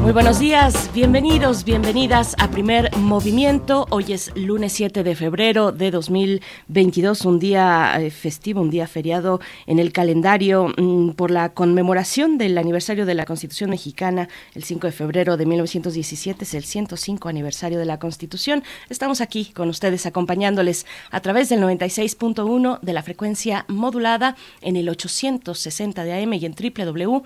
Muy buenos días, bienvenidos, bienvenidas a Primer Movimiento. Hoy es lunes 7 de febrero de 2022, un día eh, festivo, un día feriado en el calendario mm, por la conmemoración del aniversario de la Constitución mexicana, el 5 de febrero de 1917, es el 105 aniversario de la Constitución. Estamos aquí con ustedes acompañándoles a través del 96.1 de la frecuencia modulada en el 860 de AM y en www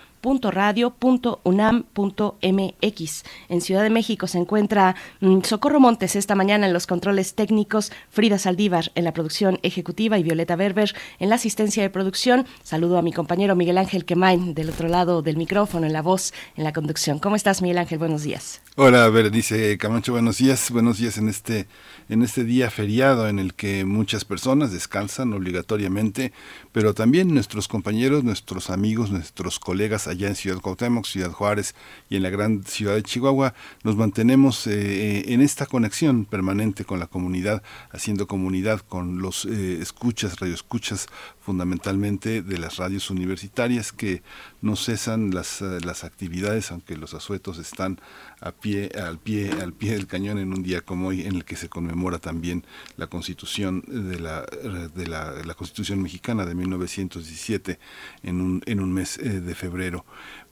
radio.unam.mx. En Ciudad de México se encuentra mm, Socorro Montes esta mañana en los controles técnicos, Frida Saldívar en la producción ejecutiva y Violeta Berber en la asistencia de producción. Saludo a mi compañero Miguel Ángel Quemain del otro lado del micrófono, en la voz, en la conducción. ¿Cómo estás, Miguel Ángel? Buenos días. Hola, dice Camacho, buenos días. Buenos días en este en este día feriado en el que muchas personas descansan obligatoriamente, pero también nuestros compañeros, nuestros amigos, nuestros colegas allá en Ciudad Cuauhtémoc, Ciudad Juárez y en la gran ciudad de Chihuahua, nos mantenemos eh, en esta conexión permanente con la comunidad, haciendo comunidad con los eh, escuchas, radioescuchas fundamentalmente de las radios universitarias que no cesan las, eh, las actividades, aunque los asuetos están a pie, al pie, al pie del cañón en un día como hoy, en el que se conmemora también la Constitución de la, de la, Constitución mexicana de 1917 en un, en un mes eh, de febrero.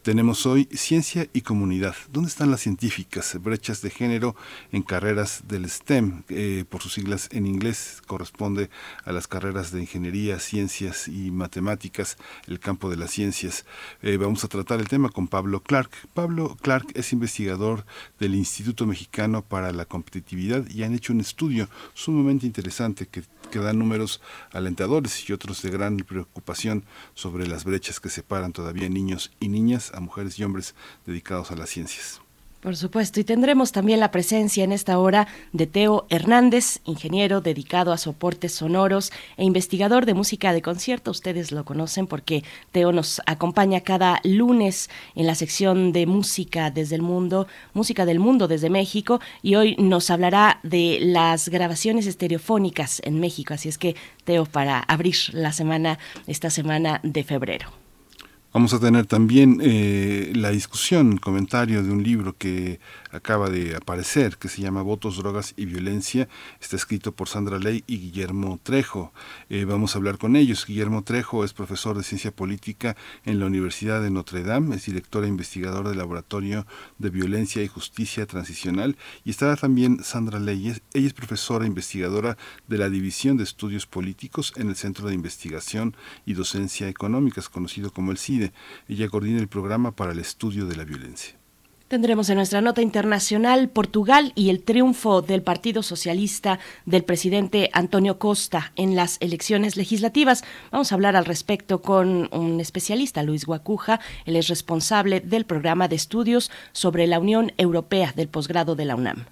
Tenemos hoy ciencia y comunidad. ¿Dónde están las científicas? Brechas de género en carreras del STEM, eh, por sus siglas en inglés, corresponde a las carreras de ingeniería, ciencias y matemáticas, el campo de las ciencias. Eh, vamos a tratar el tema con Pablo Clark. Pablo Clark es investigador del Instituto Mexicano para la Competitividad y han hecho un estudio sumamente interesante que que dan números alentadores y otros de gran preocupación sobre las brechas que separan todavía niños y niñas a mujeres y hombres dedicados a las ciencias. Por supuesto, y tendremos también la presencia en esta hora de Teo Hernández, ingeniero dedicado a soportes sonoros e investigador de música de concierto. Ustedes lo conocen porque Teo nos acompaña cada lunes en la sección de música desde el mundo, música del mundo desde México, y hoy nos hablará de las grabaciones estereofónicas en México. Así es que, Teo, para abrir la semana, esta semana de febrero. Vamos a tener también eh, la discusión, comentario de un libro que acaba de aparecer, que se llama Votos, Drogas y Violencia. Está escrito por Sandra Ley y Guillermo Trejo. Eh, vamos a hablar con ellos. Guillermo Trejo es profesor de Ciencia Política en la Universidad de Notre Dame, es director e investigador del Laboratorio de Violencia y Justicia Transicional. Y estará también Sandra Ley. Ella es profesora e investigadora de la División de Estudios Políticos en el Centro de Investigación y Docencia Económicas, conocido como el CIDE. Ella coordina el programa para el estudio de la violencia. Tendremos en nuestra nota internacional Portugal y el triunfo del Partido Socialista del presidente Antonio Costa en las elecciones legislativas. Vamos a hablar al respecto con un especialista, Luis Guacuja. Él es responsable del programa de estudios sobre la Unión Europea del posgrado de la UNAM.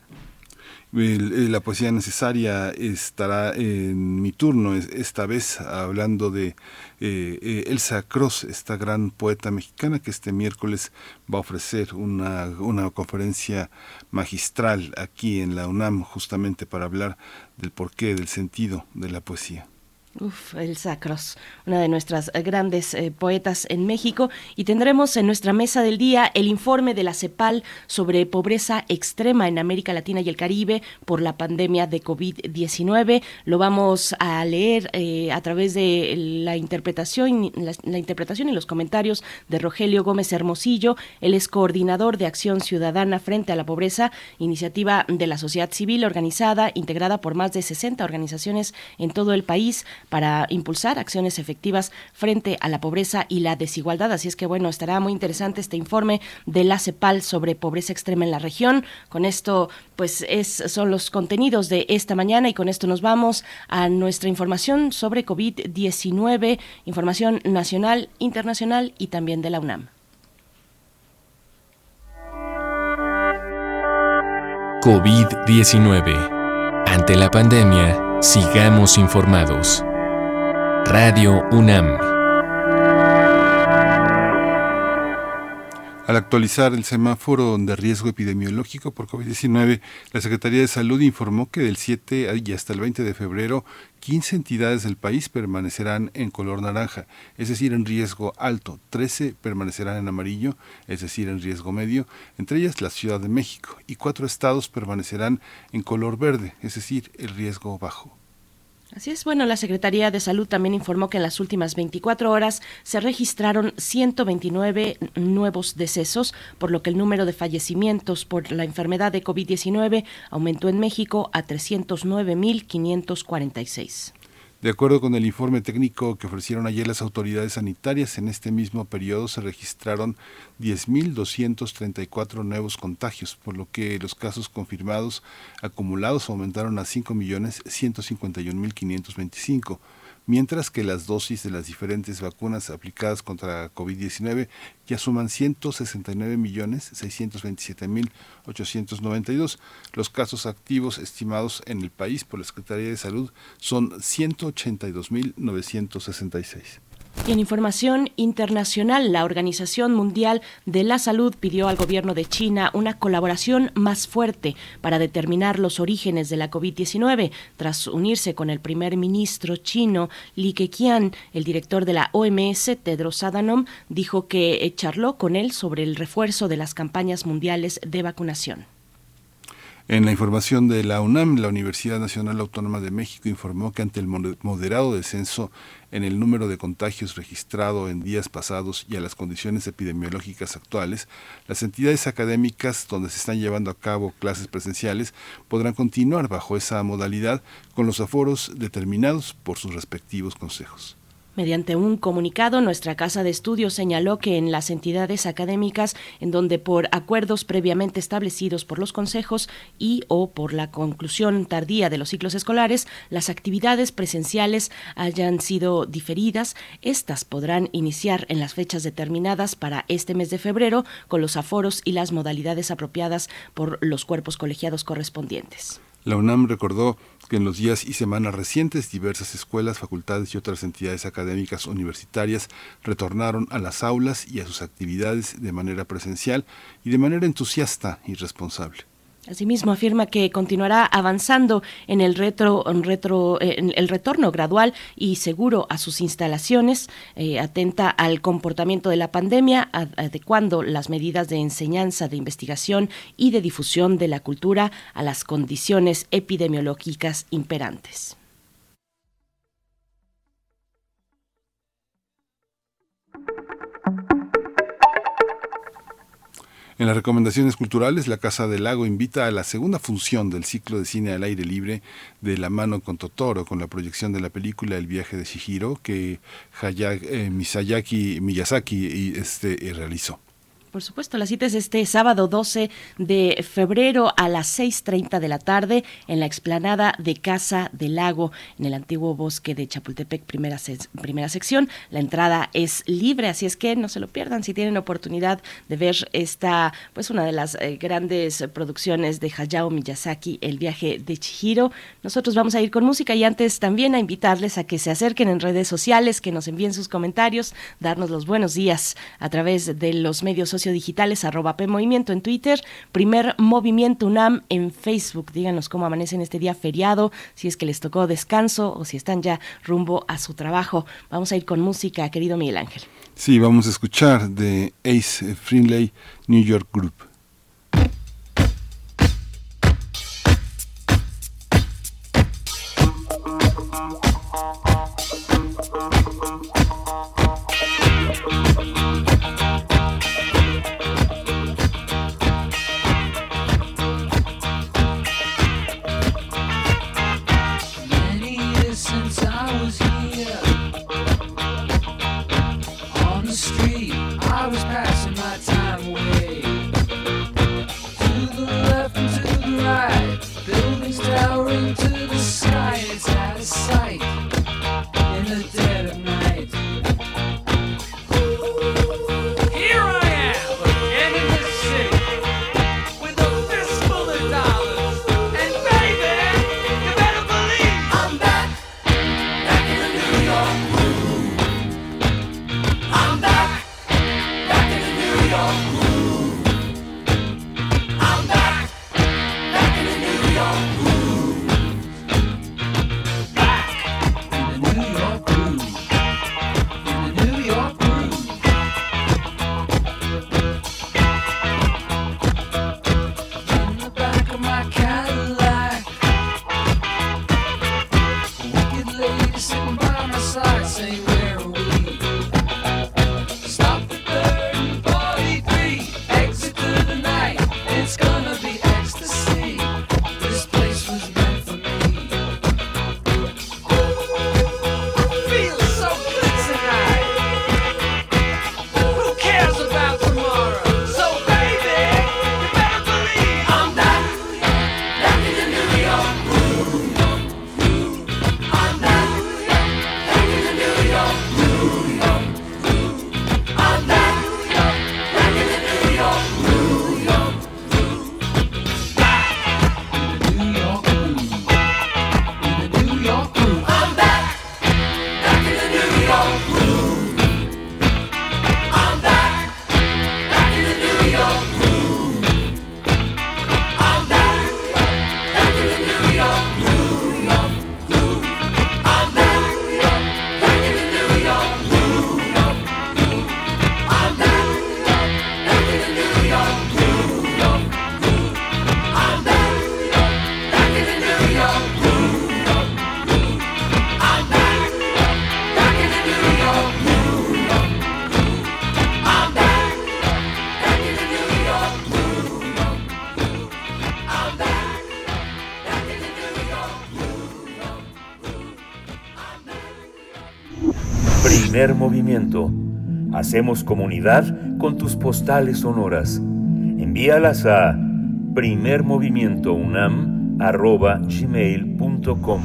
Eh, la poesía necesaria estará en mi turno, esta vez hablando de eh, eh, Elsa Cross, esta gran poeta mexicana que este miércoles va a ofrecer una, una conferencia magistral aquí en la UNAM justamente para hablar del porqué, del sentido de la poesía. Uf, el Sacros, una de nuestras grandes eh, poetas en México. Y tendremos en nuestra mesa del día el informe de la CEPAL sobre pobreza extrema en América Latina y el Caribe por la pandemia de COVID-19. Lo vamos a leer eh, a través de la interpretación, la, interpretación y los comentarios de Rogelio Gómez Hermosillo. Él es coordinador de Acción Ciudadana frente a la Pobreza, iniciativa de la sociedad civil organizada, integrada por más de 60 organizaciones en todo el país para impulsar acciones efectivas frente a la pobreza y la desigualdad. Así es que bueno, estará muy interesante este informe de la CEPAL sobre pobreza extrema en la región. Con esto, pues es, son los contenidos de esta mañana y con esto nos vamos a nuestra información sobre COVID-19, información nacional, internacional y también de la UNAM. COVID-19 Ante la pandemia, sigamos informados. Radio UNAM. Al actualizar el semáforo de riesgo epidemiológico por COVID-19, la Secretaría de Salud informó que del 7 y hasta el 20 de febrero, 15 entidades del país permanecerán en color naranja, es decir, en riesgo alto, 13 permanecerán en amarillo, es decir, en riesgo medio, entre ellas la Ciudad de México, y cuatro estados permanecerán en color verde, es decir, el riesgo bajo. Así es, bueno, la Secretaría de Salud también informó que en las últimas 24 horas se registraron 129 nuevos decesos, por lo que el número de fallecimientos por la enfermedad de COVID-19 aumentó en México a 309.546. De acuerdo con el informe técnico que ofrecieron ayer las autoridades sanitarias, en este mismo periodo se registraron 10.234 nuevos contagios, por lo que los casos confirmados acumulados aumentaron a 5.151.525 mientras que las dosis de las diferentes vacunas aplicadas contra COVID-19 ya suman 169.627.892. Los casos activos estimados en el país por la Secretaría de Salud son 182.966. En información internacional, la Organización Mundial de la Salud pidió al gobierno de China una colaboración más fuerte para determinar los orígenes de la COVID-19. Tras unirse con el primer ministro chino Li Keqiang, el director de la OMS, Tedros Adhanom, dijo que charló con él sobre el refuerzo de las campañas mundiales de vacunación. En la información de la UNAM, la Universidad Nacional Autónoma de México informó que ante el moderado descenso en el número de contagios registrado en días pasados y a las condiciones epidemiológicas actuales, las entidades académicas donde se están llevando a cabo clases presenciales podrán continuar bajo esa modalidad con los aforos determinados por sus respectivos consejos. Mediante un comunicado, nuestra Casa de Estudios señaló que en las entidades académicas en donde por acuerdos previamente establecidos por los consejos y o por la conclusión tardía de los ciclos escolares, las actividades presenciales hayan sido diferidas, estas podrán iniciar en las fechas determinadas para este mes de febrero con los aforos y las modalidades apropiadas por los cuerpos colegiados correspondientes. La UNAM recordó que en los días y semanas recientes diversas escuelas, facultades y otras entidades académicas universitarias retornaron a las aulas y a sus actividades de manera presencial y de manera entusiasta y responsable. Asimismo, afirma que continuará avanzando en el, retro, retro, en el retorno gradual y seguro a sus instalaciones, eh, atenta al comportamiento de la pandemia, adecuando las medidas de enseñanza, de investigación y de difusión de la cultura a las condiciones epidemiológicas imperantes. En las recomendaciones culturales, la Casa del Lago invita a la segunda función del ciclo de cine al aire libre de la mano con Totoro, con la proyección de la película El viaje de Shihiro que Hayag, eh, Miyazaki, Miyazaki este, realizó. Por supuesto, la cita es este sábado 12 de febrero a las 6.30 de la tarde en la explanada de Casa del Lago, en el antiguo bosque de Chapultepec, primera, sección. La entrada es libre, así es que no se lo pierdan si tienen oportunidad de ver esta, pues una de las eh, grandes producciones de Hayao Miyazaki, El viaje de Chihiro. Nosotros vamos a ir con música y antes también a invitarles a que se acerquen en redes sociales, que nos envíen sus comentarios, darnos los buenos días a través de los medios sociales digitales, arroba P Movimiento en Twitter, Primer Movimiento UNAM en Facebook. Díganos cómo amanecen este día feriado, si es que les tocó descanso o si están ya rumbo a su trabajo. Vamos a ir con música, querido Miguel Ángel. Sí, vamos a escuchar de Ace Frehley, New York Group. Primer movimiento. Hacemos comunidad con tus postales sonoras. Envíalas a primermovimientounam.gmail.com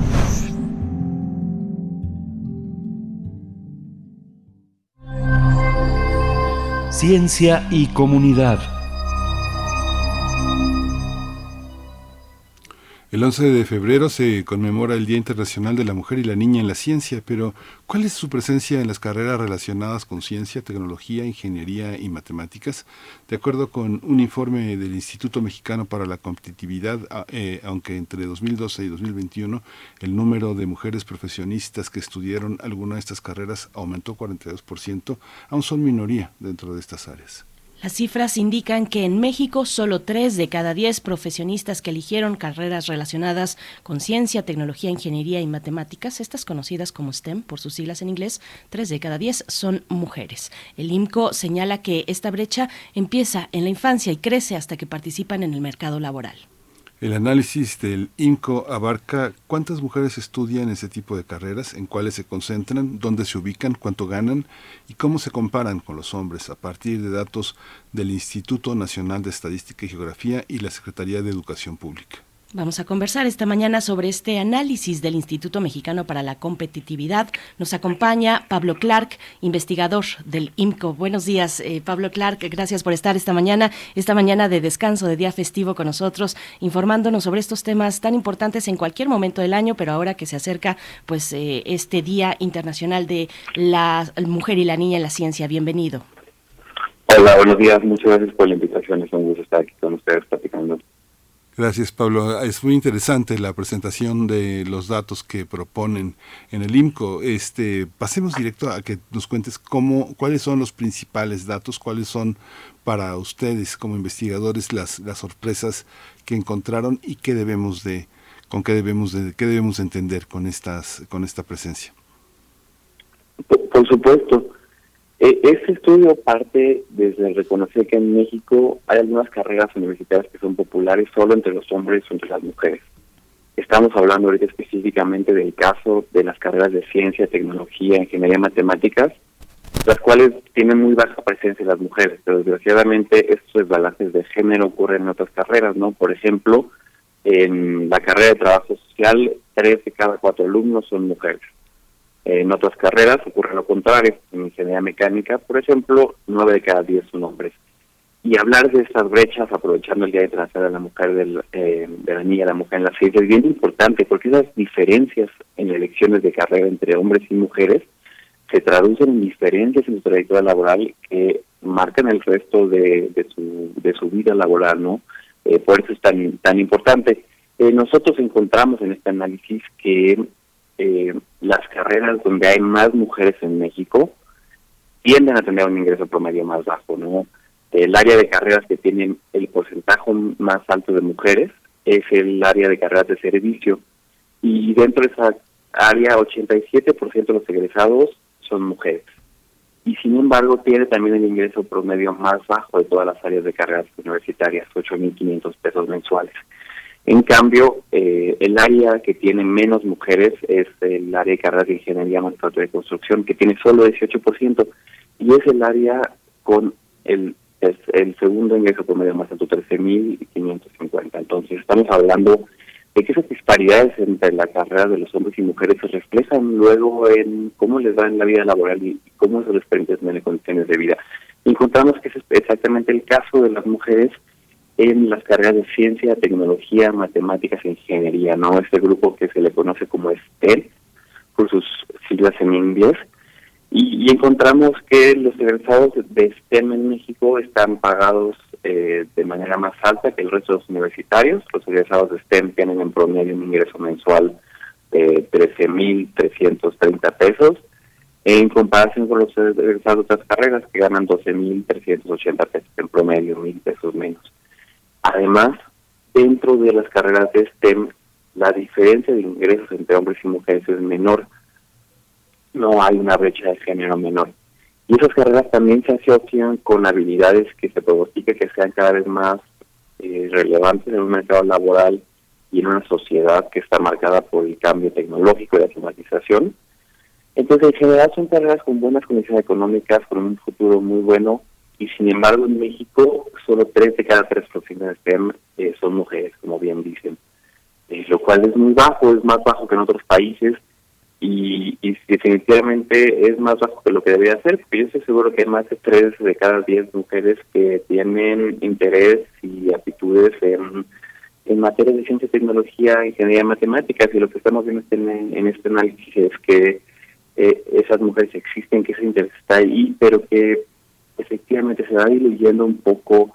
Ciencia y comunidad. El 11 de febrero se conmemora el Día Internacional de la Mujer y la Niña en la Ciencia, pero ¿cuál es su presencia en las carreras relacionadas con ciencia, tecnología, ingeniería y matemáticas? De acuerdo con un informe del Instituto Mexicano para la Competitividad, eh, aunque entre 2012 y 2021 el número de mujeres profesionistas que estudiaron alguna de estas carreras aumentó 42%, aún son minoría dentro de estas áreas. Las cifras indican que en México solo 3 de cada 10 profesionistas que eligieron carreras relacionadas con ciencia, tecnología, ingeniería y matemáticas, estas conocidas como STEM por sus siglas en inglés, 3 de cada 10 son mujeres. El IMCO señala que esta brecha empieza en la infancia y crece hasta que participan en el mercado laboral. El análisis del INCO abarca cuántas mujeres estudian ese tipo de carreras, en cuáles se concentran, dónde se ubican, cuánto ganan y cómo se comparan con los hombres a partir de datos del Instituto Nacional de Estadística y Geografía y la Secretaría de Educación Pública. Vamos a conversar esta mañana sobre este análisis del Instituto Mexicano para la Competitividad. Nos acompaña Pablo Clark, investigador del IMCO. Buenos días, eh, Pablo Clark. Gracias por estar esta mañana, esta mañana de descanso, de día festivo con nosotros, informándonos sobre estos temas tan importantes en cualquier momento del año, pero ahora que se acerca pues eh, este Día Internacional de la Mujer y la Niña en la Ciencia. Bienvenido. Hola, buenos días. Muchas gracias por la invitación. Es un gusto estar aquí con ustedes platicando. Gracias, Pablo. Es muy interesante la presentación de los datos que proponen en el IMCO. Este, pasemos directo a que nos cuentes cómo, cuáles son los principales datos, cuáles son para ustedes como investigadores las, las sorpresas que encontraron y qué debemos de, con qué debemos de, qué debemos entender con estas, con esta presencia. por supuesto. Este estudio parte desde reconocer que en México hay algunas carreras universitarias que son populares solo entre los hombres o entre las mujeres. Estamos hablando ahorita específicamente del caso de las carreras de ciencia, tecnología, ingeniería, matemáticas, las cuales tienen muy baja presencia en las mujeres, pero desgraciadamente estos desbalances de género ocurren en otras carreras, ¿no? Por ejemplo, en la carrera de trabajo social, tres de cada cuatro alumnos son mujeres. En otras carreras ocurre lo contrario. En ingeniería mecánica, por ejemplo, nueve de cada diez son hombres. Y hablar de estas brechas, aprovechando el Día Internacional de la Mujer, del, eh, de la Niña, la Mujer en la Ciencia, es bien importante porque esas diferencias en elecciones de carrera entre hombres y mujeres se traducen en diferencias en su trayectoria laboral que marcan el resto de, de, su, de su vida laboral, ¿no? Eh, por eso es tan, tan importante. Eh, nosotros encontramos en este análisis que eh, las carreras donde hay más mujeres en México tienden a tener un ingreso promedio más bajo, ¿no? El área de carreras que tienen el porcentaje más alto de mujeres es el área de carreras de servicio y dentro de esa área 87% de los egresados son mujeres. Y sin embargo tiene también el ingreso promedio más bajo de todas las áreas de carreras universitarias, 8.500 pesos mensuales. En cambio, eh, el área que tiene menos mujeres es el área de carreras de ingeniería, manufactura y construcción, que tiene solo 18%, y es el área con el, el segundo ingreso promedio más alto, 13.550. Entonces, estamos hablando de que esas disparidades entre la carrera de los hombres y mujeres se reflejan luego en cómo les va en la vida laboral y cómo se les permite tener condiciones de vida. Encontramos que es exactamente el caso de las mujeres en las carreras de ciencia, tecnología, matemáticas e ingeniería, ¿no? Este grupo que se le conoce como STEM, por sus siglas en inglés, y, encontramos que los egresados de STEM en México están pagados eh, de manera más alta que el resto de los universitarios. Los egresados de STEM tienen en promedio un ingreso mensual de 13.330 pesos, en comparación con los egresados de otras carreras que ganan 12.380 pesos en promedio. Además, dentro de las carreras de STEM, la diferencia de ingresos entre hombres y mujeres es menor. No hay una brecha de género menor. Y esas carreras también se asocian con habilidades que se pronostica que sean cada vez más eh, relevantes en un mercado laboral y en una sociedad que está marcada por el cambio tecnológico y la automatización. Entonces, en general son carreras con buenas condiciones económicas, con un futuro muy bueno, y sin embargo en México solo tres de cada tres profesionales STEM eh, son mujeres, como bien dicen, eh, lo cual es muy bajo, es más bajo que en otros países, y, definitivamente es más bajo que lo que debería ser, porque yo estoy seguro que hay más de tres de cada diez mujeres que tienen interés y aptitudes en, en materia de ciencia, tecnología, ingeniería, matemáticas, y lo que estamos viendo en, en este análisis es que eh, esas mujeres existen, que ese interés está ahí, pero que efectivamente se va diluyendo un poco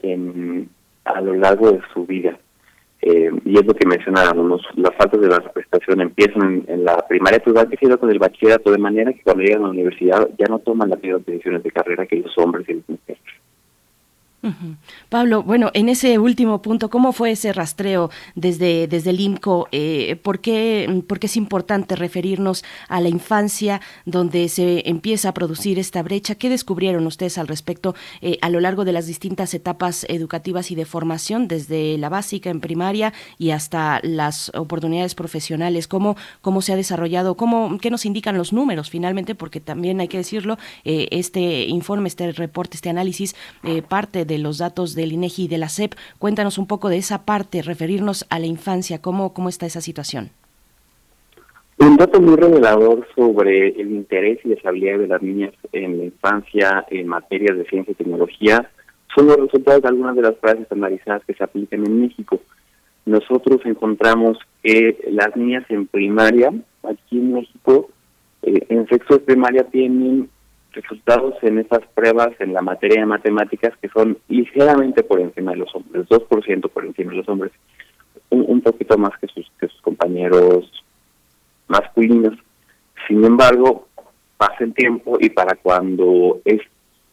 en, a lo largo de su vida. Eh, y es lo que mencionábamos, las faltas de la representación empiezan en, la primaria, pues va creciendo con el bachillerato, de manera que cuando llegan a la universidad ya no toman las mismas decisiones de carrera que los hombres y las mujeres. Pablo, bueno, en ese último punto, ¿cómo fue ese rastreo desde, desde el IMCO? Eh, ¿por, qué, ¿Por qué es importante referirnos a la infancia donde se empieza a producir esta brecha? ¿Qué descubrieron ustedes al respecto eh, a lo largo de las distintas etapas educativas y de formación, desde la básica en primaria y hasta las oportunidades profesionales? ¿Cómo, cómo se ha desarrollado? ¿Cómo, ¿Qué nos indican los números finalmente? Porque también hay que decirlo, eh, este informe, este reporte, este análisis parte de los datos del INEGI y de la SEP. Cuéntanos un poco de esa parte, referirnos a la infancia, cómo, cómo está esa situación. Un dato muy revelador sobre el interés y deshabilidad de las niñas en la infancia en materia de ciencia y tecnología son los resultados de algunas de las frases estandarizadas que se aplican en México. Nosotros encontramos que las niñas en primaria, aquí en México, eh, en sexo de primaria tienen resultados en estas pruebas en la materia de matemáticas que son ligeramente por encima de los hombres, 2% por encima de los hombres, un, poquito más que sus, que sus compañeros masculinos. Sin embargo, pasa el tiempo y para cuando es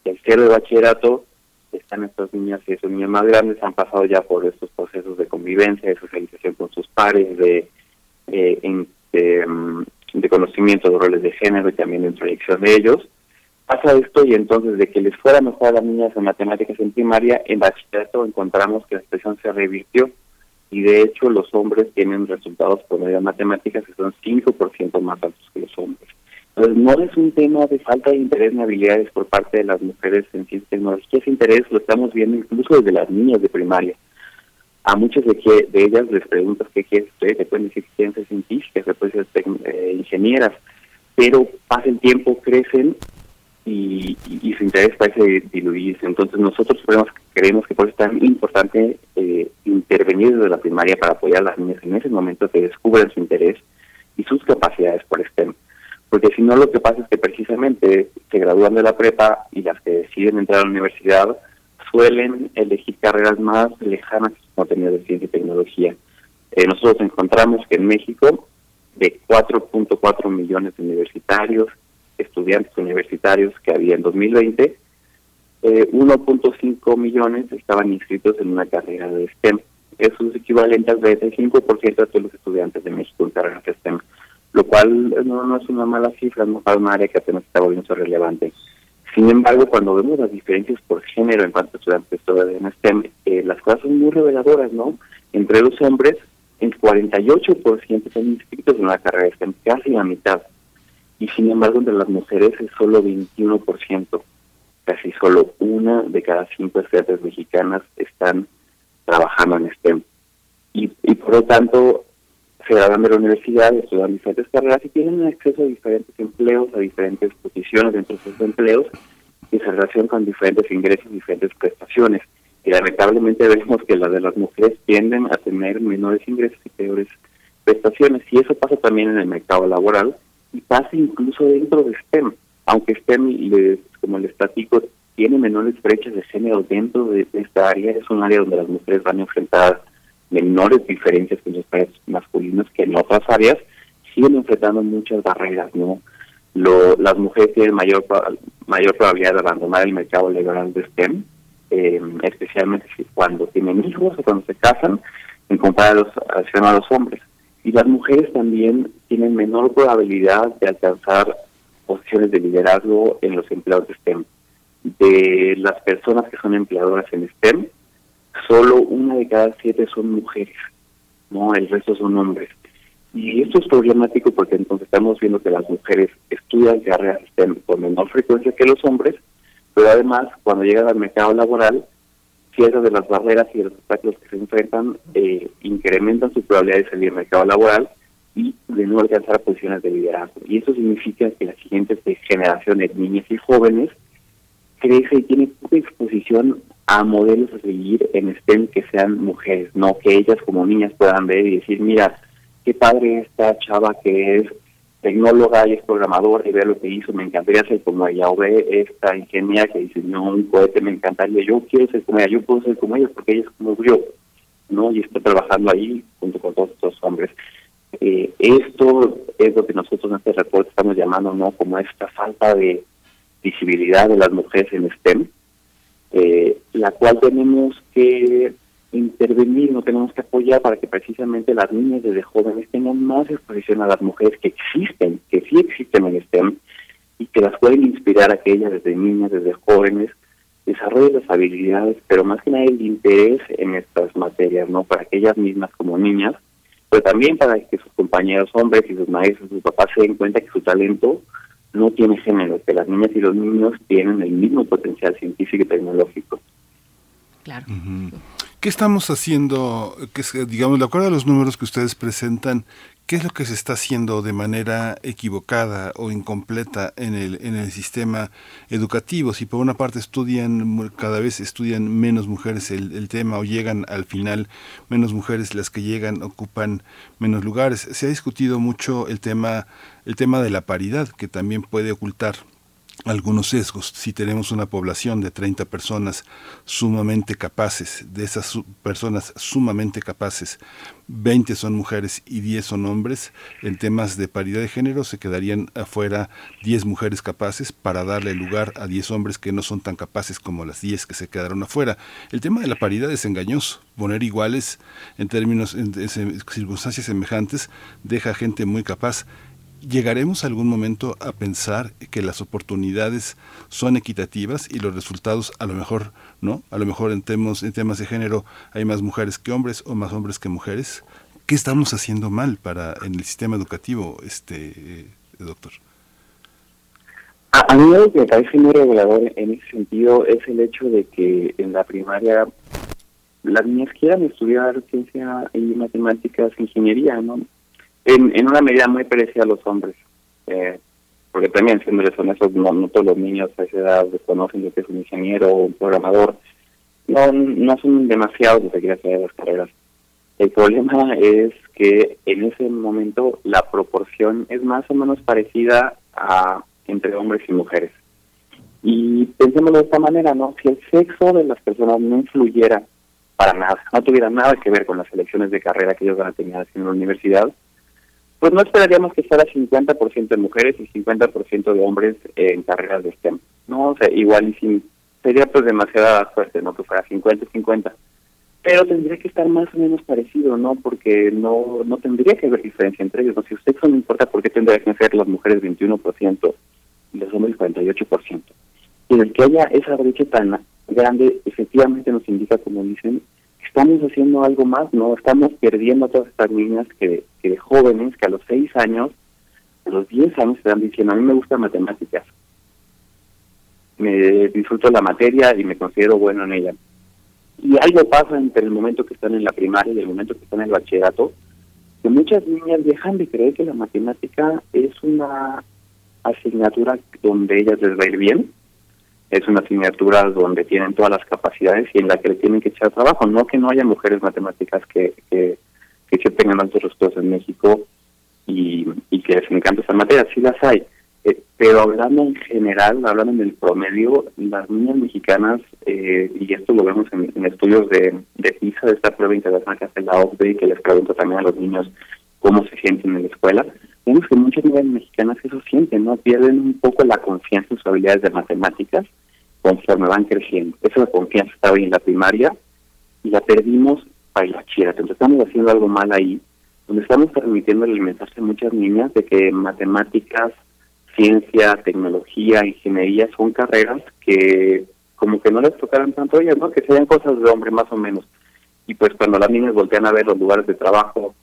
el cierre de bachillerato, están estas niñas y esos niños más grandes, han pasado ya por estos procesos de convivencia, de socialización con sus pares, de, eh, de, mm, de conocimiento de roles de género y también de introyección de ellos Pasa esto y entonces de que les fuera mejor a las niñas en matemáticas en primaria, en bachillerato encontramos que la expresión se revirtió y de hecho los hombres tienen resultados por medio de matemáticas que son 5% más altos que los hombres. Entonces no es un tema de falta de interés ni habilidades por parte de las mujeres en ciencia y tecnología, interés lo estamos viendo incluso desde las niñas de primaria. A muchas de, que, de ellas les preguntas qué quieren ustedes, se pueden decir que quieren ser científicas, se pueden ser eh, ingenieras, pero pasa el tiempo, crecen y, su interés parece diluirse. Entonces nosotros creemos, creemos que por eso es tan importante eh, intervenir desde la primaria para apoyar a las niñas en ese momento que descubran su interés y sus capacidades por STEM. Porque si no lo que pasa es que precisamente se gradúan de la prepa y las que deciden entrar a la universidad suelen elegir carreras más lejanas a su contenido de ciencia y tecnología. Eh, nosotros encontramos que en México, de 4.4 millones de universitarios, estudiantes universitarios que había en 2020, 1.5 eh, millones estaban inscritos en una carrera de STEM. Eso es equivalente al 25% de todos los estudiantes de México en carreras de STEM, lo cual no, es una mala cifra, no es una área que apenas está volviendo relevante. Sin embargo, cuando vemos las diferencias por género en cuanto a estudiantes en STEM, eh, las cosas son muy reveladoras, ¿no? Entre los hombres, el 48% están inscritos en una carrera de STEM, casi la mitad y sin embargo entre las mujeres es solo 21%, casi solo una de cada cinco estudiantes mexicanas están trabajando en STEM. Y, por lo tanto se graduan de la universidad, estudian diferentes carreras y tienen acceso a diferentes empleos, a diferentes posiciones dentro de esos empleos y se relacionan con diferentes ingresos, diferentes prestaciones. Y lamentablemente vemos que las de las mujeres tienden a tener menores ingresos y peores prestaciones. Y eso pasa también en el mercado laboral, y pasa incluso dentro de STEM, aunque STEM, les, como les platico, tiene menores brechas de género dentro de, esta área, es un área donde las mujeres van a enfrentar menores diferencias con los países masculinos que en otras áreas siguen enfrentando muchas barreras, ¿no? Lo, las mujeres tienen mayor mayor probabilidad de abandonar el mercado laboral de STEM, eh, especialmente cuando tienen hijos o cuando se casan, en comparación a los hombres. Y las mujeres también tienen menor probabilidad de alcanzar posiciones de liderazgo en los empleados de STEM. De las personas que son empleadoras en STEM, solo una de cada siete son mujeres, no el resto son hombres. Y esto es problemático porque entonces estamos viendo que las mujeres estudian carreras STEM con menor frecuencia que los hombres, pero además cuando llegan al mercado laboral, ciertas de las barreras y de los obstáculos que se enfrentan eh, incrementan su probabilidad de salir al mercado laboral y de no alcanzar posiciones de liderazgo. Y eso significa que la siguiente generación de niñas y jóvenes crece y tiene poca exposición a modelos a seguir en STEM que sean mujeres, no que ellas como niñas puedan ver y decir, mira, qué padre esta chava que es tecnóloga y es programadora y ve lo que hizo, me encantaría ser como ella, o ve esta ingeniera que diseñó un cohete, me encantaría, yo quiero ser como ella, yo puedo ser como ella porque ella es como yo, ¿no? Y está trabajando ahí junto con todos estos hombres. Eh, esto es lo que nosotros en este reporte estamos llamando, ¿no? Como esta falta de visibilidad de las mujeres en STEM, eh, la cual tenemos que intervenir, no tenemos que apoyar para que precisamente las niñas desde jóvenes tengan más exposición a las mujeres que existen, que sí existen en STEM y que las pueden inspirar a que ellas desde niñas, desde jóvenes, desarrollen las habilidades, pero más que nada el interés en estas materias, ¿no? Para que ellas mismas como niñas, pero también para que sus compañeros hombres y sus maestros, sus papás se den cuenta que su talento no tiene género, que las niñas y los niños tienen el mismo potencial científico y tecnológico. Claro. ¿Qué estamos haciendo? Digamos, de acuerdo a los números que ustedes presentan, ¿qué es lo que se está haciendo de manera equivocada o incompleta en el, en el sistema educativo? Si por una parte estudian, cada vez estudian menos mujeres el, el tema o llegan al final menos mujeres las que llegan, ocupan menos lugares. Se ha discutido mucho el tema, el tema de la paridad, que también puede ocultar algunos sesgos. Si tenemos una población de 30 personas sumamente capaces, de esas personas sumamente capaces, 20 son mujeres y 10 son hombres, en temas de paridad de género se quedarían afuera 10 mujeres capaces para darle lugar a 10 hombres que no son tan capaces como las 10 que se quedaron afuera. El tema de la paridad es engañoso. Poner iguales en términos, en, circunstancias semejantes, deja gente muy capaz ¿Llegaremos algún momento a pensar que las oportunidades son equitativas y los resultados a lo mejor no? A lo mejor en temas, en temas de género hay más mujeres que hombres o más hombres que mujeres. ¿Qué estamos haciendo mal para en el sistema educativo, este eh, doctor? A, mí lo que me parece muy regulador en ese sentido es el hecho de que en la primaria las niñas quieran estudiar ciencia y matemáticas, ingeniería, ¿no? En, una medida muy parecida a los hombres. Eh, porque también, siendo honestos, no, no todos los niños a esa edad desconocen lo que es un ingeniero o un programador. No, no son demasiados los que quieren hacer las carreras. El problema es que en ese momento la proporción es más o menos parecida a entre hombres y mujeres. Y pensemos de esta manera, ¿no? Si el sexo de las personas no influyera para nada, no tuviera nada que ver con las elecciones de carrera que ellos van a tener en la universidad, pues no esperaríamos que fuera 50% de mujeres y 50% de hombres en carreras de STEM, ¿no? O sea, igual y sin, sería pues demasiada suerte, ¿no? Que fuera 50-50. Pero tendría que estar más o menos parecido, ¿no? Porque no no tendría que haber diferencia entre ellos, ¿no? Si usted no importa, ¿por qué tendría que ser las mujeres 21% y los hombres 48%? Y el que haya esa brecha tan grande, efectivamente nos indica, como dicen, estamos haciendo algo más, ¿no? Estamos perdiendo a todas estas niñas que, que jóvenes, que a los 6 años, a los 10 años están diciendo, a mí me gustan matemáticas, me disfruto la materia y me considero bueno en ella. Y algo pasa entre el momento que están en la primaria y el momento que están en el bachillerato, que muchas niñas dejan de creer que la matemática es una asignatura donde ellas les va a ir bien, es una asignatura donde tienen todas las capacidades y en la que le tienen que echar trabajo. No que no haya mujeres matemáticas que, que, que se tengan altos resultados en México y, y que les encanta esa materia, sí las hay. Eh, pero hablando en general, hablando en el promedio, las niñas mexicanas, eh, y esto lo vemos en, estudios de, de PISA, de esta prueba internacional que hace la OCDE y que les pregunto también a los niños cómo se sienten en la escuela, vemos que muchas niñas mexicanas eso sienten, ¿no? Pierden un poco la confianza en sus habilidades de matemáticas conforme van creciendo. Esa confianza estaba en la primaria y la perdimos para el bachillerato. Entonces estamos haciendo algo mal ahí, donde estamos permitiendo el mensaje a muchas niñas de que matemáticas, ciencia, tecnología, ingeniería son carreras que como que no les tocaran tanto a ellas, ¿no? Que sean cosas de hombre más o menos. Y pues cuando las niñas voltean a ver los lugares de trabajo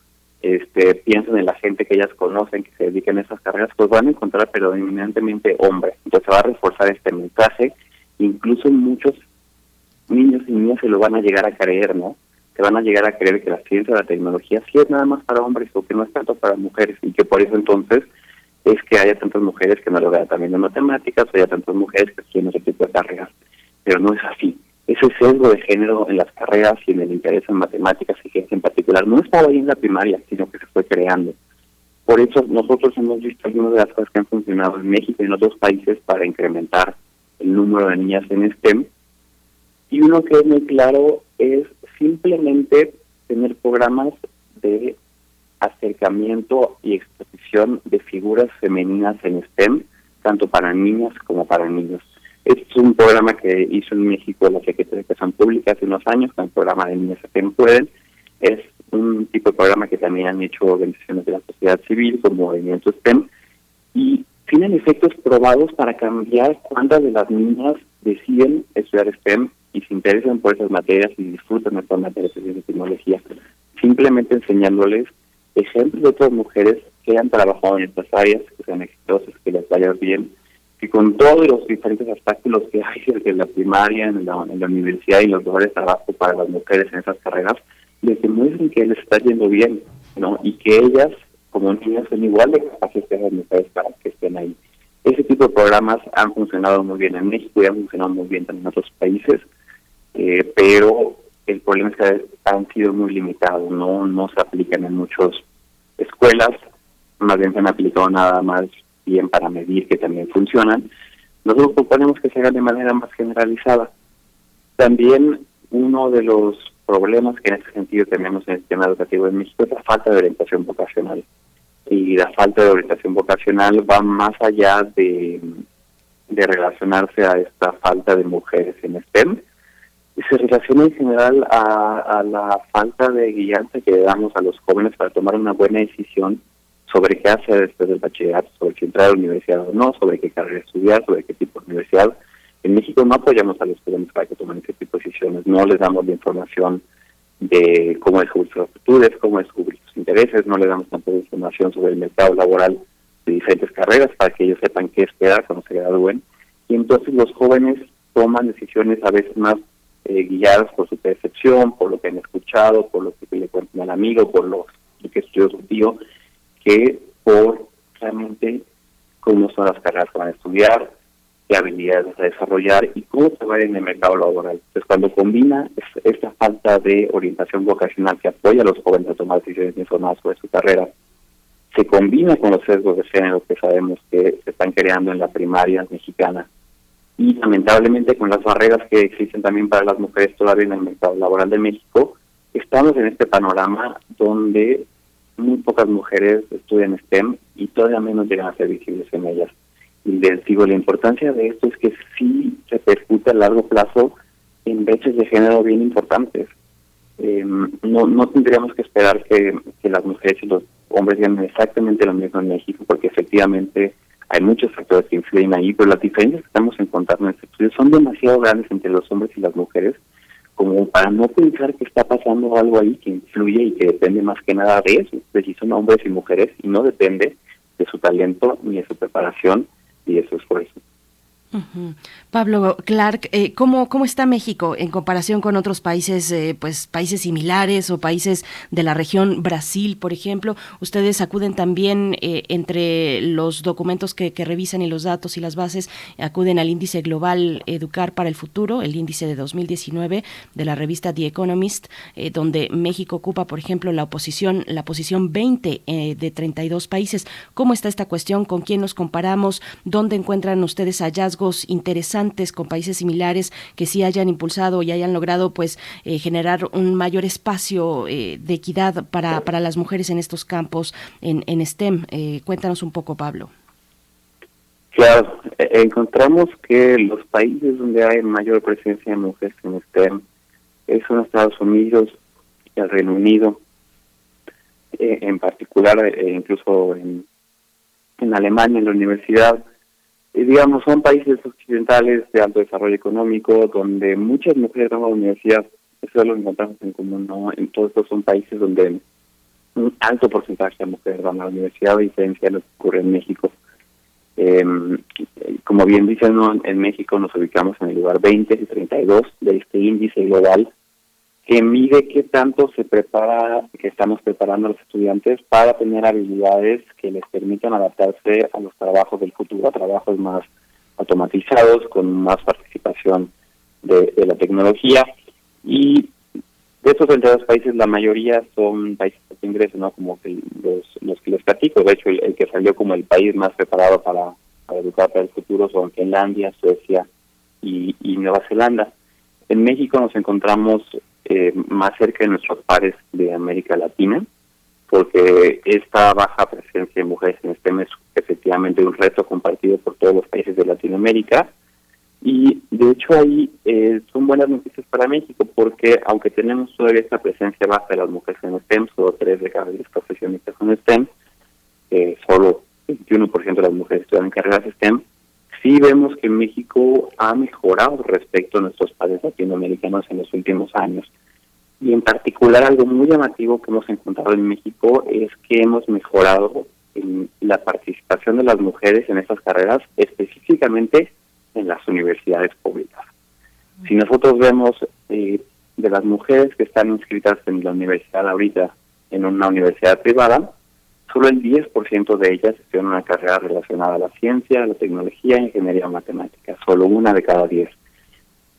este, piensan en la gente que ellas conocen que se dedican a esas carreras, pues van a encontrar predominantemente hombres. Entonces va a reforzar este mensaje. Incluso muchos niños y niñas se lo van a llegar a creer, ¿no? Se van a llegar a creer que la ciencia, la tecnología sí es nada más para hombres o que no es tanto para mujeres y que por eso entonces es que haya tantas mujeres que no lo vean también en matemáticas o haya tantas mujeres que quieren ese tipo de carreras. Pero no es así. Ese sesgo de género en las carreras y en el interés en matemáticas y ciencia en particular no estaba ahí en la primaria, sino que se fue creando. Por eso nosotros hemos visto algunas de las cosas que han funcionado en México y en otros países para incrementar el número de niñas en STEM. Y uno que es muy claro es simplemente tener programas de acercamiento y exposición de figuras femeninas en STEM, tanto para niñas como para niños. Este es un programa que hizo en México la Secretaría de Educación Pública hace unos años, con el programa de Niñas STEM Pueden. Es un tipo de programa que también han hecho organizaciones de la sociedad civil como Movimiento STEM y tienen efectos probados para cambiar cuántas de las niñas deciden estudiar STEM y se interesan por esas materias y disfrutan estas materias de tecnología. Simplemente enseñándoles ejemplos de otras mujeres que han trabajado en estas áreas, que sean exitosas, que les vaya bien, que con todos los diferentes obstáculos que hay desde la primaria, en la, universidad y los lugares de trabajo para las mujeres en esas carreras, les demuestren que les está yendo bien, ¿no? Y que ellas, como niñas, son igual de capaces que las mujeres para que estén ahí. Ese tipo de programas han funcionado muy bien en México y han funcionado muy bien también en otros países, eh, pero el problema es que han sido muy limitados, no no se aplican en muchas escuelas, más bien se han aplicado nada más bien para medir que también funcionan. Nosotros proponemos que se haga de manera más generalizada. También uno de los problemas que en ese sentido tenemos en el sistema educativo en México es la falta de orientación vocacional. Y la falta de orientación vocacional va más allá de, de relacionarse a esta falta de mujeres en STEM, se relaciona en general a, la falta de guianza que damos a los jóvenes para tomar una buena decisión sobre qué hacer después del bachillerato, sobre si entrar a la universidad o no, sobre qué carrera estudiar, sobre qué tipo de universidad. En México no apoyamos a los jóvenes para que tomen ese tipo de decisiones, no les damos la información de cómo descubrir sus aptitudes, cómo descubrir sus intereses, no les damos tampoco información sobre el mercado laboral de diferentes carreras para que ellos sepan qué esperar cuando se gradúen. Y entonces los jóvenes toman decisiones a veces más eh, guiadas por su percepción, por lo que han escuchado, por lo que le cuentan al amigo, por lo, que estudió su tío, que por realmente cómo son las carreras que van a estudiar, qué habilidades a desarrollar y cómo se va en el mercado laboral. Entonces, cuando combina esta falta de orientación vocacional que apoya a los jóvenes a tomar decisiones informadas sobre su carrera, se combina con los sesgos de género que sabemos que se están creando en la primaria mexicana y lamentablemente con las barreras que existen también para las mujeres todavía en el mercado laboral de México, estamos en este panorama donde muy pocas mujeres estudian STEM y todavía menos llegan a ser visibles en ellas. Y les digo, la importancia de esto es que sí repercute a largo plazo en brechas de género bien importantes. Em, no, no tendríamos que esperar que, las mujeres y los hombres digan exactamente lo mismo en México, porque efectivamente hay muchos factores que influyen ahí, pero las diferencias que estamos encontrando en este estudio son demasiado grandes entre los hombres y las mujeres como para no pensar que está pasando algo ahí que influye y que depende más que nada de eso, de si son hombres y mujeres, y no depende de su talento ni de su preparación y de su esfuerzo. Pablo Clark, eh, ¿cómo, ¿cómo está México en comparación con otros países, eh, pues países similares o países de la región Brasil, por ejemplo? Ustedes acuden también eh, entre los documentos que, revisan y los datos y las bases, acuden al índice global Educar para el Futuro, el índice de 2019 de la revista The Economist, donde México ocupa, por ejemplo, la oposición, la posición 20 de 32 países. ¿Cómo está esta cuestión? ¿Con quién nos comparamos? ¿Dónde encuentran ustedes hallazgos? Interesantes con países similares que sí hayan impulsado y hayan logrado pues eh, generar un mayor espacio eh, de equidad para, para las mujeres en estos campos en, en STEM. Eh, cuéntanos un poco, Pablo. Claro, encontramos que los países donde hay mayor presencia de mujeres en STEM son Estados Unidos y el Reino Unido, en particular incluso en, en Alemania, en la universidad, digamos, son países occidentales de alto desarrollo económico donde muchas mujeres van a la universidad. Eso lo encontramos en común, ¿no? En todos estos son países donde un alto porcentaje de mujeres van a la universidad, a diferencia de lo que ocurre en México. Em, como bien dicen, en México nos ubicamos en el lugar 20 y 32 de este índice global que mide qué tanto se prepara, que estamos preparando a los estudiantes para tener habilidades que les permitan adaptarse a los trabajos del futuro, a trabajos más automatizados, con más participación de, la tecnología. Y de estos 32 países, la mayoría son países de ingreso, ¿no? Como que los, los que les platico. De hecho, el, que salió como el país más preparado para, educar para el futuro son Finlandia, Suecia y Nueva Zelanda. En México nos encontramos eh, más cerca de nuestros pares de América Latina, porque esta baja presencia de mujeres en STEM es efectivamente un reto compartido por todos los países de Latinoamérica. Y de hecho ahí eh, son buenas noticias para México, porque aunque tenemos todavía esta presencia baja de las mujeres en STEM, solo 3 de cada 10 profesionistas en STEM, eh, solo 21% de las mujeres estudian carreras STEM, sí vemos que México ha mejorado respecto a nuestros padres latinoamericanos en los últimos años. Y en particular algo muy llamativo que hemos encontrado en México es que hemos mejorado en la participación de las mujeres en estas carreras, específicamente en las universidades públicas. Si nosotros vemos eh, de las mujeres que están inscritas en la universidad ahorita en una universidad privada, solo el 10% de ellas estudian una carrera relacionada a la ciencia, la tecnología, ingeniería o matemática, solo una de cada 10.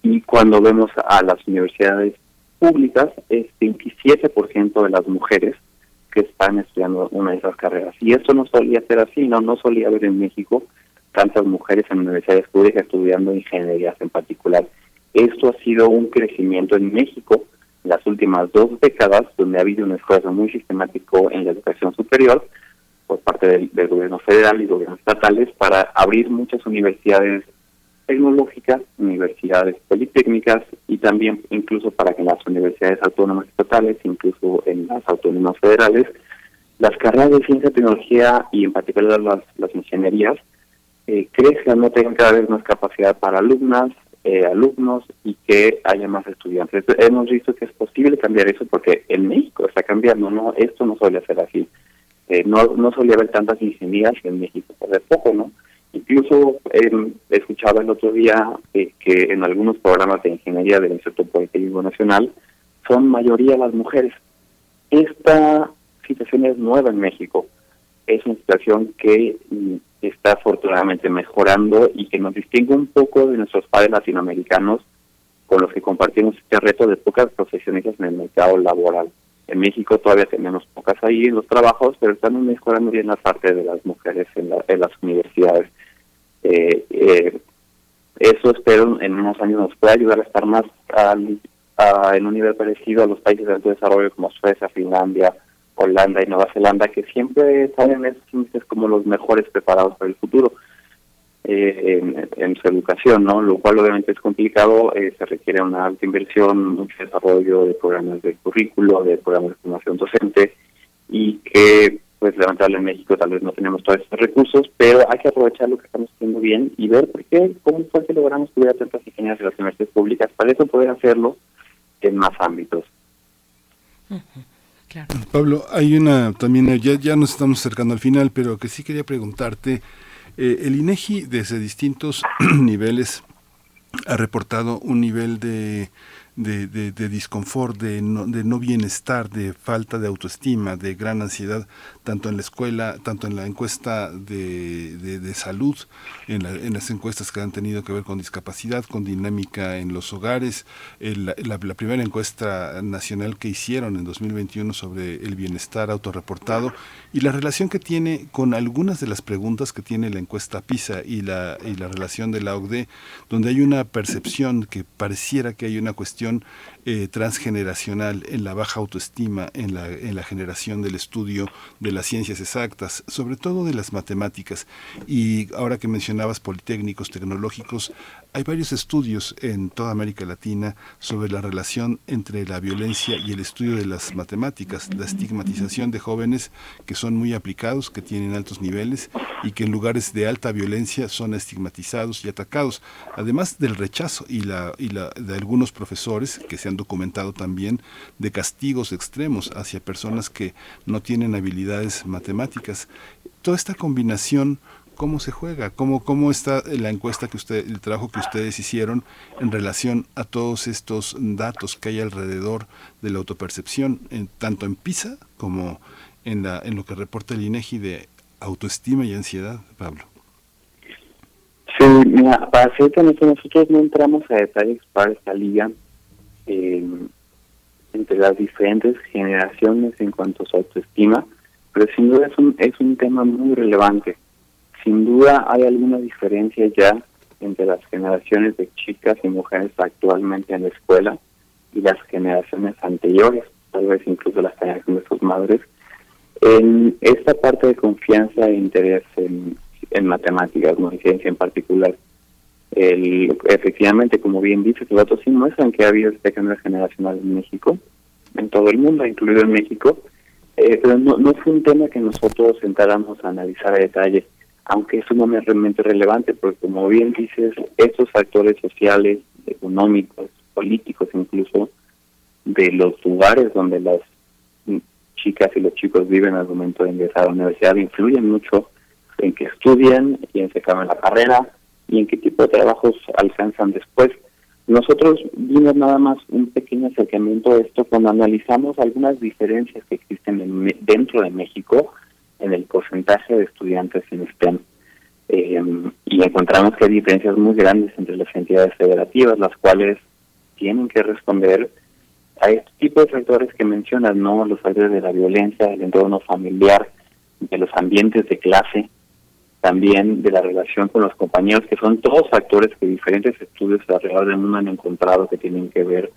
Y cuando vemos a las universidades públicas, es 27% de las mujeres que están estudiando una de esas carreras. Y esto no solía ser así, no, no solía haber en México tantas mujeres en universidades públicas estudiando ingenierías en particular. Esto ha sido un crecimiento en México las últimas dos décadas, donde ha habido un esfuerzo muy sistemático en la educación superior por parte del, gobierno federal y gobiernos estatales para abrir muchas universidades tecnológicas, universidades politécnicas y también incluso para que en las universidades autónomas estatales, incluso en las autónomas federales, las carreras de ciencia, tecnología y en particular las, las ingenierías eh, crezcan, no tengan cada vez más capacidad para alumnas, eh, alumnos y que haya más estudiantes. Hemos visto que es posible cambiar eso porque en México está cambiando, no esto no suele ser así. Eh, no, no solía haber tantas ingenierías en México, por de poco, ¿no? Incluso eh, escuchaba el otro día eh, que en algunos programas de ingeniería del Instituto Politécnico Nacional son mayoría las mujeres. Esta situación es nueva en México. Es una situación que mm, está afortunadamente mejorando y que nos distingue un poco de nuestros padres latinoamericanos con los que compartimos este reto de pocas profesionistas en el mercado laboral. En México todavía tenemos pocas ahí en los trabajos, pero están mejorando bien la parte de las mujeres en, las universidades. Eh, eh, eso espero en unos años nos pueda ayudar a estar más en un nivel parecido a los países de alto desarrollo como Suecia, Finlandia, Holanda y Nueva Zelanda, que siempre salen esos índices como los mejores preparados para el futuro eh, en, su educación, ¿no? Lo cual obviamente es complicado, eh, se requiere una alta inversión, mucho desarrollo de programas de currículo, de programas de formación docente, y que pues lamentablemente en México tal vez no tenemos todos estos recursos, pero hay que aprovechar lo que estamos haciendo bien y ver por qué, cómo fue que logramos que tantas ingenierías en las universidades públicas, para eso poder hacerlo en más ámbitos. Pablo, hay una también, ya, ya nos estamos acercando al final, pero que sí quería preguntarte, eh, el INEGI desde distintos niveles ha reportado un nivel de de, de, de disconfort, de no, de no bienestar, de falta de autoestima, de gran ansiedad, tanto en la escuela, tanto en la encuesta de, de salud, en, la, en, las encuestas que han tenido que ver con discapacidad, con dinámica en los hogares, la, la, primera encuesta nacional que hicieron en 2021 sobre el bienestar autorreportado y la relación que tiene con algunas de las preguntas que tiene la encuesta PISA y la, y la relación de la OCDE, donde hay una percepción que pareciera que hay una cuestión eh, transgeneracional en la baja autoestima, en la, en la generación del estudio de las ciencias exactas, sobre todo de las matemáticas. Y ahora que mencionabas politécnicos, tecnológicos, hay varios estudios en toda América Latina sobre la relación entre la violencia y el estudio de las matemáticas, la estigmatización de jóvenes que son muy aplicados, que tienen altos niveles y que en lugares de alta violencia son estigmatizados y atacados, además del rechazo y la, y la de algunos profesores que se han documentado también de castigos extremos hacia personas que no tienen habilidades matemáticas. Toda esta combinación cómo se juega, cómo, cómo está la encuesta que usted, el trabajo que ustedes hicieron en relación a todos estos datos que hay alrededor de la autopercepción, en, tanto en PISA como en, la, en lo que reporta el INEGI de autoestima y ansiedad, Pablo. Sí, mira, para ser nosotros no entramos a detalles para esta liga eh, entre las diferentes generaciones en cuanto a su autoestima, pero sin duda es un, es un tema muy relevante sin duda hay alguna diferencia ya entre las generaciones de chicas y mujeres actualmente en la escuela y las generaciones anteriores, tal vez incluso las generaciones de sus madres, en esta parte de confianza e interés en, matemáticas, no en ciencia en particular. El, efectivamente, como bien dice, los datos sí muestran que ha habido este cambio generacional en México, en todo el mundo, incluido en México, eh, pero no, no fue un tema que nosotros sentáramos a analizar a detalle aunque es sumamente relevante, porque como bien dices, estos factores sociales, económicos, políticos incluso, de los lugares donde las chicas y los chicos viven al momento de ingresar a la universidad influyen mucho en que estudian y en que la carrera y en qué tipo de trabajos alcanzan después. Nosotros vimos nada más un pequeño acercamiento a esto cuando analizamos algunas diferencias que existen dentro de México en el porcentaje de estudiantes en STEM. Eh, y encontramos que hay diferencias muy grandes entre las entidades federativas, las cuales tienen que responder a este tipo de factores que mencionas, ¿no? Los factores de la violencia, del entorno familiar, de los ambientes de clase, también de la relación con los compañeros, que son todos factores que diferentes estudios alrededor del mundo han encontrado que tienen que ver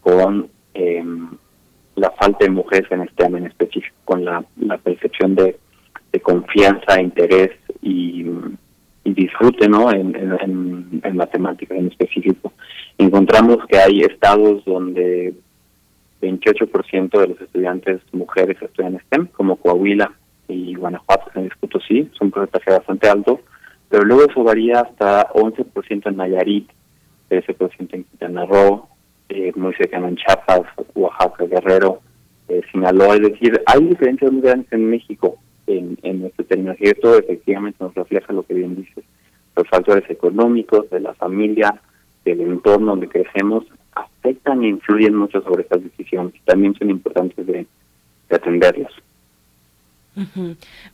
con eh, la falta de mujeres en este en específico, con la, percepción de, confianza, interés y, disfrute ¿no? en, matemáticas en específico. Encontramos que hay estados donde 28% de los estudiantes mujeres estudian STEM, como Coahuila y Guanajuato, en sí, es un porcentaje bastante alto, pero luego eso varía hasta 11% en Nayarit, 13% en Quintana Roo, eh, muy cercano en Chiapas, Oaxaca, Guerrero, eh, Sinaloa. Es decir, hay diferencias muy grandes en México en, en nuestro término. Y esto efectivamente nos refleja lo que bien dices. Los factores económicos, de la familia, del entorno donde crecemos, afectan e influyen mucho sobre estas decisiones. También son importantes de, de atenderlos.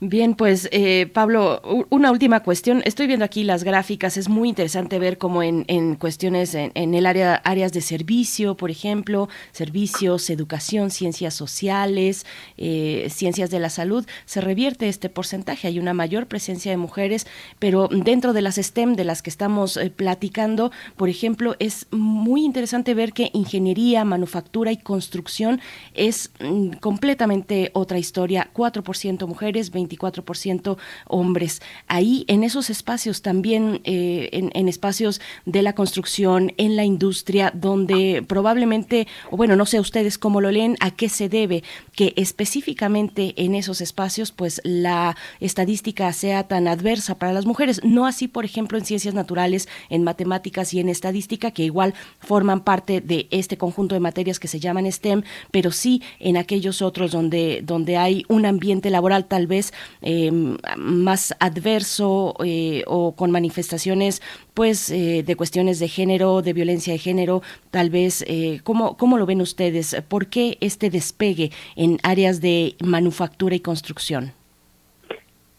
Bien, pues eh, Pablo, una última cuestión. Estoy viendo aquí las gráficas. Es muy interesante ver cómo en, cuestiones en, el área áreas de servicio, por ejemplo, servicios, educación, ciencias sociales, eh, ciencias de la salud, se revierte este porcentaje. Hay una mayor presencia de mujeres, pero dentro de las STEM de las que estamos eh, platicando, por ejemplo, es muy interesante ver que ingeniería, manufactura y construcción es mm, completamente otra historia. 4% mujeres, 24% hombres. Ahí, en esos espacios también, eh, en, espacios de la construcción, en la industria, donde probablemente, o bueno, no sé ustedes cómo lo leen, a qué se debe que específicamente en esos espacios, pues la estadística sea tan adversa para las mujeres. No así, por ejemplo, en ciencias naturales, en matemáticas y en estadística, que igual forman parte de este conjunto de materias que se llaman STEM, pero sí en aquellos otros donde, donde hay un ambiente laboral laboral tal vez em, más adverso eh, o con manifestaciones pues eh, de cuestiones de género, de violencia de género, tal vez, eh, ¿cómo, ¿cómo lo ven ustedes? ¿Por qué este despegue en áreas de manufactura y construcción?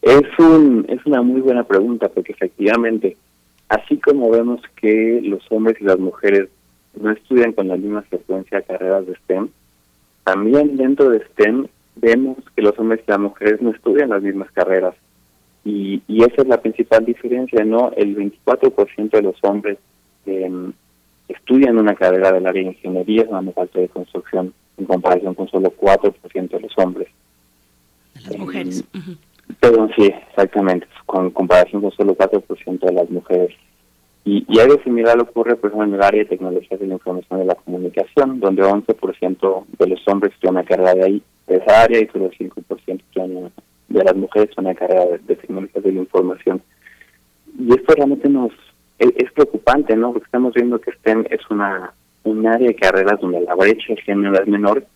Es, un, es una muy buena pregunta porque efectivamente, así como vemos que los hombres y las mujeres no estudian con la misma frecuencia carreras de STEM, también dentro de STEM vemos que los hombres y las mujeres no estudian las mismas carreras. Y, y esa es la principal diferencia, ¿no? El 24% de los hombres em, estudian una carrera del área de ingeniería, falta de construcción, en comparación con solo 4% de los hombres. De las mujeres. Perdón, sí, exactamente, con comparación con solo 4% de las mujeres. Y, y, algo similar ocurre, ejemplo, en el área de tecnologías de la información y de la comunicación, donde 11% de los hombres estudian una carrera de ahí de esa área y solo el 5% de las mujeres son en carrera de, tecnologías de la información. Y esto realmente nos es, preocupante, ¿no? Porque estamos viendo que STEM es una un área de carreras donde la brecha de género es menor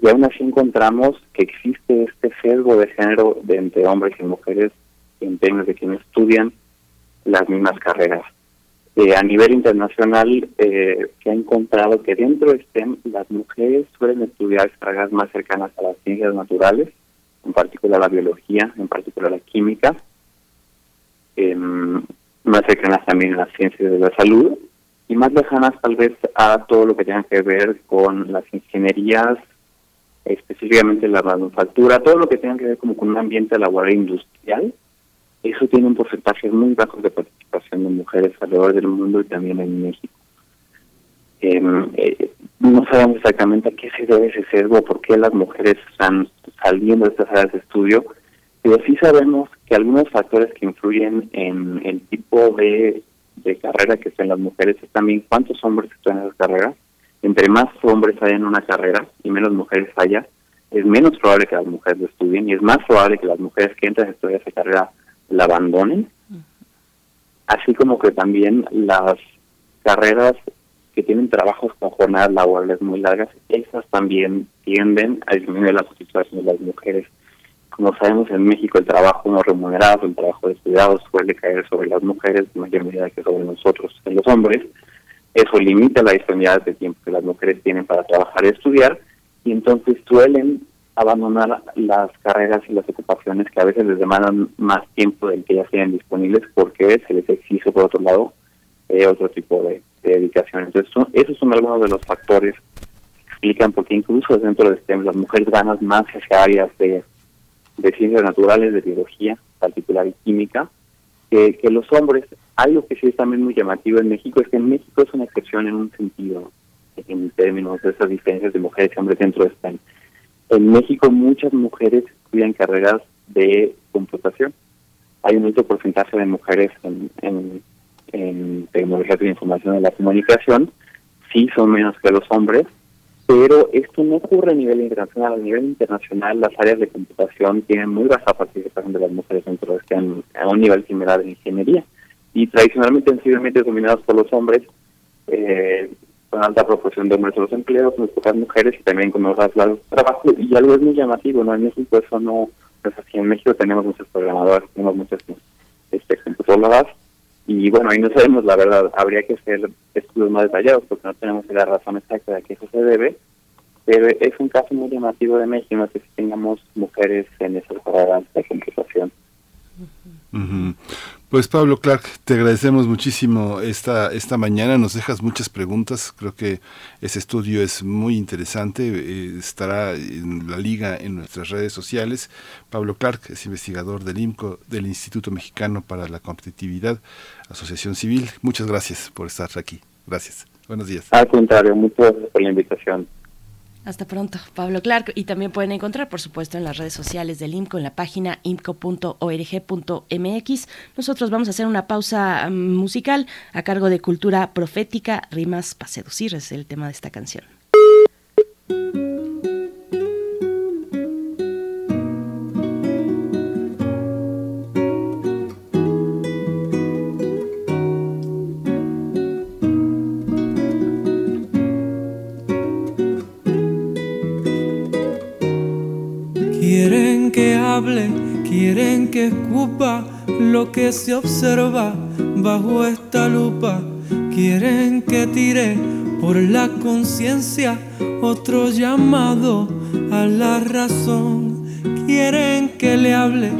y aún así encontramos que existe este sesgo de género de entre hombres y mujeres en términos de quienes estudian las mismas carreras. Eh, a nivel internacional eh, se ha encontrado que dentro de STEM las mujeres suelen estudiar carreras más cercanas a las ciencias naturales, en particular la biología, en particular la química, em, más cercanas también a las ciencias de la salud y más lejanas tal vez a todo lo que tenga que ver con las ingenierías, específicamente la manufactura, todo lo que tenga que ver como con un ambiente laboral industrial, eso tiene un porcentaje muy bajo de participación de mujeres alrededor del mundo y también en México. Em, eh, no sabemos exactamente a qué se debe ese sesgo, por qué las mujeres están saliendo de estas áreas de estudio, pero sí sabemos que algunos factores que influyen en el tipo de, carrera que están las mujeres es también cuántos hombres están en esa carrera. Entre más hombres haya en una carrera y menos mujeres haya, es menos probable que las mujeres lo estudien y es más probable que las mujeres que entran a estudiar esa carrera la abandonen. Así como que también las carreras que tienen trabajos con jornadas laborales muy largas, esas también tienden a disminuir la participación de las mujeres. Como sabemos, en México el trabajo no remunerado, el trabajo de cuidados suele caer sobre las mujeres en mayor medida que sobre nosotros, los hombres. Eso limita la disponibilidad de tiempo que las mujeres tienen para trabajar y estudiar, y entonces suelen abandonar las carreras y las ocupaciones que a veces les demandan más tiempo del que ya tienen disponibles porque se les exige, por otro lado, eh, otro tipo de, dedicación. Entonces, esos son algunos de los factores que explican por qué incluso dentro de STEM las mujeres ganan más hacia áreas de, de ciencias naturales, de biología, particular y química, que, que los hombres. Algo que sí es también muy llamativo en México es que en México es una excepción en un sentido, en términos de esas diferencias de mujeres y hombres dentro de STEM. En México muchas mujeres estudian carreras de computación. Hay un alto porcentaje de mujeres en, en, en tecnología de información y la comunicación, sí son menos que los hombres, pero esto no ocurre a nivel internacional. A nivel internacional, las áreas de computación tienen muy baja participación de las mujeres dentro de este, a un nivel similar de ingeniería. Y tradicionalmente han sido dominadas por los hombres, eh, con alta proporción de los empleos, con pocas mujeres y también con otras lados de trabajo. Y algo es muy llamativo, ¿no? En México eso no, es así. En México tenemos muchos programadores, tenemos muchas este, computadoras y bueno, ahí no sabemos la verdad, habría que hacer estudios más detallados porque no tenemos la razón exacta de a qué eso se debe, pero es un caso muy llamativo de México que tengamos mujeres en esas carreras de Pues Pablo Clark, te agradecemos muchísimo esta, esta mañana, nos dejas muchas preguntas, creo que ese estudio es muy interesante, eh, estará en la liga en nuestras redes sociales. Pablo Clark es investigador del IMCO, del Instituto Mexicano para la Competitividad, Asociación Civil. Muchas gracias por estar aquí. Gracias. Buenos días. Al contrario, muchas gracias por la invitación. Hasta pronto, Pablo Clark. Y también pueden encontrar, por supuesto, en las redes sociales del IMCO, en la página imco.org.mx. Nosotros vamos a hacer una pausa mm, musical a cargo de Cultura Profética, Rimas para Seducir, es el tema de esta canción. Que escupa lo que se observa bajo esta lupa. Quieren que tire por la conciencia otro llamado a la razón. Quieren que le hable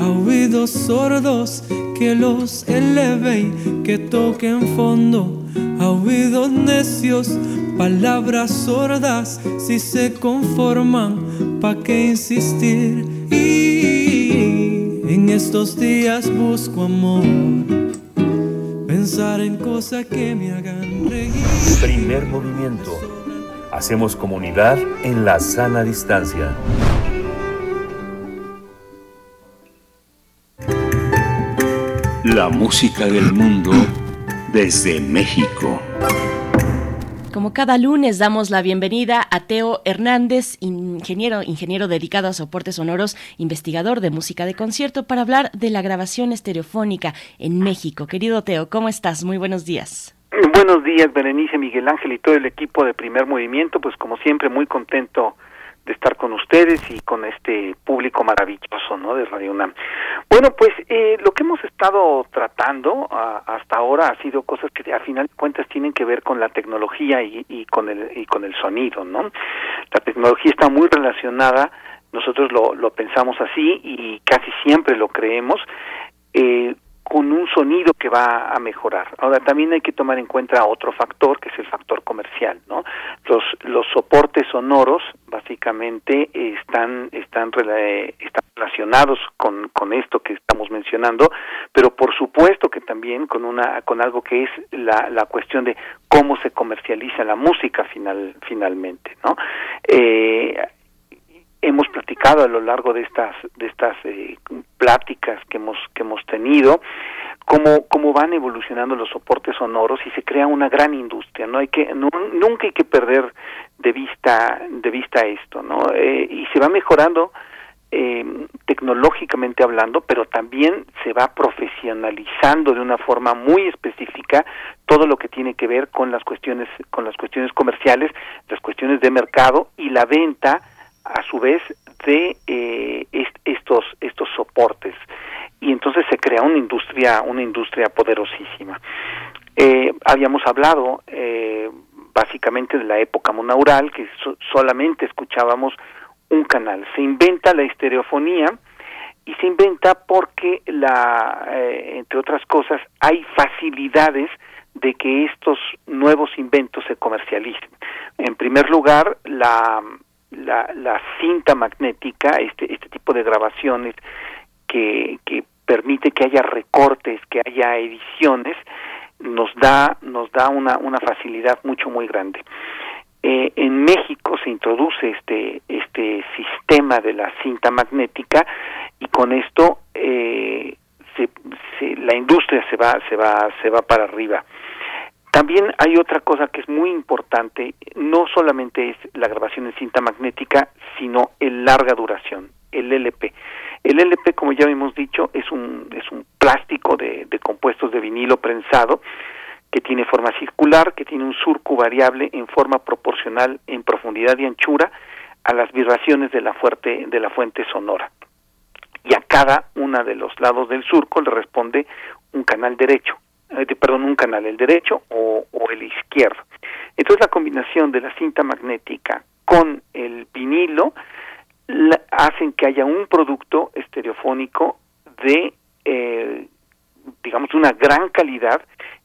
a oídos sordos, que los eleve y que toquen fondo. A oídos necios, palabras sordas, si se conforman, ¿pa' qué insistir? En estos días busco amor, pensar en cosas que me hagan reír. Primer movimiento. Hacemos comunidad en la sana distancia. La música del mundo desde México. Como cada lunes damos la bienvenida a Teo Hernández, ingeniero, ingeniero dedicado a soportes sonoros, investigador de música de concierto, para hablar de la grabación estereofónica en México. Querido Teo, ¿cómo estás? Muy buenos días. Buenos días, Berenice, Miguel Ángel y todo el equipo de Primer Movimiento, pues como siempre muy contento de estar con ustedes y con este público maravilloso, ¿no? De Radio UNAM. Bueno, pues eh, lo que hemos estado tratando hasta ahora ha sido cosas que a final de cuentas tienen que ver con la tecnología y, y, con el y con el sonido, ¿no? La tecnología está muy relacionada, nosotros lo, lo pensamos así y casi siempre lo creemos. Eh, con un sonido que va a mejorar. Ahora también hay que tomar en cuenta otro factor que es el factor comercial, ¿no? Los los soportes sonoros básicamente están están están relacionados con con esto que estamos mencionando, pero por supuesto que también con una con algo que es la la cuestión de cómo se comercializa la música final finalmente, ¿no? Eh, hemos platicado a lo largo de estas de estas eh, pláticas que hemos que hemos tenido cómo cómo van evolucionando los soportes sonoros y se crea una gran industria no hay que nunca hay que perder de vista de vista esto no eh, y se va mejorando eh, tecnológicamente hablando, pero también se va profesionalizando de una forma muy específica todo lo que tiene que ver con las cuestiones con las cuestiones comerciales, las cuestiones de mercado y la venta a su vez de eh, estos estos soportes. Y entonces se crea una industria una industria poderosísima. Eh, habíamos hablado eh, básicamente de la época monaural que solamente escuchábamos un canal. Se inventa la estereofonía y se inventa porque la entre otras cosas hay facilidades de que estos nuevos inventos se comercialicen. En primer lugar la la, la cinta magnética, este, este tipo de grabaciones que, que permite que haya recortes, que haya ediciones, nos da, nos da una, una facilidad mucho muy grande. Eh, en México se introduce este, este sistema de la cinta magnética y con esto eh, se, se, la industria se va, se va, se va para arriba. También hay otra cosa que es muy importante, no solamente es la grabación en cinta magnética, sino el larga duración, el LP. El LP, como ya hemos dicho, es un, es un plástico de, de compuestos de vinilo prensado que tiene forma circular, que tiene un surco variable en forma proporcional en profundidad y anchura a las vibraciones de la, fuerte, de la fuente sonora. Y a cada uno de los lados del surco le responde un canal derecho eh, perdón, un canal, el derecho o, el izquierdo. Entonces la combinación de la cinta magnética con el vinilo hacen que haya un producto estereofónico de, eh, digamos, una gran calidad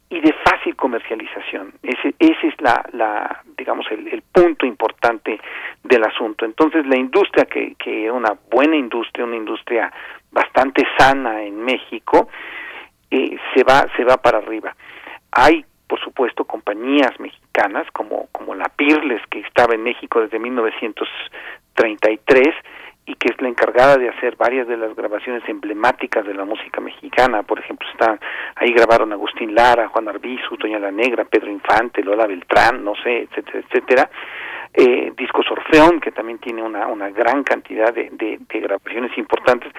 y de fácil comercialización. Ese, ese es la, la digamos, el, el, punto importante del asunto. Entonces, la industria, que, que era una buena industria, una industria bastante sana en México, se va se va para arriba. Hay por supuesto compañías mexicanas como como la Pirles que estaba en México desde 1933 y que es la encargada de hacer varias de las grabaciones emblemáticas de la música mexicana. Por ejemplo, está ahí grabaron Agustín Lara, Juan Arbizu, Doña la Negra, Pedro Infante, Lola Beltrán, no sé, etcétera, etcétera eh, Discos Orfeón, que también tiene una, una gran cantidad de, de, grabaciones importantes,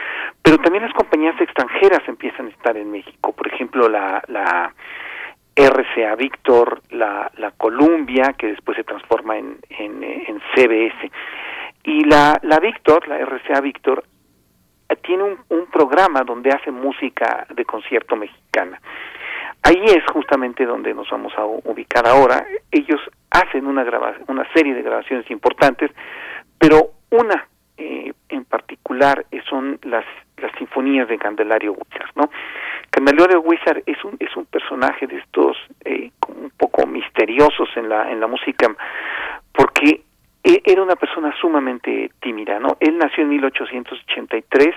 pero también las compañías extranjeras empiezan a estar en México, por ejemplo la, la RCA Victor, la, la Columbia, que después se transforma en, en, CBS. Y la, la Victor, la RCA Victor, tiene un programa donde hace música de concierto mexicana. Ahí es justamente donde nos vamos a ubicar ahora. Ellos hacen una, una serie de grabaciones importantes, pero una eh, en particular son las, las sinfonías de Candelario Huizar, ¿no? Candelario Huizar es un, es un personaje de estos eh, un poco misteriosos en la, en la música, porque e, era una persona sumamente tímida, ¿no? Él nació en 1883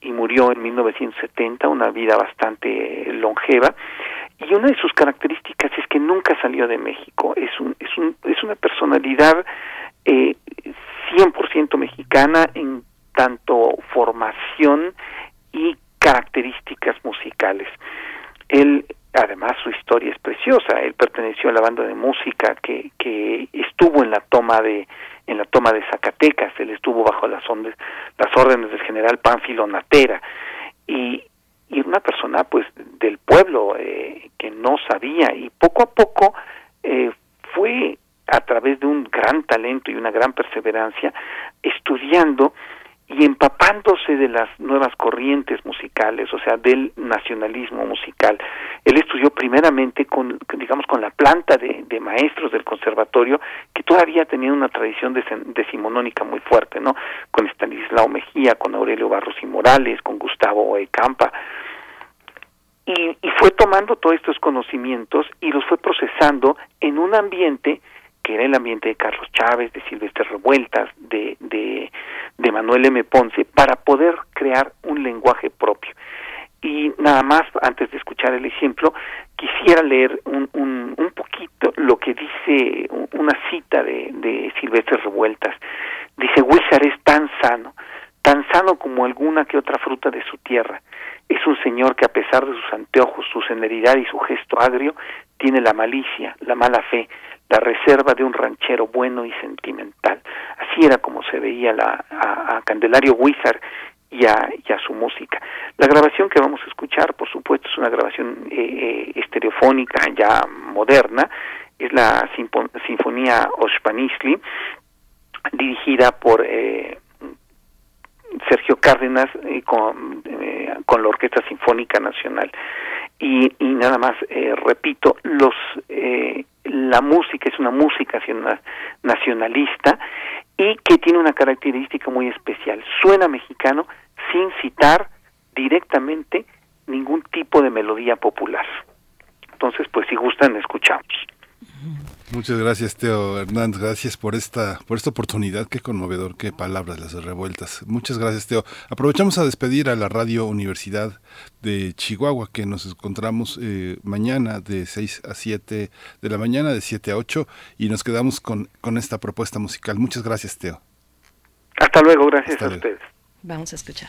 y murió en 1970, una vida bastante longeva, y una de sus características es que nunca salió de México, es, un, es, un, es una personalidad eh, 100% mexicana en tanto formación y características musicales. Él, además, su historia es preciosa. Él perteneció a la banda de música que, que estuvo en la toma de en la toma de Zacatecas. Él estuvo bajo las, las órdenes del general Pánfilo Natera y y una persona pues del pueblo eh, que no sabía y poco a poco eh, fue a través de un gran talento y una gran perseverancia estudiando y empapándose de las nuevas corrientes musicales, o sea, del nacionalismo musical. Él estudió primeramente con, digamos, con la planta de, maestros del conservatorio, que todavía tenían una tradición decimonónica muy fuerte, ¿no? Con Stanislao Mejía, con Aurelio Barros y Morales, con Gustavo Campa. Y fue tomando todos estos conocimientos y los fue procesando en un ambiente que era el ambiente de Carlos Chávez, de Silvestre Revueltas, de, de, Manuel M. Ponce, para poder crear un lenguaje propio. Y nada más, antes de escuchar el ejemplo, quisiera leer un, un, un poquito lo que dice una cita de, de Silvestre Revueltas. Dice, Huizar es tan sano, tan sano como alguna que otra fruta de su tierra. Es un señor que a pesar de sus anteojos, su seneridad y su gesto agrio, tiene la malicia, la mala fe, la reserva de un ranchero bueno y sentimental. Así era como se veía la, a, Candelario Huizar y a, su música. La grabación que vamos a escuchar, por supuesto, es una grabación eh, eh estereofónica ya moderna, es la Sinfonía Ospanisli, dirigida por eh, Sergio Cárdenas eh, con, eh, con la Orquesta Sinfónica Nacional. Y, y nada más, eh, repito, los eh, la música es una música nacionalista y que tiene una característica muy especial. Suena mexicano sin citar directamente ningún tipo de melodía popular. Entonces, pues si gustan, escuchamos. Muchas gracias, Teo Hernández. Gracias por esta, por esta oportunidad. Qué conmovedor, qué palabras las revueltas. Muchas gracias, Teo. Aprovechamos a despedir a la Radio Universidad de Chihuahua, que nos encontramos eh, mañana de 6 a 7 de la mañana, de 7 a 8, y nos quedamos con, con esta propuesta musical. Muchas gracias, Teo. Hasta luego, gracias a ustedes. Vamos a escuchar.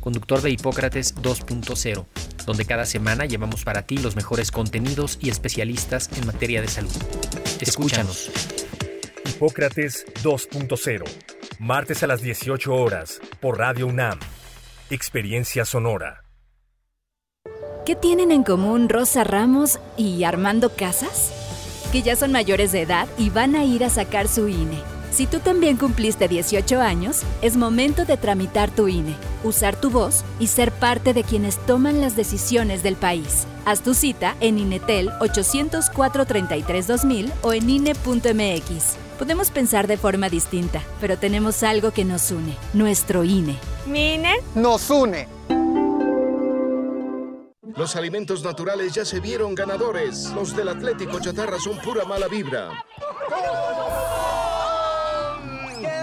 conductor de Hipócrates 2.0, donde cada semana llevamos para ti los mejores contenidos y especialistas en materia de salud. Escúchanos. Hipócrates 2.0, martes a las 18 horas, por Radio UNAM. Experiencia Sonora. ¿Qué tienen en común Rosa Ramos y Armando Casas? Que ya son mayores de edad y van a ir a sacar su INE. Si tú también cumpliste 18 años, es momento de tramitar tu INE, usar tu voz y ser parte de quienes toman las decisiones del país. Haz tu cita en INETEL 804-33-2000 o en INE.mx. Podemos pensar de forma distinta, pero tenemos algo que nos une, nuestro INE. ¿Mi INE? Nos une. Los alimentos naturales ya se vieron ganadores. Los del Atlético Chatarra son pura mala vibra.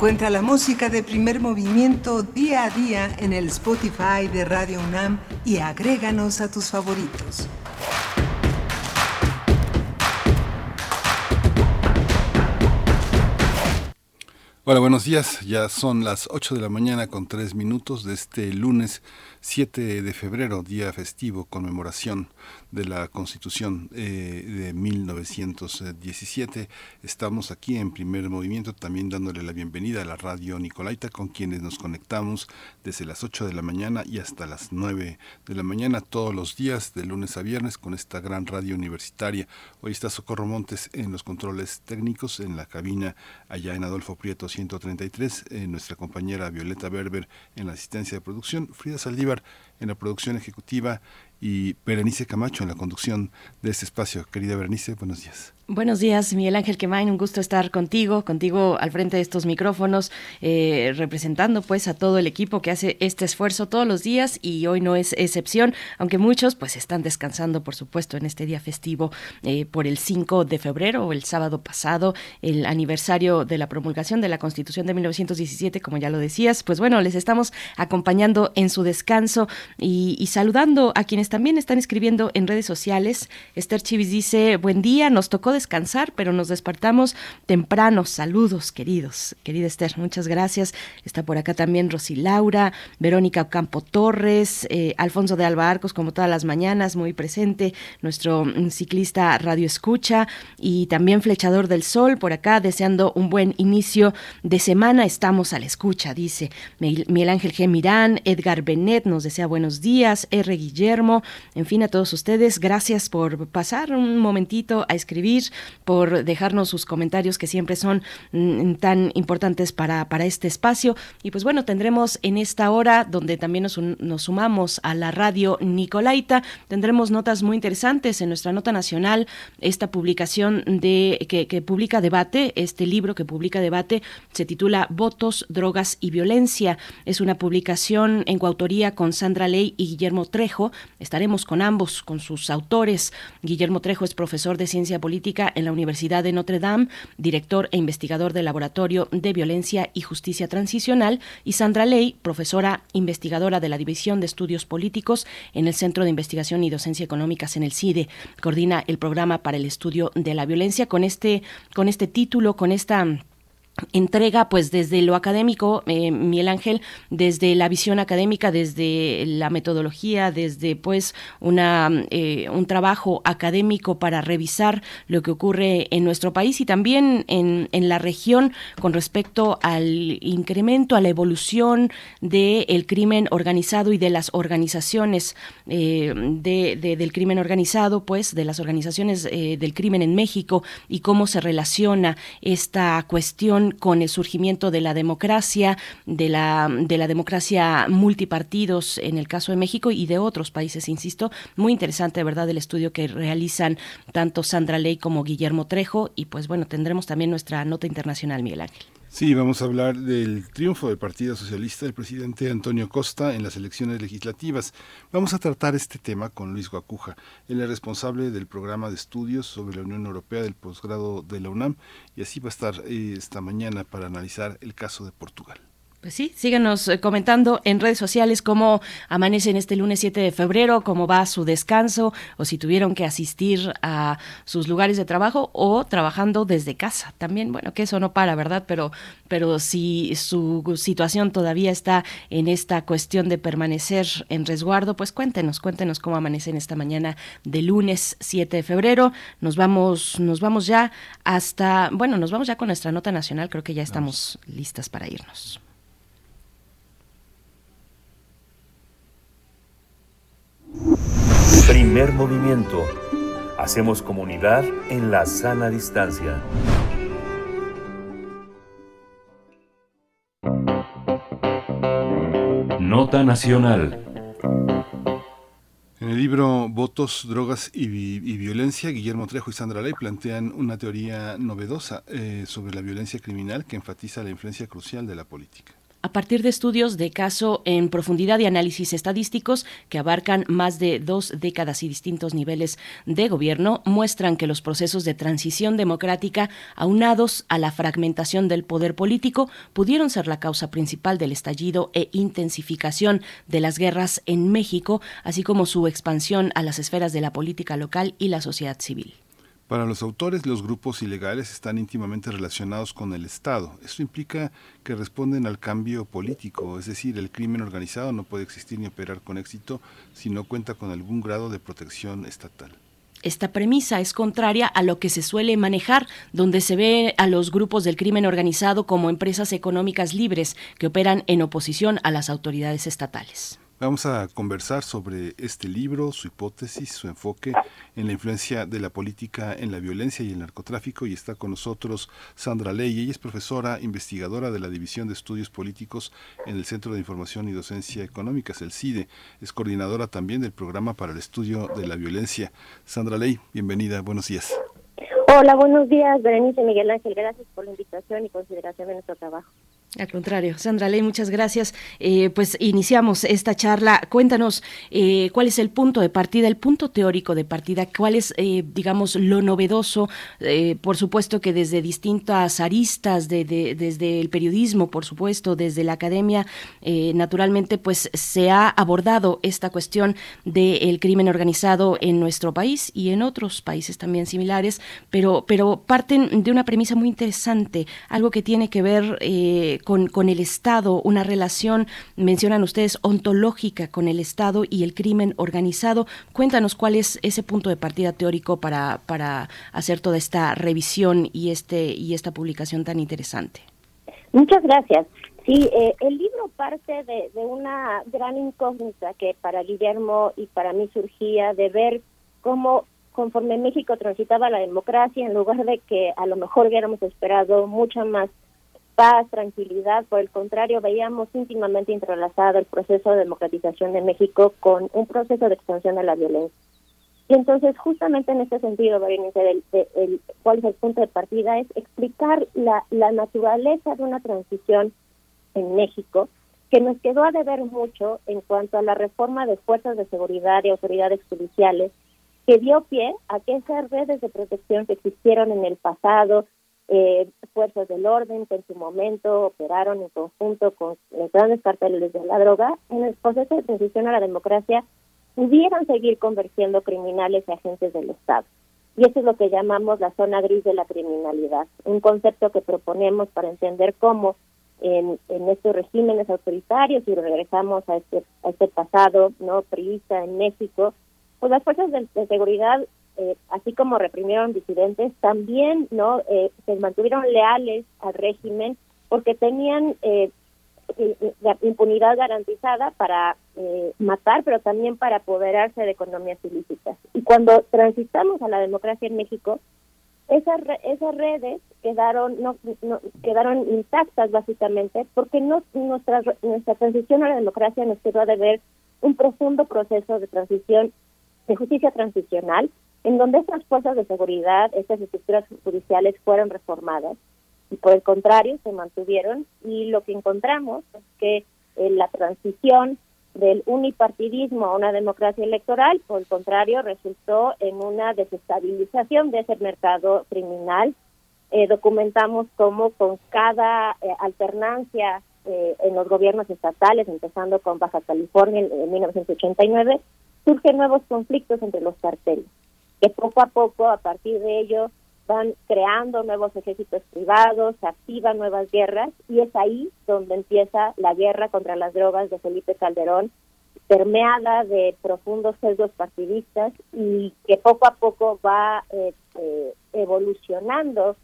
Encuentra la música de primer movimiento día a día en el Spotify de Radio UNAM y agréganos a tus favoritos. Hola, buenos días. Ya son las 8 de la mañana con 3 minutos de este lunes 7 de febrero, día festivo, conmemoración de la Constitución eh, de 1917. Estamos aquí en primer movimiento también dándole la bienvenida a la radio Nicolaita con quienes nos conectamos desde las 8 de la mañana y hasta las 9 de la mañana todos los días de lunes a viernes con esta gran radio universitaria. Hoy está Socorro Montes en los controles técnicos en la cabina allá en Adolfo Prieto 133, eh, nuestra compañera Violeta Berber en la asistencia de producción, Frida Saldívar en la producción ejecutiva y Berenice Camacho en la conducción de este espacio. Querida Berenice, buenos días. Buenos días, Miguel Ángel Quemain, un gusto estar contigo, contigo al frente de estos micrófonos, eh, representando pues a todo el equipo que hace este esfuerzo todos los días y hoy no es excepción, aunque muchos pues están descansando, por supuesto, en este día festivo eh, por el 5 de febrero o el sábado pasado, el aniversario de la promulgación de la Constitución de 1917, como ya lo decías, pues bueno, les estamos acompañando en su descanso y, y saludando a quienes también están escribiendo en redes sociales. Esther Chivis dice, buen día, nos tocó descansar, pero nos despertamos temprano. Saludos, queridos. Querida Esther, muchas gracias. Está por acá también Rosy Laura, Verónica Campo Torres, eh, Alfonso de Alba Arcos, como todas las mañanas, muy presente, nuestro mm, ciclista Radio Escucha y también Flechador del Sol por acá, deseando un buen inicio de semana. Estamos a la escucha, dice Miguel Ángel G. Mirán, Edgar Benet nos desea buenos días, R. Guillermo, en fin, a todos ustedes, gracias por pasar un momentito a escribir por dejarnos sus comentarios que siempre son mm, tan importantes para, para este espacio. Y pues bueno, tendremos en esta hora, donde también nos, nos sumamos a la radio Nicolaita, tendremos notas muy interesantes en nuestra nota nacional, esta publicación de que, que publica debate, este libro que publica debate se titula Votos, Drogas y Violencia. Es una publicación en coautoría con Sandra Ley y Guillermo Trejo. Estaremos con ambos, con sus autores. Guillermo Trejo es profesor de Ciencia Política en la Universidad de Notre Dame, director e investigador del Laboratorio de Violencia y Justicia Transicional, y Sandra Ley, profesora investigadora de la División de Estudios Políticos en el Centro de Investigación y Docencia Económicas en el CIDE. Coordina el programa para el estudio de la violencia con este, con este título, con esta entrega pues desde lo académico eh, Miguel Ángel desde la visión académica desde la metodología desde pues una eh, un trabajo académico para revisar lo que ocurre en nuestro país y también en, en la región con respecto al incremento a la evolución del crimen organizado y de las organizaciones eh, de, del crimen organizado pues de las organizaciones del crimen en México y cómo se relaciona esta cuestión con el surgimiento de la democracia, de la, de la democracia multipartidos en el caso de México y de otros países, insisto. Muy interesante, ¿verdad?, el estudio que realizan tanto Sandra Ley como Guillermo Trejo. Y pues bueno, tendremos también nuestra nota internacional, Miguel Ángel. Sí, vamos a hablar del triunfo del Partido Socialista del presidente Antonio Costa en las elecciones legislativas. Vamos a tratar este tema con Luis Guacuja. Él es responsable del programa de estudios sobre la Unión Europea del posgrado de la UNAM y así va a estar eh, esta mañana para analizar el caso de Portugal. Pues sí, síganos eh, comentando en redes sociales cómo amanecen este lunes 7 de febrero, cómo va su descanso o si tuvieron que asistir a sus lugares de trabajo o trabajando desde casa. También, bueno, que eso no para, ¿verdad? Pero, pero si su situación todavía está en esta cuestión de permanecer en resguardo, pues cuéntenos, cuéntenos cómo amanecen esta mañana de lunes 7 de febrero. Nos vamos, nos vamos ya hasta, bueno, nos vamos ya con nuestra nota nacional, creo que ya estamos listas para irnos. Primer movimiento. Hacemos comunidad en la sana distancia. Nota Nacional. En el libro Votos, Drogas y, Violencia, Guillermo Trejo y Sandra Ley plantean una teoría novedosa eh, sobre la violencia criminal que enfatiza la influencia crucial de la política a partir de estudios de caso en profundidad y análisis estadísticos que abarcan más de dos décadas y distintos niveles de gobierno, muestran que los procesos de transición democrática, aunados a la fragmentación del poder político, pudieron ser la causa principal del estallido e intensificación de las guerras en México, así como su expansión a las esferas de la política local y la sociedad civil. Para los autores, los grupos ilegales están íntimamente relacionados con el Estado. Esto implica que responden al cambio político, es decir, el crimen organizado no puede existir ni operar con éxito si no cuenta con algún grado de protección estatal. Esta premisa es contraria a lo que se suele manejar, donde se ve a los grupos del crimen organizado como empresas económicas libres que operan en oposición a las autoridades estatales. Vamos a conversar sobre este libro, su hipótesis, su enfoque en la influencia de la política en la violencia y el narcotráfico y está con nosotros Sandra Ley. Ella es profesora investigadora de la División de Estudios Políticos en el Centro de Información y Docencia Económicas, el CIDE. Es coordinadora también del programa para el estudio de la violencia. Sandra Ley, bienvenida, buenos días. Hola, buenos días, Berenice Miguel Ángel. Gracias por la invitación y consideración de nuestro trabajo. Al contrario, Sandra Ley, muchas gracias. Eh, pues iniciamos esta charla. Cuéntanos eh, cuál es el punto de partida, el punto teórico de partida, cuál es, eh, digamos, lo novedoso. por supuesto que desde distintas aristas, desde el periodismo, por supuesto, desde la academia, naturalmente, pues se ha abordado esta cuestión del crimen organizado en nuestro país y en otros países también similares, pero, pero parten de una premisa muy interesante, algo que tiene que ver con, con el Estado, una relación, mencionan ustedes, ontológica con el Estado y el crimen organizado. Cuéntanos cuál es ese punto de partida teórico para, para hacer toda esta revisión y, este, y esta publicación tan interesante. Muchas gracias. Sí, eh, el libro parte de, de, una gran incógnita que para Guillermo y para mí surgía de ver cómo conforme México transitaba la democracia, en lugar de que a lo mejor hubiéramos esperado mucha más paz, tranquilidad, por el contrario, veíamos íntimamente entrelazado el proceso de democratización de México con un proceso de expansión de la violencia. Y entonces, justamente en este sentido, el, el, cuál es el punto de partida, es explicar la, la naturaleza de una transición en México que nos quedó a deber mucho en cuanto a la reforma de fuerzas de seguridad y autoridades judiciales, que dio pie a que esas redes de protección que existieron en el pasado, eh, fuerzas del orden que en su momento operaron en conjunto con los grandes carteles de la droga, en el proceso de transición a la democracia pudieran seguir convirtiendo criminales y agentes del Estado. Y eso es lo que llamamos la zona gris de la criminalidad, un concepto que proponemos para entender cómo en, estos regímenes autoritarios, y regresamos a este, a este pasado no priista en México, pues las fuerzas de, seguridad, eh, así como reprimieron disidentes, también no eh, se mantuvieron leales al régimen porque tenían eh, impunidad garantizada para matar, pero también para apoderarse de economías ilícitas. Y cuando transitamos a la democracia en México, esas esas redes quedaron no, quedaron intactas básicamente porque no nuestra nuestra transición a la democracia nos quedó de ver un profundo proceso de transición de justicia transicional en donde estas fuerzas de seguridad estas estructuras judiciales fueron reformadas y por el contrario se mantuvieron y lo que encontramos es que en la transición del unipartidismo a una democracia electoral, por el contrario, resultó en una desestabilización de ese mercado criminal. Eh, documentamos cómo con cada eh, alternancia eh, en los gobiernos estatales, empezando con Baja California en, en 1989, surgen nuevos conflictos entre los carteles, que poco a poco, a partir de ello, van creando nuevos ejércitos privados, activan nuevas guerras y es ahí donde empieza la guerra contra las drogas de Felipe Calderón, permeada de profundos sesgos partidistas y que poco a poco va eh, eh, evolucionando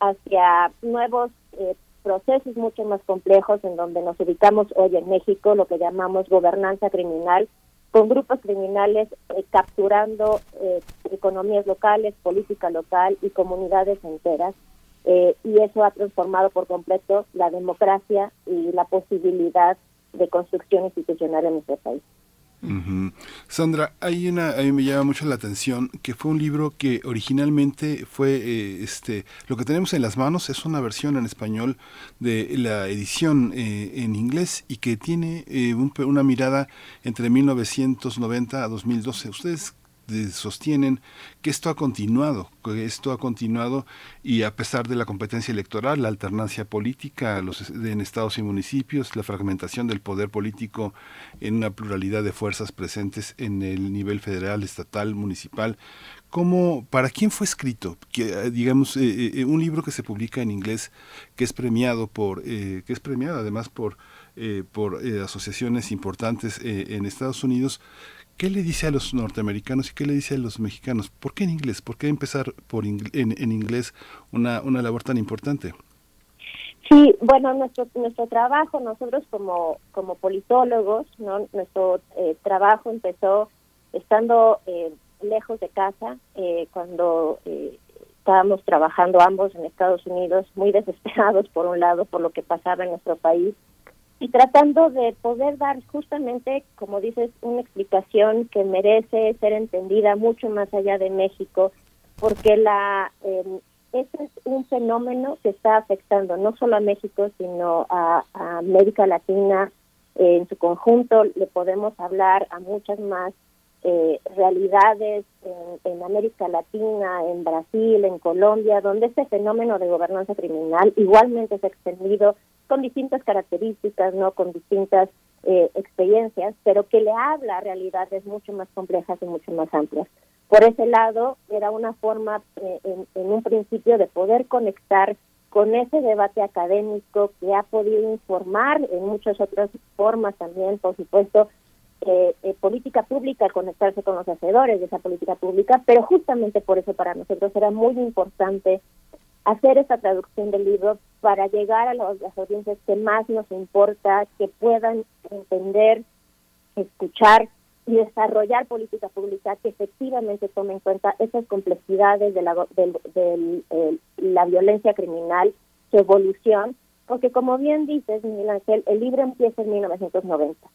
hacia nuevos eh, procesos mucho más complejos en donde nos ubicamos hoy en México, lo que llamamos gobernanza criminal, con grupos criminales eh, capturando eh, economías locales, política local y comunidades enteras. Eh, y eso ha transformado por completo la democracia y la posibilidad de construcción institucional en nuestro país. Sandra, hay una, a mí me llama mucho la atención que fue un libro que originalmente fue, eh, este, lo que tenemos en las manos es una versión en español de la edición eh, en inglés y que tiene eh, una mirada entre 1990 a 2012. ¿Ustedes sostienen que esto ha continuado, que esto ha continuado y a pesar de la competencia electoral, la alternancia política los, en estados y municipios, la fragmentación del poder político en una pluralidad de fuerzas presentes en el nivel federal, estatal, municipal, ¿Cómo, ¿Para quién fue escrito? Que, digamos, eh, eh, un libro que se publica en inglés, que es premiado por, eh, que es premiado además por, por asociaciones importantes en Estados Unidos, ¿Qué le dice a los norteamericanos y qué le dice a los mexicanos? ¿Por qué en inglés? ¿Por qué empezar por en, en, inglés una, una labor tan importante? Sí, bueno, nuestro nuestro trabajo, nosotros como como politólogos, no, nuestro eh, trabajo empezó estando eh, lejos de casa, eh, cuando estábamos trabajando ambos en Estados Unidos, muy desesperados por un lado por lo que pasaba en nuestro país y tratando de poder dar justamente, como dices, una explicación que merece ser entendida mucho más allá de México, porque la eh, este es un fenómeno que está afectando no solo a México, sino a, América Latina en su conjunto. Le podemos hablar a muchas más eh, realidades en, en, América Latina, en Brasil, en Colombia, donde este fenómeno de gobernanza criminal igualmente se ha extendido con distintas características, no con distintas eh, experiencias, pero que le habla a realidades mucho más complejas y mucho más amplias. Por ese lado, era una forma eh, en, un principio de poder conectar con ese debate académico que ha podido informar en muchas otras formas también, por supuesto, eh, política pública, conectarse con los hacedores de esa política pública, pero justamente por eso para nosotros era muy importante hacer esa traducción del libro para llegar a las audiencias que más nos importa, que puedan entender, escuchar y desarrollar política pública que efectivamente tome en cuenta esas complejidades de la, la violencia criminal, su evolución, porque como bien dices, Miguel Ángel, el libro empieza en 1990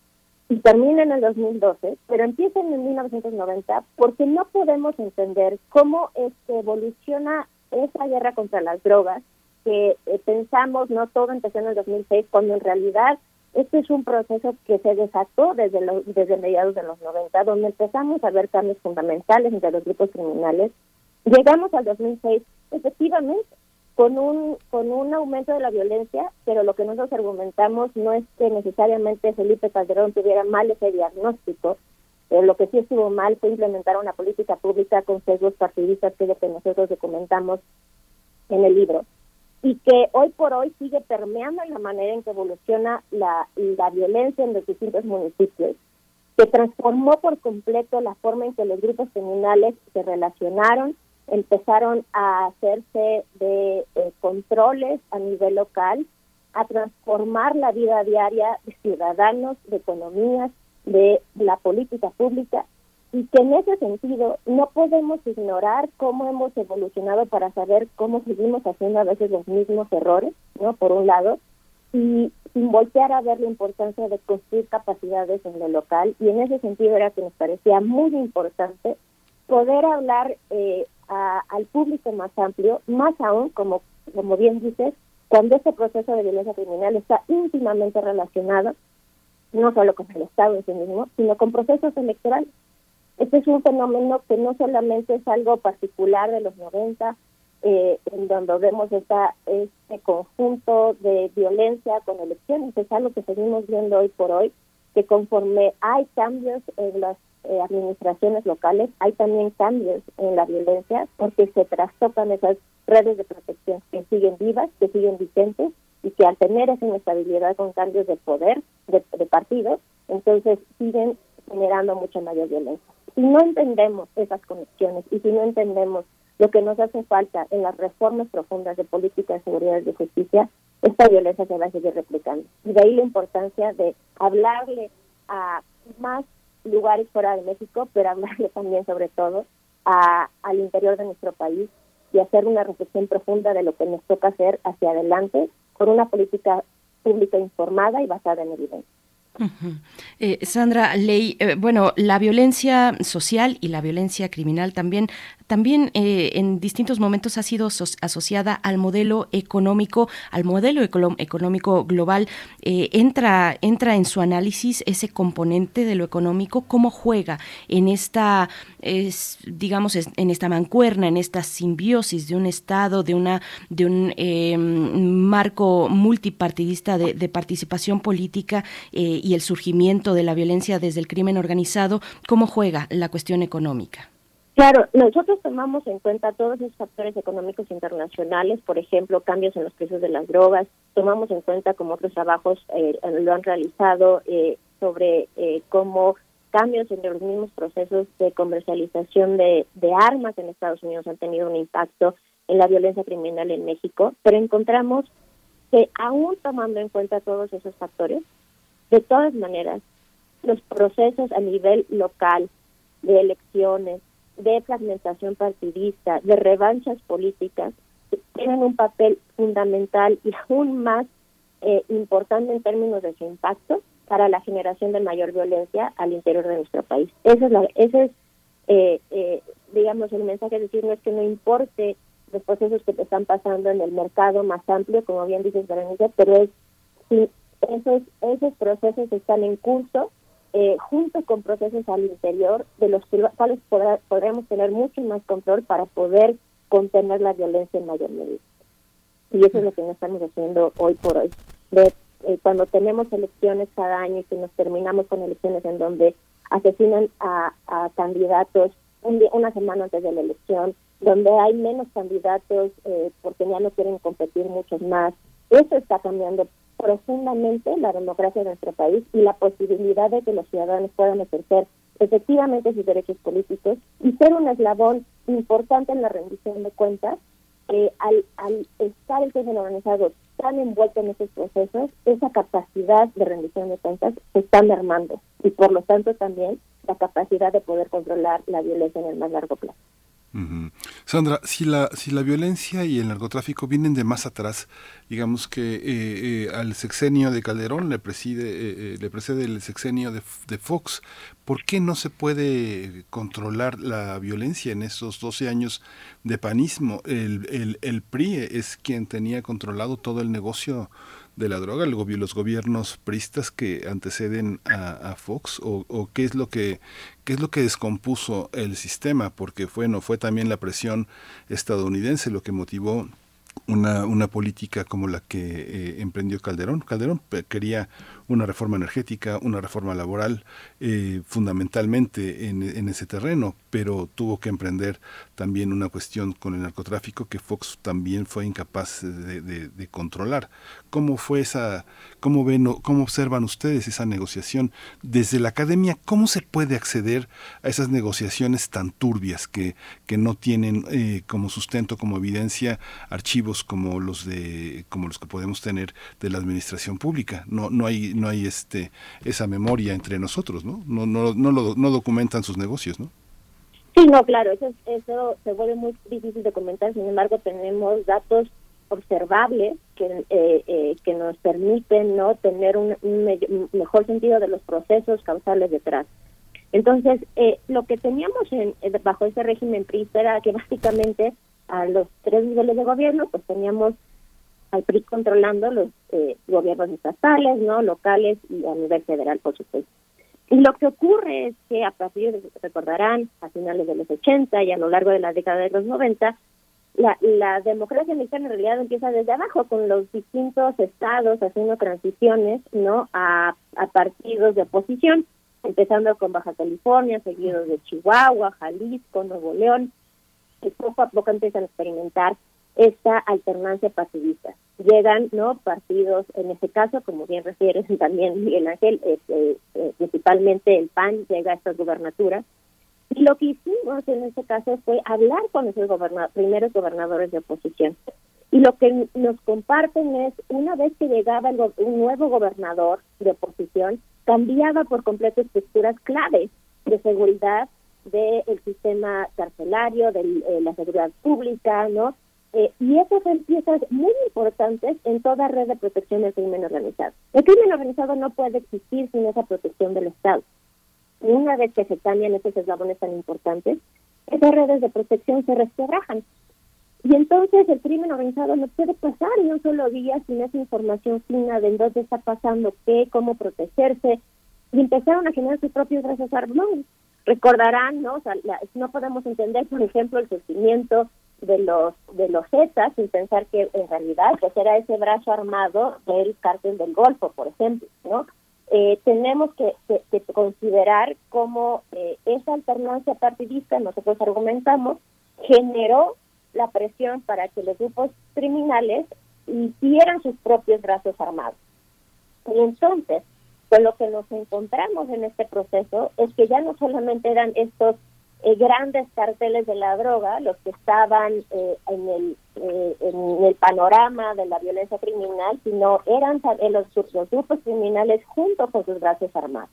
y termina en el 2012, pero empieza en el 1990 porque no podemos entender cómo es que evoluciona esa guerra contra las drogas que eh, pensamos, no todo empezó en el 2006, cuando en realidad Este es un proceso que se desató desde, desde mediados de los 90, donde empezamos a ver cambios fundamentales entre los grupos criminales. Llegamos al 2006, efectivamente, con un, con un aumento de la violencia, pero lo que nosotros argumentamos no es que necesariamente Felipe Calderón tuviera mal ese diagnóstico, pero lo que sí estuvo mal fue implementar una política pública con sesgos partidistas, que es lo que nosotros documentamos en el libro y que hoy por hoy sigue permeando en la manera en que evoluciona la, la violencia en los distintos municipios, que transformó por completo la forma en que los grupos criminales se relacionaron, empezaron a hacerse de eh, controles a nivel local, a transformar la vida diaria de ciudadanos, de economías, de la política pública y que en ese sentido no podemos ignorar cómo hemos evolucionado para saber cómo seguimos haciendo a veces los mismos errores, ¿no? Por un lado, y sin voltear a ver la importancia de construir capacidades en lo local, y en ese sentido era que nos parecía muy importante poder hablar eh, al público más amplio, más aún, como, como bien dices, cuando este proceso de violencia criminal está íntimamente relacionado no solo con el Estado en sí mismo, sino con procesos electorales. Este es un fenómeno que no solamente es algo particular de los 90, eh, en donde vemos esta, este conjunto de violencia con elecciones, es algo que seguimos viendo hoy por hoy, que conforme hay cambios en las eh, administraciones locales, hay también cambios en la violencia, porque se trastocan esas redes de protección que siguen vivas, que siguen vigentes, y que al tener esa inestabilidad con cambios de poder, de, de partidos, entonces siguen generando mucha mayor violencia si no entendemos esas conexiones y si no entendemos lo que nos hace falta en las reformas profundas de política de seguridad y de justicia, esta violencia se va a seguir replicando. Y de ahí la importancia de hablarle a más lugares fuera de México, pero hablarle también sobre todo a, al interior de nuestro país y hacer una reflexión profunda de lo que nos toca hacer hacia adelante con una política pública informada y basada en evidencia. Eh, Sandra Ley, eh, bueno, la violencia social y la violencia criminal también también eh, en distintos momentos ha sido asociada al modelo económico, al modelo económico global. entra, entra en su análisis ese componente de lo económico, cómo juega en esta, es, digamos, en esta mancuerna, en esta simbiosis de un Estado, de una, de un em, marco multipartidista de, de participación política y el surgimiento de la violencia desde el crimen organizado, ¿cómo juega la cuestión económica? Claro, nosotros tomamos en cuenta todos los factores económicos internacionales, por ejemplo, cambios en los precios de las drogas, tomamos en cuenta como otros trabajos eh, lo han realizado eh, sobre eh, cómo cambios en los mismos procesos de comercialización de, armas en Estados Unidos han tenido un impacto en la violencia criminal en México, pero encontramos que aún tomando en cuenta todos esos factores, de todas maneras, los procesos a nivel local de elecciones, de fragmentación partidista, de revanchas políticas, tienen un papel fundamental y aún más eh, importante en términos de su impacto para la generación de mayor violencia al interior de nuestro país. Ese es, la, ese es eh, eh, digamos, el mensaje, decir, no es que no importe los procesos que te están pasando en el mercado más amplio, como bien dices, Berenice, pero es si esos, esos procesos están en curso eh, junto con procesos al interior de los cuales podremos tener mucho más control para poder contener la violencia en mayor medida. Y eso es lo que nos estamos haciendo hoy por hoy. De, eh, cuando tenemos elecciones cada año y que nos terminamos con elecciones en donde asesinan a, candidatos una semana antes de la elección, donde hay menos candidatos eh, porque ya no quieren competir muchos más, eso está cambiando profundamente la democracia de nuestro país y la posibilidad de que los ciudadanos puedan ejercer efectivamente sus derechos políticos y ser un eslabón importante en la rendición de cuentas, eh, al, al estar el crimen organizado tan envuelto en esos procesos, esa capacidad de rendición de cuentas se está mermando y por lo tanto también la capacidad de poder controlar la violencia en el más largo plazo. Sandra, si la, si la violencia y el narcotráfico vienen de más atrás, digamos que eh, eh, al sexenio de Calderón le, preside, eh, le precede el sexenio de, Fox, ¿por qué no se puede controlar la violencia en esos 12 años de panismo? El, el, el PRI es quien tenía controlado todo el negocio de la droga, los gobiernos pristas que anteceden a, Fox o, qué es lo que qué es lo que descompuso el sistema porque bueno fue también la presión estadounidense lo que motivó una, una política como la que eh, emprendió Calderón. Calderón quería una reforma energética, una reforma laboral, eh, fundamentalmente en, ese terreno, pero tuvo que emprender también una cuestión con el narcotráfico que Fox también fue incapaz de, de, controlar. ¿Cómo fue esa, cómo ven, cómo observan ustedes esa negociación desde la academia? ¿Cómo se puede acceder a esas negociaciones tan turbias que, que no tienen eh, como sustento, como evidencia, archivos como los de, como los que podemos tener de la administración pública? No, no hay no hay este esa memoria entre nosotros, ¿no? No, no, no, lo, no documentan sus negocios, ¿no? Sí, no, claro, eso, eso se vuelve muy difícil de comentar, sin embargo tenemos datos observables que, eh, eh, que nos permiten no tener un, mejor sentido de los procesos causales detrás. Entonces, eh, lo que teníamos en, bajo ese régimen PRI era que básicamente a los tres niveles de gobierno, pues teníamos al controlando los eh, gobiernos estatales, no locales y a nivel federal, por supuesto. Y lo que ocurre es que a partir, de, recordarán, a finales de los 80 y a lo largo de la década de los 90, la, la democracia mexicana en realidad empieza desde abajo, con los distintos estados haciendo transiciones no a, a partidos de oposición, empezando con Baja California, seguidos de Chihuahua, Jalisco, Nuevo León, y poco a poco empiezan a experimentar esta alternancia partidista. Llegan no partidos, en este caso, como bien refieres también Miguel Ángel, este, eh, principalmente el PAN llega a estas gubernaturas. Y lo que hicimos en este caso fue hablar con esos primeros gobernadores de oposición. Y lo que nos comparten es, una vez que llegaba un nuevo gobernador de oposición, cambiaba por completo estructuras clave de seguridad del sistema carcelario, de eh, la seguridad pública, ¿no? Eh, y esas son piezas muy importantes en toda red de protección del crimen organizado. El crimen organizado no puede existir sin esa protección del Estado. Y una vez que se cambian esos eslabones tan importantes, esas redes de protección se resquebrajan. Y entonces el crimen organizado no puede pasar ni un solo día sin esa información fina de dónde está pasando qué, cómo protegerse, y empezaron a generar sus propios brazos armados. Recordarán, ¿no? O sea, no podemos entender, por ejemplo, el sufrimiento de los de los Zetas sin pensar que en realidad pues era ese brazo armado del cártel del Golfo, por ejemplo, ¿no? Eh, tenemos que, considerar cómo eh, esa alternancia partidista, nosotros argumentamos, generó la presión para que los grupos criminales hicieran sus propios brazos armados. Y entonces, con lo que nos encontramos en este proceso es que ya no solamente eran estos eh, grandes carteles de la droga, los que estaban eh, en, el, eh, en el panorama de la violencia criminal, sino eran los, los grupos criminales junto con sus brazos armados.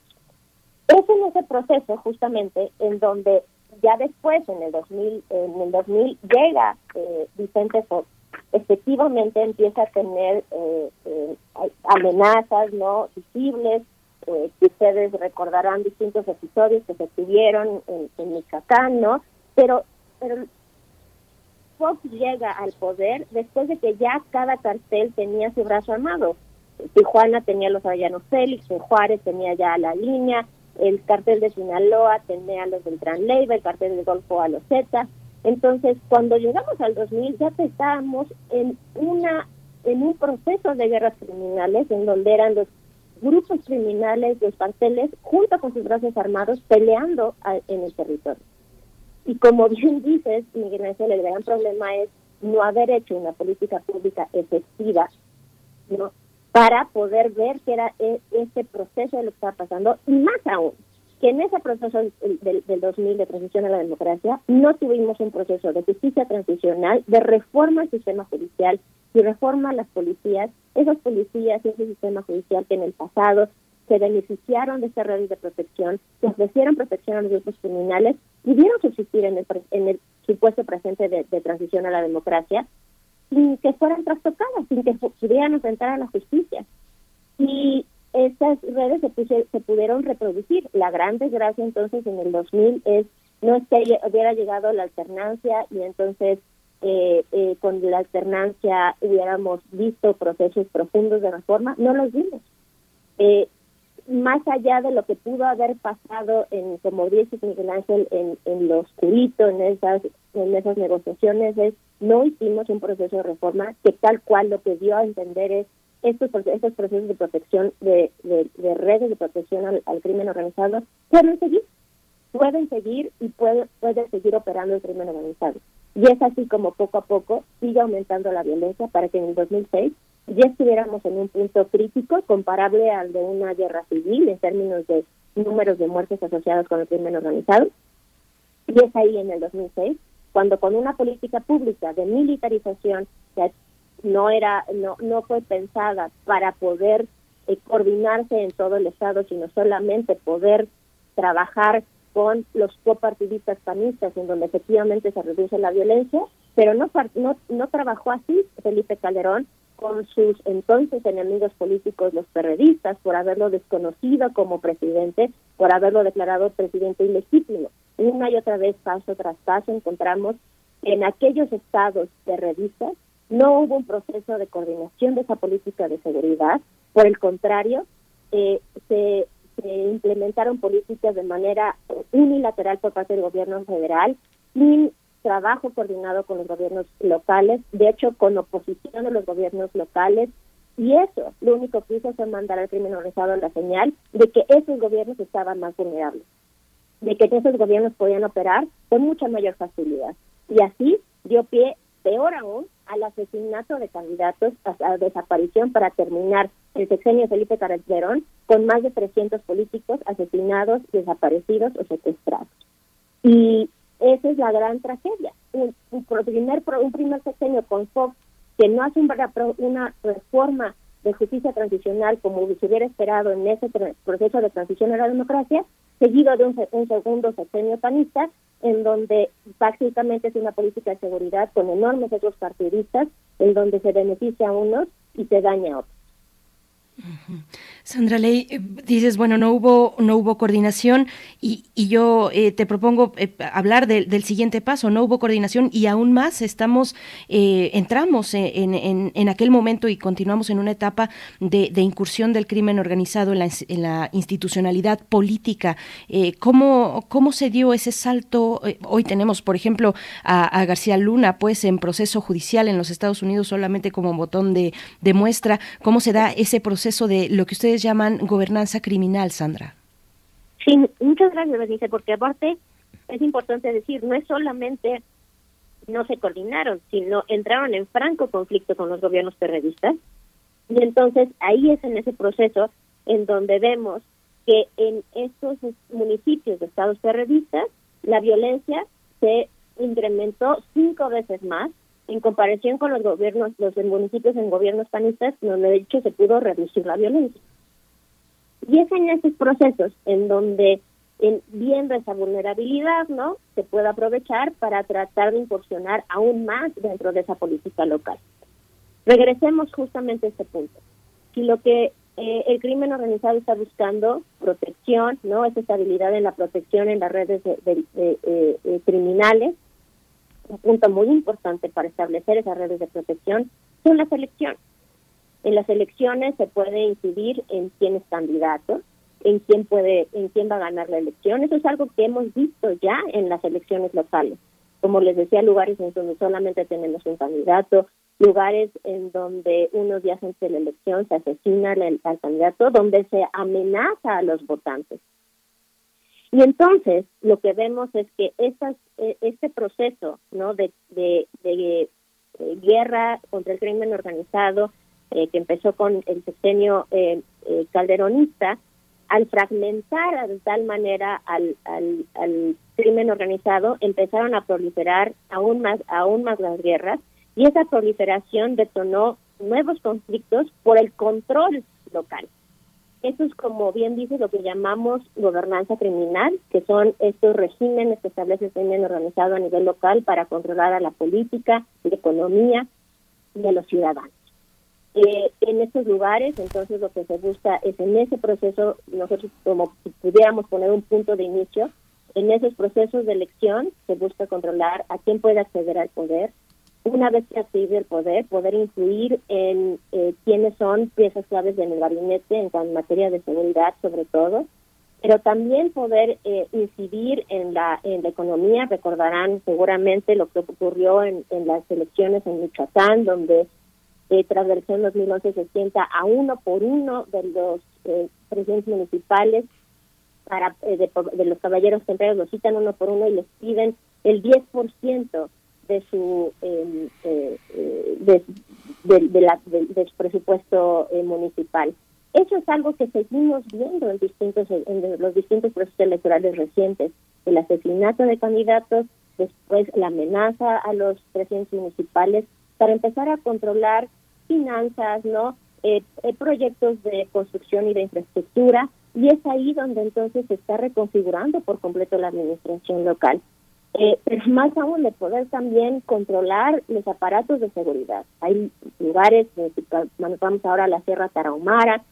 Es en ese proceso justamente en donde ya después, en el 2000, en el 2000 llega Vicente Fox, efectivamente empieza a tener amenazas no visibles eh, que ustedes recordarán distintos episodios que se tuvieron en, en Michoacán, ¿no? Pero, pero Fox llega al poder después de que ya cada cartel tenía su brazo armado. Tijuana tenía los Avellanos Félix, en Juárez tenía ya la línea, el cartel de Sinaloa tenía a los del Gran Leiva, el cartel del Golfo a los Z. Entonces, cuando llegamos al 2000 ya estábamos en una en un proceso de guerras criminales en donde eran los grupos criminales de junto con sus brazos armados peleando en el territorio. Y como bien dices, Miguel Ángel, el gran problema es no haber hecho una política pública efectiva ¿no? para poder ver que era e, ese proceso de lo que estaba pasando y más aún, que en ese proceso del, del 2000 de transición a la democracia no tuvimos un proceso de justicia transicional, de reforma al sistema judicial y reforma las policías esos policías y ese sistema judicial que en el pasado se beneficiaron de esta red de protección, que ofrecieron protección a los grupos criminales, pudieron subsistir en el, en el supuesto presente de, transición a la democracia sin que fueran trastocadas, sin que pudieran enfrentar a la justicia. Y esas redes se, se pudieron reproducir. La gran desgracia entonces en el 2000 es no es que hubiera llegado la alternancia y entonces eh, eh, con la alternancia hubiéramos visto procesos profundos de reforma, no los vimos. Eh, más allá de lo que pudo haber pasado en, como dice Miguel Ángel, en, en lo oscurito, en esas, en esas negociaciones, es no hicimos un proceso de reforma que tal cual lo que dio a entender es estos, estos procesos de protección, de, de, redes de protección al, al, crimen organizado, pueden seguir, pueden seguir y puede, puede seguir operando el crimen organizado. Y es así como poco a poco sigue aumentando la violencia para que en el 2006 ya estuviéramos en un punto crítico comparable al de una guerra civil en términos de números de muertes asociadas con el crimen organizado. Y es ahí en el 2006 cuando con una política pública de militarización que no era no no fue pensada para poder eh, coordinarse en todo el estado, sino solamente poder trabajar con los copartidistas panistas en donde efectivamente se reduce la violencia, pero no no no trabajó así Felipe Calderón con sus entonces enemigos políticos, los perredistas, por haberlo desconocido como presidente, por haberlo declarado presidente ilegítimo. Una y otra vez, paso tras paso, encontramos en aquellos estados perredistas no hubo un proceso de coordinación de esa política de seguridad, por el contrario, eh, se, se implementaron políticas de manera unilateral por parte del gobierno federal, sin trabajo coordinado con los gobiernos locales, de hecho con oposición de los gobiernos locales, y eso lo único que hizo fue mandar al crimen organizado la señal de que esos gobiernos estaban más vulnerables, de que esos gobiernos podían operar con mucha mayor facilidad. Y así dio pie, peor aún, al asesinato de candidatos, a la desaparición para terminar el sexenio Felipe Calderón con más de 300 políticos asesinados, desaparecidos o secuestrados. Y esa es la gran tragedia. Un, primer, un primer sexenio con Fox que no hace una reforma de justicia transicional como se hubiera esperado en ese proceso de transición a la democracia, seguido de un, un, segundo sexenio panista, en donde básicamente es una política de seguridad con enormes otros partidistas, en donde se beneficia a unos y se daña a otros. Sandra Ley, eh, dices, bueno, no hubo, no hubo coordinación y, y yo eh, te propongo eh, hablar del siguiente paso, no hubo coordinación y aún más estamos, entramos en, en, en, aquel momento y continuamos en una etapa de, de incursión del crimen organizado en la, en la institucionalidad política. ¿cómo, ¿Cómo se dio ese salto? hoy tenemos, por ejemplo, a, a, García Luna, pues en proceso judicial en los Estados Unidos solamente como botón de, de muestra. ¿Cómo se da ese proceso de lo que ustedes llaman gobernanza criminal, Sandra. Sí, muchas gracias, Bernice, porque aparte es importante decir, no es solamente no se coordinaron, sino entraron en franco conflicto con los gobiernos periodistas. Y entonces ahí es en ese proceso en donde vemos que en estos municipios de estados periodistas la violencia se incrementó cinco veces más en comparación con los gobiernos, los municipios en gobiernos panistas, donde de hecho se pudo reducir la violencia. Y es en esos procesos en donde, en, viendo esa vulnerabilidad, ¿no? Se puede aprovechar para tratar de incursionar aún más dentro de esa política local. Regresemos justamente a este punto. Si lo que eh, el crimen organizado está buscando protección, ¿no? Es estabilidad en la protección en las redes de, eh, eh, criminales. Un punto muy importante para establecer esas redes de protección son las elecciones. En las elecciones se puede incidir en quién es candidato, en quién puede, en quién va a ganar la elección. Eso es algo que hemos visto ya en las elecciones locales. Como les decía, lugares en donde solamente tenemos un candidato, lugares en donde unos días antes de la elección se asesina al, candidato, donde se amenaza a los votantes. Y entonces lo que vemos es que estas, e, este proceso ¿no? de, de guerra contra el crimen organizado, eh, que empezó con el sexenio eh, eh, calderonista, al fragmentar de tal manera al, al, crimen organizado, empezaron a proliferar aún más, aún más las guerras y esa proliferación detonó nuevos conflictos por el control local. Eso es como bien dice lo que llamamos gobernanza criminal, que son estos regímenes que establece el crimen organizado a nivel local para controlar a la política, la economía y a los ciudadanos. Eh, en estos lugares, entonces lo que se busca es en ese proceso, nosotros como pudiéramos poner un punto de inicio, en esos procesos de elección se busca controlar a quién puede acceder al poder, una vez que accede el poder, poder influir en eh, quiénes son piezas claves en el gabinete en, materia de seguridad sobre todo, pero también poder eh, incidir en la, en la economía. Recordarán seguramente lo que ocurrió en, las elecciones en Michoacán, donde eh, tras la elección 2011 se sienta a uno por uno de los eh, presidentes municipales para eh, de, los caballeros temprano los citan uno por uno y les piden el 10% de su em, eh, de, de, la, de, su presupuesto municipal. Eso es algo que seguimos viendo en distintos en los distintos procesos electorales recientes, el asesinato de candidatos, después la amenaza a los presidentes municipales para empezar a controlar finanzas, ¿no? Eh, eh, proyectos de construcción y de infraestructura, y es ahí donde entonces se está reconfigurando por completo la administración local. Eh, pero más aún de poder también controlar los aparatos de seguridad. Hay lugares, vamos ahora a la Sierra Tarahumara,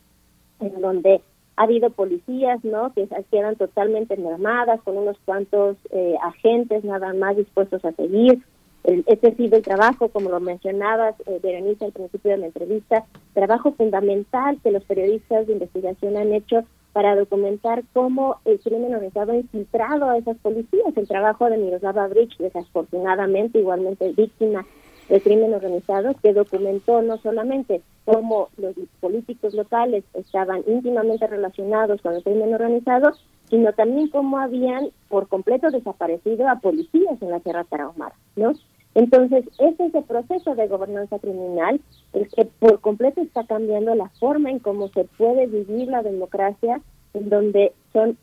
en donde ha habido policías, ¿no? Que quedan totalmente mermadas con unos cuantos eh, agentes nada más dispuestos a seguir. este ha sido el trabajo, como lo mencionabas, eh, Berenice, al principio de la entrevista, trabajo fundamental que los periodistas de investigación han hecho para documentar cómo el crimen organizado ha infiltrado a esas policías. El trabajo de Miroslava Bridge, desafortunadamente, igualmente víctima el crimen organizado que documentó no solamente cómo los políticos locales estaban íntimamente relacionados con el crimen organizado, sino también cómo habían por completo desaparecido a policías en la Sierra Tarahumara, ¿no? Entonces, ese es el proceso de gobernanza criminal, el que por completo está cambiando la forma en cómo se puede vivir la democracia, en donde son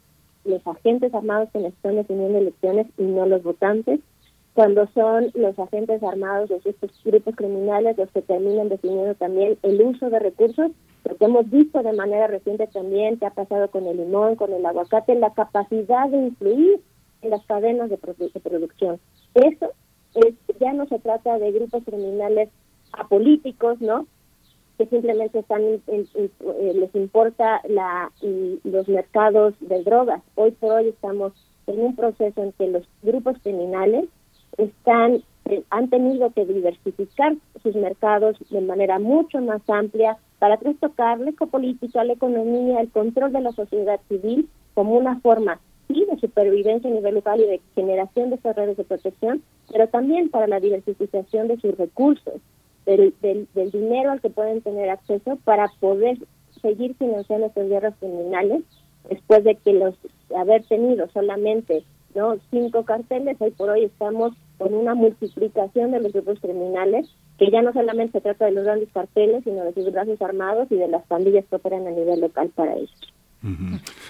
los agentes armados quienes están definiendo elecciones y no los votantes, cuando son los agentes armados de estos grupos criminales los que terminan definiendo también el uso de recursos, porque hemos visto de manera reciente también que ha pasado con el limón, con el aguacate, la capacidad de influir en las cadenas de, producción. Eso es, ya no se trata de grupos criminales apolíticos, ¿no? que simplemente están eh, les importa la los mercados de drogas. Hoy por hoy estamos en un proceso en que los grupos criminales están eh, han tenido que diversificar sus mercados de manera mucho más amplia para trastocar la ecopolítica, la economía, el control de la sociedad civil como una forma sí de supervivencia a nivel local y de generación de esas redes de protección, pero también para la diversificación de sus recursos, del, del, del dinero al que pueden tener acceso para poder seguir financiando estas guerras criminales después de que los haber tenido solamente no cinco carteles hoy por hoy estamos con una multiplicación de los grupos criminales, que ya no solamente se trata de los grandes carteles, sino de sus brazos armados y de las pandillas que operan a nivel local para ellos.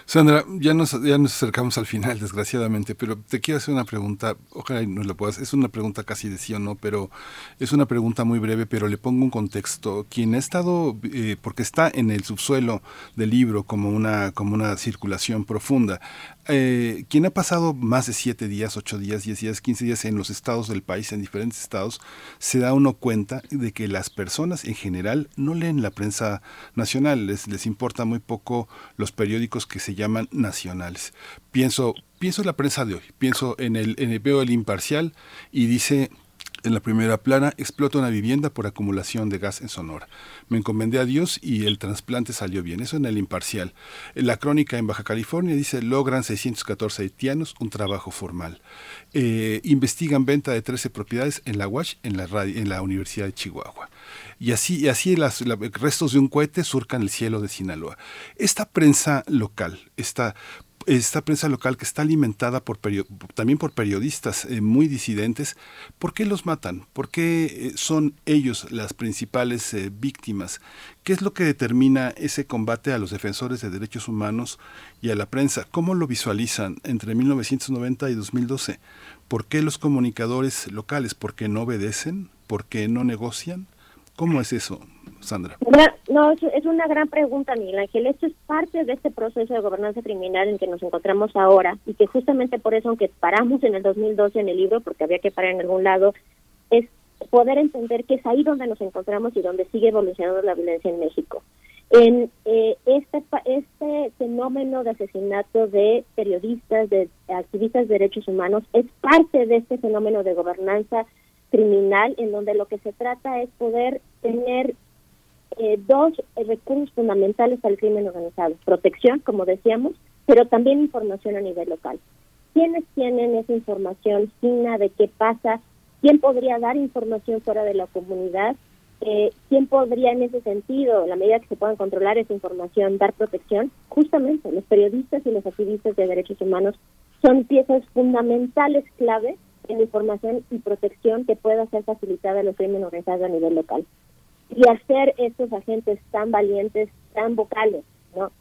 Sandra, ya nos, ya nos acercamos al final, desgraciadamente, pero te quiero hacer una pregunta, ojalá nos la puedas, es una pregunta casi de sí o no, pero es una pregunta muy breve, pero le pongo un contexto. Quien ha estado, eh, porque está en el subsuelo del libro como una, como una circulación profunda, eh, quien ha pasado más de siete días, ocho días, diez días, quince días en los estados del país, en diferentes estados, se da uno cuenta de que las personas en general no leen la prensa nacional, les, les importa muy poco los periódicos que se llaman nacionales. Pienso, pienso en la prensa de hoy, pienso en el, en el veo el imparcial y dice en la primera plana, explota una vivienda por acumulación de gas en Sonora. Me encomendé a Dios y el trasplante salió bien. Eso en el imparcial. la crónica en Baja California dice, logran 614 haitianos un trabajo formal. Eh, investigan venta de 13 propiedades en la UASH, en la, en la Universidad de Chihuahua. Y así, y así restos de un cohete surcan el cielo de Sinaloa. Esta prensa local, esta esta prensa local que está alimentada por también por periodistas eh, muy disidentes, ¿por qué los matan? ¿Por qué eh, son ellos las principales eh, víctimas? ¿Qué es lo que determina ese combate a los defensores de derechos humanos y a la prensa? ¿Cómo lo visualizan entre 1990 y 2012? ¿Por qué los comunicadores locales? ¿Por qué no obedecen? ¿Por qué no negocian? ¿Cómo es eso, Sandra? No, es una gran pregunta, Miguel Ángel. Esto es parte de este proceso de gobernanza criminal en que nos encontramos ahora y que justamente por eso, aunque paramos en el 2012 en el libro, porque había que parar en algún lado, es poder entender que es ahí donde nos encontramos y donde sigue evolucionando la violencia en México. En eh, este, este fenómeno de asesinato de periodistas, de activistas de derechos humanos, es parte de este fenómeno de gobernanza criminal en donde lo que se trata es poder tener eh, dos recursos fundamentales al crimen organizado. Protección, como decíamos, pero también información a nivel local. ¿Quiénes tienen esa información fina de qué pasa? ¿Quién podría dar información fuera de la comunidad? Eh, ¿Quién podría en ese sentido, la medida que se puedan controlar esa información, dar protección? Justamente los periodistas y los activistas de derechos humanos son piezas fundamentales clave en información y protección que pueda ser facilitada a los crímenes organizados a nivel local. Y hacer estos agentes tan valientes, tan vocales, ¿no?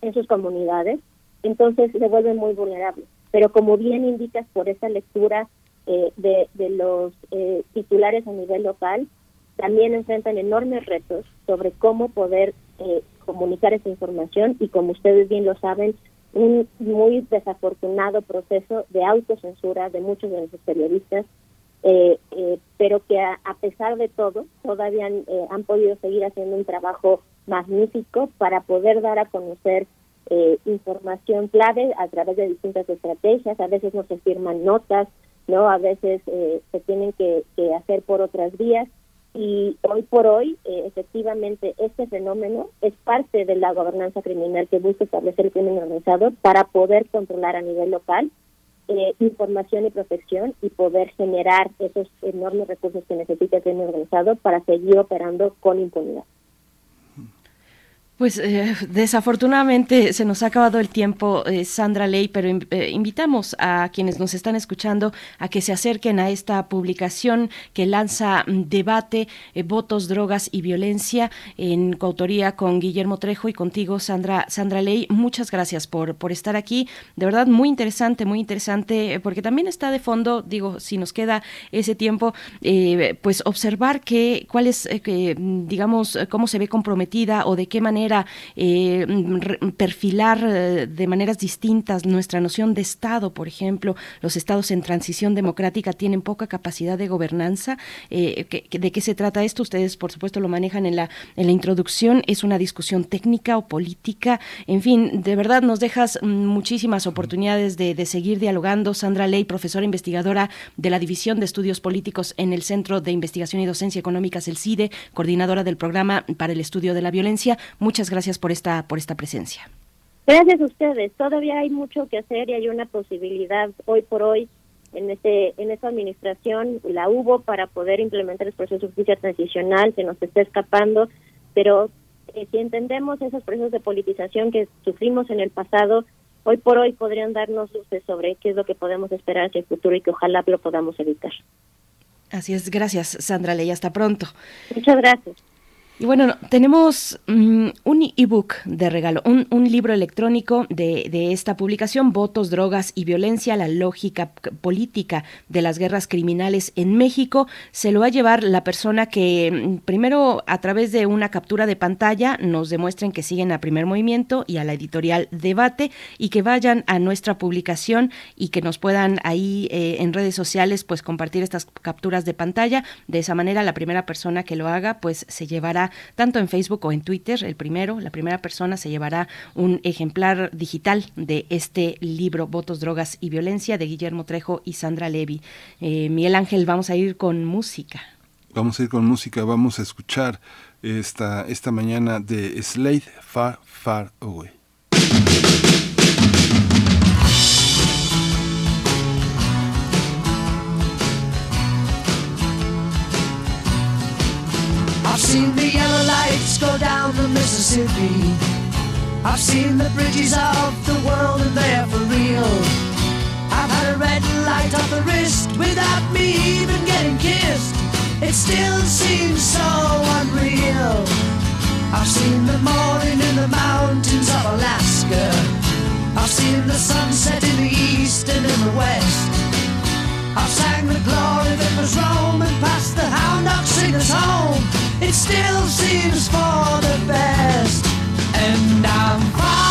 En sus comunidades, entonces se vuelven muy vulnerables. Pero como bien indicas por esa lectura eh, de, de, los eh, titulares a nivel local, también enfrentan enormes retos sobre cómo poder eh, comunicar esa información y como ustedes bien lo saben, un muy desafortunado proceso de autocensura de muchos de nuestros periodistas, eh, eh, pero que a, pesar de todo todavía han, eh, han, podido seguir haciendo un trabajo magnífico para poder dar a conocer información clave a través de distintas estrategias. A veces no se firman notas, no, a veces se tienen que hacer por otras vías y hoy por hoy, eh, efectivamente, este fenómeno es parte de la gobernanza criminal que busca establecer el crimen organizado para poder controlar a nivel local eh, información y protección y poder generar esos enormes recursos que necesita el crimen organizado para seguir operando con impunidad. Pues eh, desafortunadamente se nos ha acabado el tiempo, eh, Sandra Ley, pero eh, invitamos a quienes nos están escuchando a que se acerquen a esta publicación que lanza mm, debate, votos, drogas y violencia en coautoría con Guillermo Trejo y contigo, Sandra, Sandra Ley. Muchas gracias por, por estar aquí. De verdad, muy interesante, muy interesante, porque también está de fondo, digo, si nos queda ese tiempo, pues observar que, cuál es, digamos, cómo se ve comprometida o de qué manera eh, perfilar eh, de maneras distintas nuestra noción de Estado, por ejemplo, los estados en transición democrática tienen poca capacidad de gobernanza. Eh, ¿De qué se trata esto? Ustedes, por supuesto, lo manejan en la, en la introducción. ¿Es una discusión técnica o política? En fin, de verdad nos dejas muchísimas oportunidades de, de seguir dialogando. Sandra Ley, profesora investigadora de la División de Estudios Políticos en el Centro de Investigación y Docencia Económicas, el CIDE, coordinadora del programa para el estudio de la violencia. Muchas gracias por esta, por esta presencia. Gracias a ustedes. Todavía hay mucho que hacer y hay una posibilidad hoy por hoy en este en esta administración la hubo para poder implementar el proceso de justicia transicional que nos está escapando, pero eh, si entendemos esos procesos de politización que sufrimos en el pasado, hoy por hoy podrían darnos luces sobre qué es lo que podemos esperar hacia el futuro y que ojalá lo podamos evitar. Así es, gracias Sandra Ley, hasta pronto. Muchas gracias. Y bueno, tenemos mm, un ebook de regalo, un, un libro electrónico de, de, esta publicación, Votos, Drogas y Violencia, la lógica política de las guerras criminales en México. Se lo va a llevar la persona que mm, primero a través de una captura de pantalla nos demuestren que siguen a primer movimiento y a la editorial Debate y que vayan a nuestra publicación y que nos puedan ahí eh, en redes sociales pues compartir estas capturas de pantalla. De esa manera la primera persona que lo haga pues se llevará tanto en Facebook o en Twitter. El primero, la primera persona se llevará un ejemplar digital de este libro, Votos, Drogas y Violencia, de Guillermo Trejo y Sandra Levy. Eh, Miguel Ángel, vamos a ir con música. Vamos a ir con música, vamos a escuchar esta, esta mañana de Slade Far, Far Away. I've seen the yellow lights go down the Mississippi. I've seen the bridges of the world and they're for real. I've had a red light on the wrist without me even getting kissed. It still seems so unreal. I've seen the morning in the mountains of Alaska. I've seen the sunset in the east and in the west. I've sang the glory that was Rome and passed the hound dog singers home. It still seems for the best, and I'm far,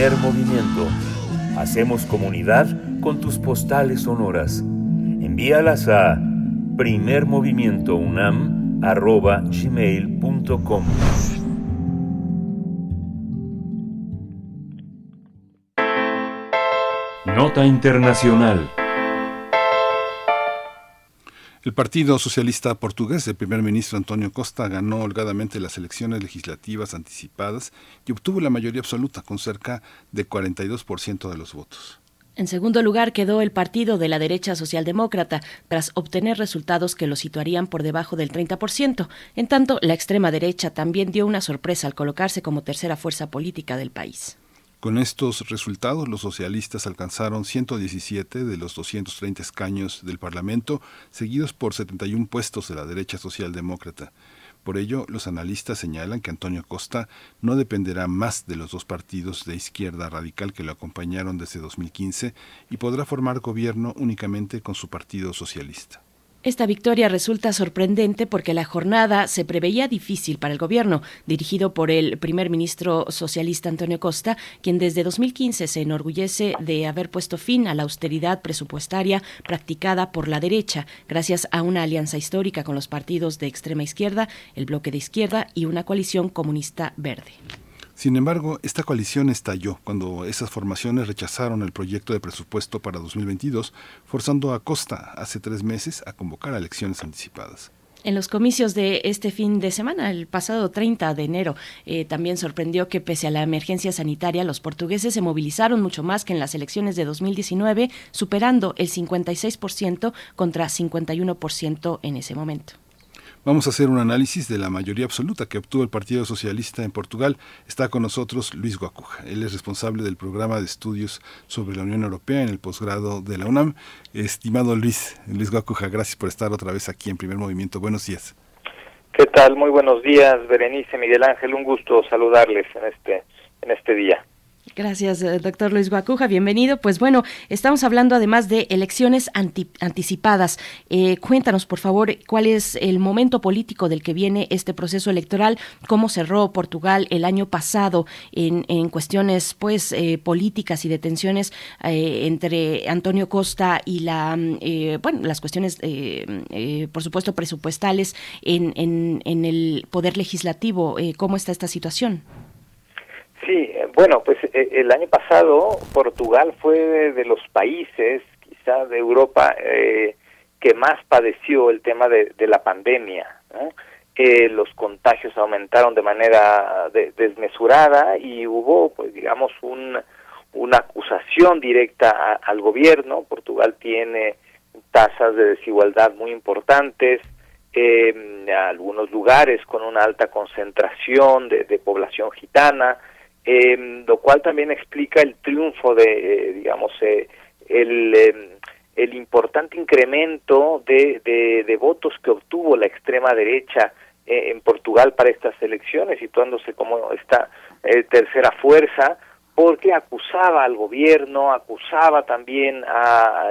Primer movimiento. Hacemos comunidad con tus postales sonoras. Envíalas a primermovimientounam.gmail.com Nota Internacional. El Partido Socialista Portugués del primer ministro Antonio Costa ganó holgadamente las elecciones legislativas anticipadas y obtuvo la mayoría absoluta con cerca de 42% de los votos. En segundo lugar quedó el partido de la derecha socialdemócrata, tras obtener resultados que lo situarían por debajo del 30%. En tanto, la extrema derecha también dio una sorpresa al colocarse como tercera fuerza política del país. Con estos resultados, los socialistas alcanzaron 117 de los 230 escaños del Parlamento, seguidos por 71 puestos de la derecha socialdemócrata. Por ello, los analistas señalan que Antonio Costa no dependerá más de los dos partidos de izquierda radical que lo acompañaron desde 2015 y podrá formar gobierno únicamente con su partido socialista. Esta victoria resulta sorprendente porque la jornada se preveía difícil para el gobierno, dirigido por el primer ministro socialista Antonio Costa, quien desde 2015 se enorgullece de haber puesto fin a la austeridad presupuestaria practicada por la derecha, gracias a una alianza histórica con los partidos de extrema izquierda, el bloque de izquierda y una coalición comunista verde. Sin embargo, esta coalición estalló cuando esas formaciones rechazaron el proyecto de presupuesto para 2022, forzando a Costa hace tres meses a convocar a elecciones anticipadas. En los comicios de este fin de semana, el pasado 30 de enero, eh, también sorprendió que pese a la emergencia sanitaria, los portugueses se movilizaron mucho más que en las elecciones de 2019, superando el 56% contra 51% en ese momento. Vamos a hacer un análisis de la mayoría absoluta que obtuvo el Partido Socialista en Portugal. Está con nosotros Luis Guacuja. Él es responsable del programa de estudios sobre la Unión Europea en el posgrado de la UNAM. Estimado Luis, Luis Guacuja, gracias por estar otra vez aquí en Primer Movimiento. Buenos días. ¿Qué tal? Muy buenos días, Berenice, Miguel Ángel. Un gusto saludarles en este, en este día. Gracias, eh, doctor Luis Guacuja. Bienvenido. Pues bueno, estamos hablando además de elecciones anti- anticipadas. Eh, cuéntanos, por favor, cuál es el momento político del que viene este proceso electoral, cómo cerró Portugal el año pasado en, en cuestiones pues eh, políticas y de tensiones eh, entre Antonio Costa y la mm, eh, bueno las cuestiones eh, por supuesto presupuestales en, en, en el poder legislativo. ¿Cómo está esta situación? Sí, eh, bueno, pues eh, el año pasado Portugal fue de, los países, quizá de Europa, eh, que más padeció el tema de, la pandemia. Eh, los contagios aumentaron de manera de- desmesurada y hubo, pues digamos, un, una acusación directa a- al gobierno. Portugal tiene tasas de desigualdad muy importantes, eh, algunos lugares con una alta concentración de población gitana, eh, lo cual también explica el triunfo de, eh, digamos, eh, el, eh, el importante incremento de, de, votos que obtuvo la extrema derecha eh, en Portugal para estas elecciones, situándose como esta eh, tercera fuerza, porque acusaba al gobierno, acusaba también a,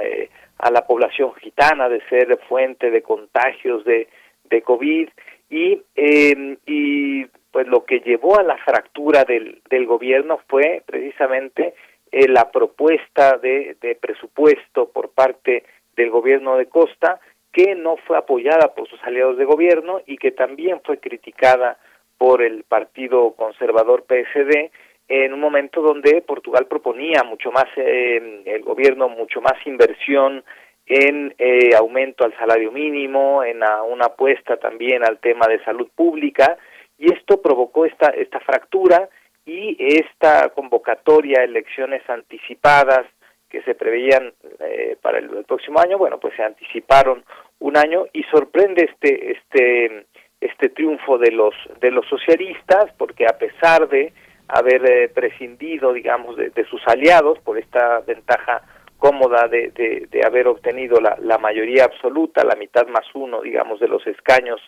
a la población gitana de ser fuente de contagios de, de COVID y, eh, y pues lo que llevó a la fractura del, del gobierno fue precisamente eh, la propuesta de, de presupuesto por parte del gobierno de Costa que no fue apoyada por sus aliados de gobierno y que también fue criticada por el Partido Conservador PSD en un momento donde Portugal proponía mucho más, eh, el gobierno mucho más inversión en eh, aumento al salario mínimo, en a- una apuesta también al tema de salud pública y esto provocó esta, esta fractura y esta convocatoria elecciones anticipadas que se preveían eh, para el, próximo año, bueno, pues se anticiparon un año y sorprende este este este triunfo de los de los socialistas porque a pesar de haber eh, prescindido, digamos, de, sus aliados por esta ventaja cómoda de, de, haber obtenido la, la, mayoría absoluta, la mitad más uno, digamos, de los escaños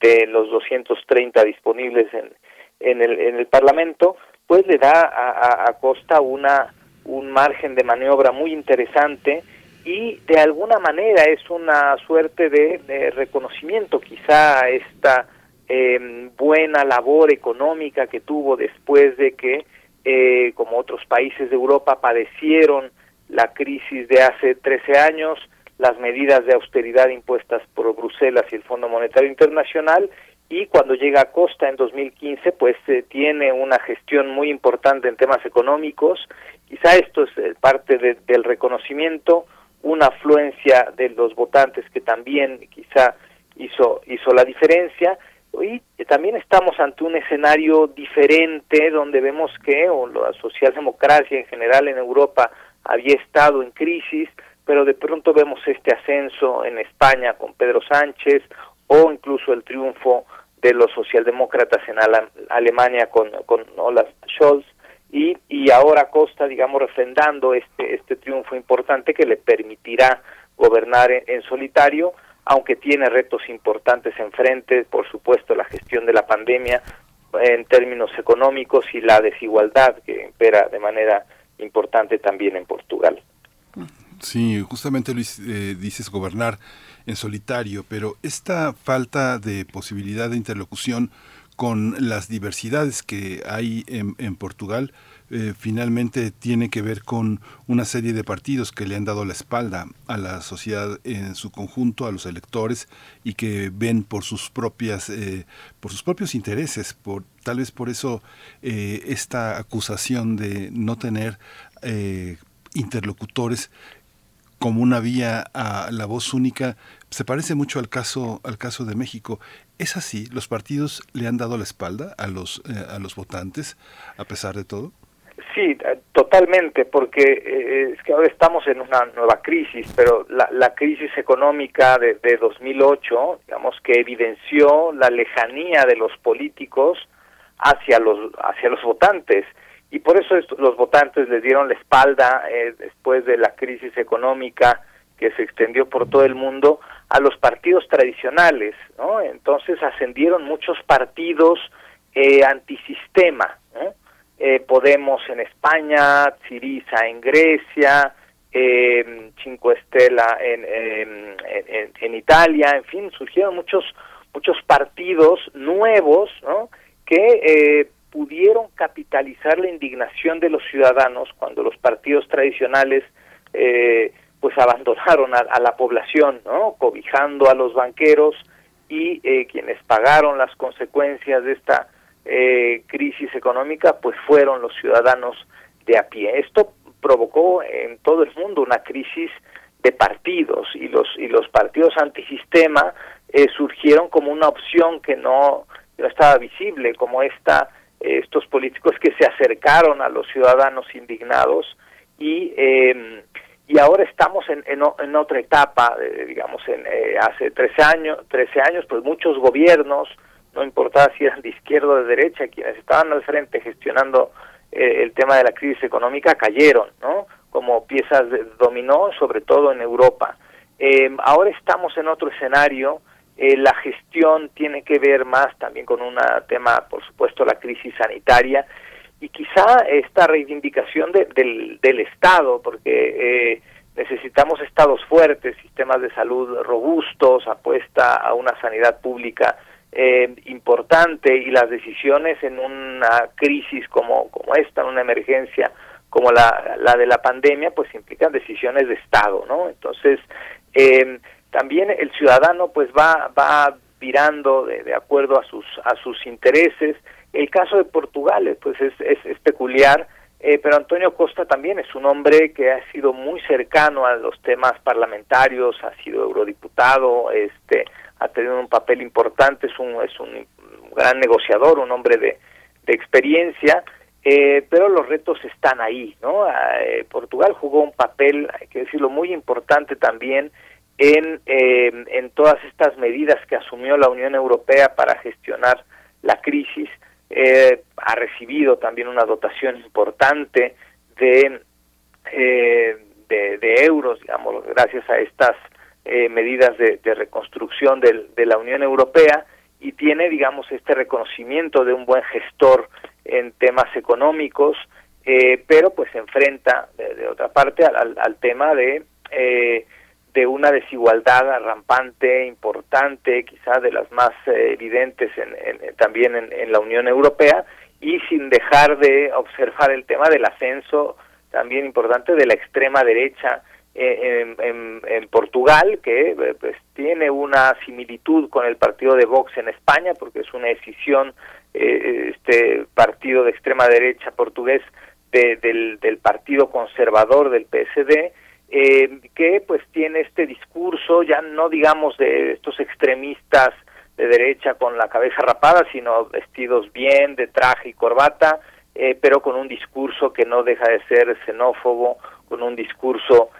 de los 230 disponibles en, en, el, en el Parlamento, pues le da a, a, Costa una, un margen de maniobra muy interesante y de alguna manera es una suerte de, reconocimiento quizá a esta em, buena labor económica que tuvo después de que, eh, como otros países de Europa, padecieron la crisis de hace 13 años, las medidas de austeridad impuestas por Bruselas y el Fondo Monetario Internacional, y cuando llega a Costa en 2015, pues eh, tiene una gestión muy importante en temas económicos. Quizá esto es eh, parte del reconocimiento, una afluencia de los votantes que también quizá hizo, hizo la diferencia. Y también estamos ante un escenario diferente donde vemos que o la socialdemocracia en general en Europa había estado en crisis, pero de pronto vemos este ascenso en España con Pedro Sánchez o incluso el triunfo de los socialdemócratas en Alemania con, con Olaf Scholz y, y ahora Costa, digamos, refrendando este, este triunfo importante que le permitirá gobernar en, solitario, aunque tiene retos importantes enfrente, por supuesto la gestión de la pandemia en términos económicos y la desigualdad que impera de manera importante también en Portugal. Sí, justamente Luis, eh, dices gobernar en solitario, pero esta falta de posibilidad de interlocución con las diversidades que hay en, Portugal, eh, finalmente tiene que ver con una serie de partidos que le han dado la espalda a la sociedad en su conjunto, a los electores y que ven por sus propias, eh, por sus propios intereses, por tal vez por eso esta acusación de no tener interlocutores como una vía a la voz única se parece mucho al caso al caso de México. ¿Es así? ¿Los partidos le han dado la espalda a los eh, a los votantes a pesar de todo? Sí, eh, totalmente, porque eh, es que ahora estamos en una nueva crisis, pero la, la crisis económica de, de 2008, digamos que evidenció la lejanía de los políticos hacia los hacia los votantes y por eso los votantes les dieron la espalda eh, después de la crisis económica que se extendió por todo el mundo a los partidos tradicionales, ¿no? Entonces ascendieron muchos partidos eh, antisistema, eh, Podemos en España, Siriza en Grecia, eh, Cinco Estela en, en, en, Italia, en fin, surgieron muchos muchos partidos nuevos, ¿no? Que eh, pudieron capitalizar la indignación de los ciudadanos cuando los partidos tradicionales eh, pues abandonaron a, la población, ¿no? cobijando a los banqueros y eh, quienes pagaron las consecuencias de esta eh, crisis económica pues fueron los ciudadanos de a pie. Esto provocó en todo el mundo una crisis de partidos y los y los partidos antisistema surgieron como una opción que no, no estaba visible como esta estos políticos que se acercaron a los ciudadanos indignados y eh, y ahora estamos en, en, otra etapa, eh, digamos, en, eh, hace 13 años, 13 años, pues muchos gobiernos, no importaba si eran de izquierda o de derecha, quienes estaban al frente gestionando el tema de la crisis económica cayeron, ¿no? Como piezas de dominó, sobre todo en Europa. ahora estamos en otro escenario eh, la gestión tiene que ver más también con un tema, por supuesto, la crisis sanitaria y quizá esta reivindicación del, del Estado, porque eh, necesitamos estados fuertes, sistemas de salud robustos, apuesta a una sanidad pública eh, importante y las decisiones en una crisis como, como esta, en una emergencia como la, la de la pandemia, pues implican decisiones de Estado, ¿no? Entonces, eh, también el ciudadano pues va va virando de, acuerdo a sus a sus intereses el caso de Portugal eh, pues es, es, peculiar eh, pero Antonio Costa también es un hombre que ha sido muy cercano a los temas parlamentarios ha sido eurodiputado este ha tenido un papel importante es un es un gran negociador, un hombre de, de experiencia, eh, pero los retos están ahí, ¿no? Eh, Portugal jugó un papel, hay que decirlo, muy importante también en, eh, en todas estas medidas que asumió la Unión Europea para gestionar la crisis. ha recibido también una dotación importante de, de, euros, digamos, gracias a estas medidas de, reconstrucción de la Unión Europea y tiene, digamos, este reconocimiento de un buen gestor en temas económicos, eh, pero pues se enfrenta de, otra parte al, al, tema de, eh, de una desigualdad rampante, importante, quizá de las más eh, evidentes en, también en, la Unión Europea, y sin dejar de observar el tema del ascenso también importante de la extrema derecha en, en, Portugal, que pues, tiene una similitud con el partido de Vox en España, porque es una decisión eh, este partido de extrema derecha portugués del, del, partido conservador del PSD eh, que pues tiene este discurso ya no digamos de estos extremistas de derecha con la cabeza rapada sino vestidos bien de traje y corbata eh, pero con un discurso que no deja de ser xenófobo con un discurso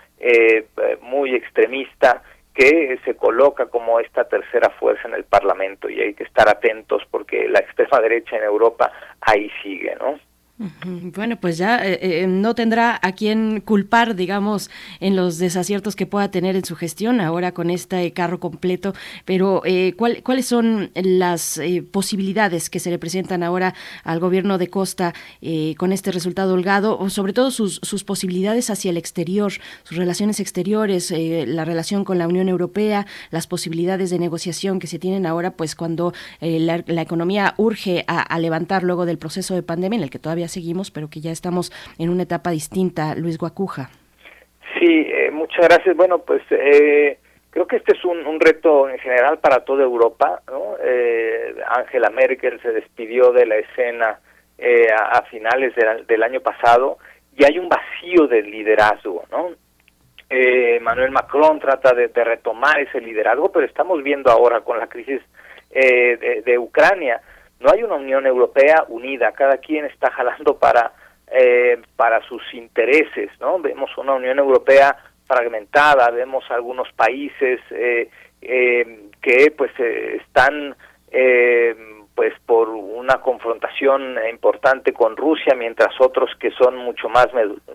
muy extremista que se coloca como esta tercera fuerza en el Parlamento y hay que estar atentos porque la extrema derecha en Europa ahí sigue, ¿no? Bueno, pues ya eh, eh, no tendrá a quién culpar, digamos, en los desaciertos que pueda tener en su gestión ahora con este carro completo. Pero, eh, ¿cuáles son las posibilidades que se le presentan ahora al gobierno de Costa con este resultado holgado, o sobre todo sus, posibilidades hacia el exterior, sus relaciones exteriores, la relación con la Unión Europea, las posibilidades de negociación que se tienen ahora, pues cuando la, economía urge a, a levantar luego del proceso de pandemia en el que todavía seguimos, pero que ya estamos en una etapa distinta. Luis Guacuja. Sí, eh, muchas gracias. Bueno, pues eh, creo que este es un, reto en general para toda Europa. ¿no? Eh, Angela Merkel se despidió de la escena a, finales del año pasado y hay un vacío de liderazgo, ¿no? Manuel Macron trata de, retomar ese liderazgo, pero estamos viendo ahora con la crisis de Ucrania no hay una Unión Europea unida, cada quien está jalando para, eh, para sus intereses, ¿no? Vemos una Unión Europea fragmentada, vemos algunos países eh, eh, que pues están pues por una confrontación importante con Rusia, mientras otros que son mucho más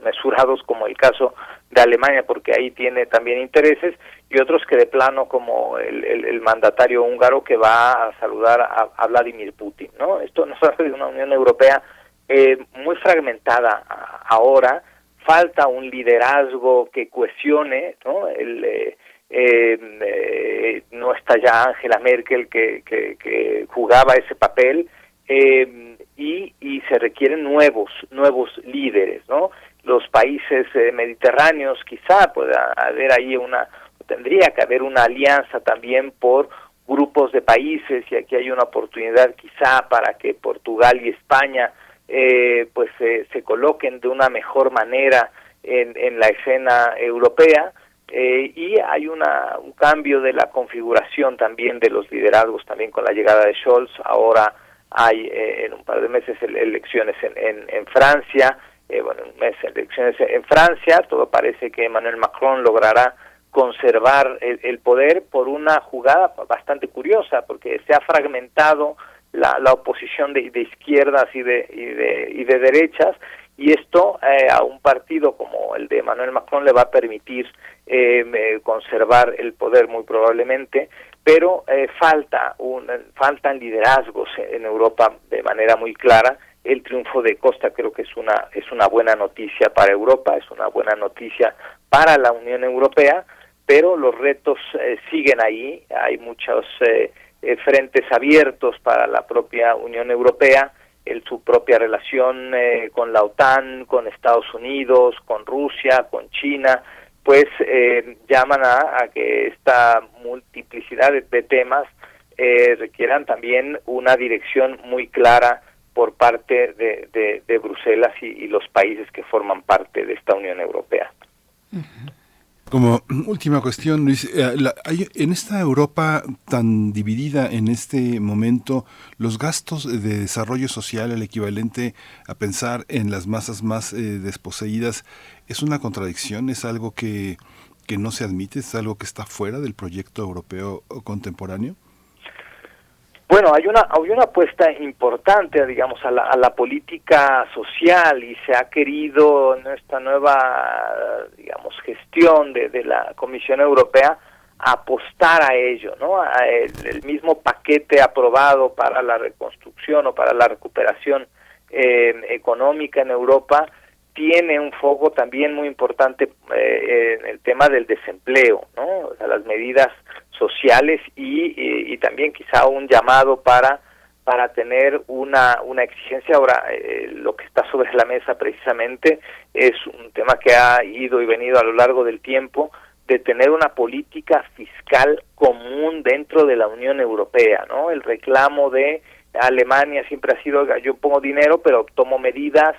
mesurados, como el caso de Alemania, porque ahí tiene también intereses, y otros que de plano, como el, mandatario húngaro que va a saludar a, Vladimir Putin. ¿no? Esto nos habla de una Unión Europea eh, muy fragmentada ahora, falta un liderazgo que cohesione, ¿no? El, eh, eh, no está ya Angela Merkel que, que, jugaba ese papel eh, y, se requieren nuevos nuevos líderes no los países eh, mediterráneos quizá pueda haber ahí una tendría que haber una alianza también por grupos de países y aquí hay una oportunidad quizá para que Portugal y España eh, pues se coloquen de una mejor manera en la escena europea eh, y hay una, un cambio de la configuración también de los liderazgos también con la llegada de Scholz. Ahora hay eh, en un par de meses elecciones en, en, en Francia, eh, bueno, un mes elecciones en Francia. Todo parece que Emmanuel Macron logrará conservar el, poder por una jugada bastante curiosa, porque se ha fragmentado la, la oposición de, de izquierdas y de, y de, y de derechas y esto eh, a un partido como el de Emmanuel Macron le va a permitir eh, conservar el poder muy probablemente, pero eh, falta un, faltan liderazgos en Europa de manera muy clara. El triunfo de Costa creo que es una es una buena noticia para Europa, es una buena noticia para la Unión Europea, pero los retos siguen ahí. Hay muchos frentes abiertos para la propia Unión Europea el, su propia relación eh, con la OTAN, con Estados Unidos, con Rusia, con China, pues eh, llaman a, que esta multiplicidad de, temas eh, requieran también una dirección muy clara por parte de, de, Bruselas y, los países que forman parte de esta Unión Europea. Como última cuestión, Luis, eh, en esta Europa tan dividida en este momento, los gastos de desarrollo social, el equivalente a pensar en las masas más eh, desposeídas, ¿es una contradicción? ¿Es algo que, que no se admite? ¿Es algo que está fuera del proyecto europeo contemporáneo? Bueno, hay una, hay una apuesta importante, digamos, a la, a la política social y se ha querido en esta nueva, digamos, gestión de, de la Comisión Europea apostar a ello, ¿no? A el, mismo paquete aprobado para la reconstrucción o para la recuperación eh, económica en Europa tiene un foco también muy importante eh, en el tema del desempleo, ¿no? O sea, las medidas sociales y, y, también quizá un llamado para para tener una, una exigencia. Ahora, eh, lo que está sobre la mesa precisamente es un tema que ha ido y venido a lo largo del tiempo de tener una política fiscal común dentro de la Unión Europea, ¿no? El reclamo de Alemania siempre ha sido, yo pongo dinero, pero tomo medidas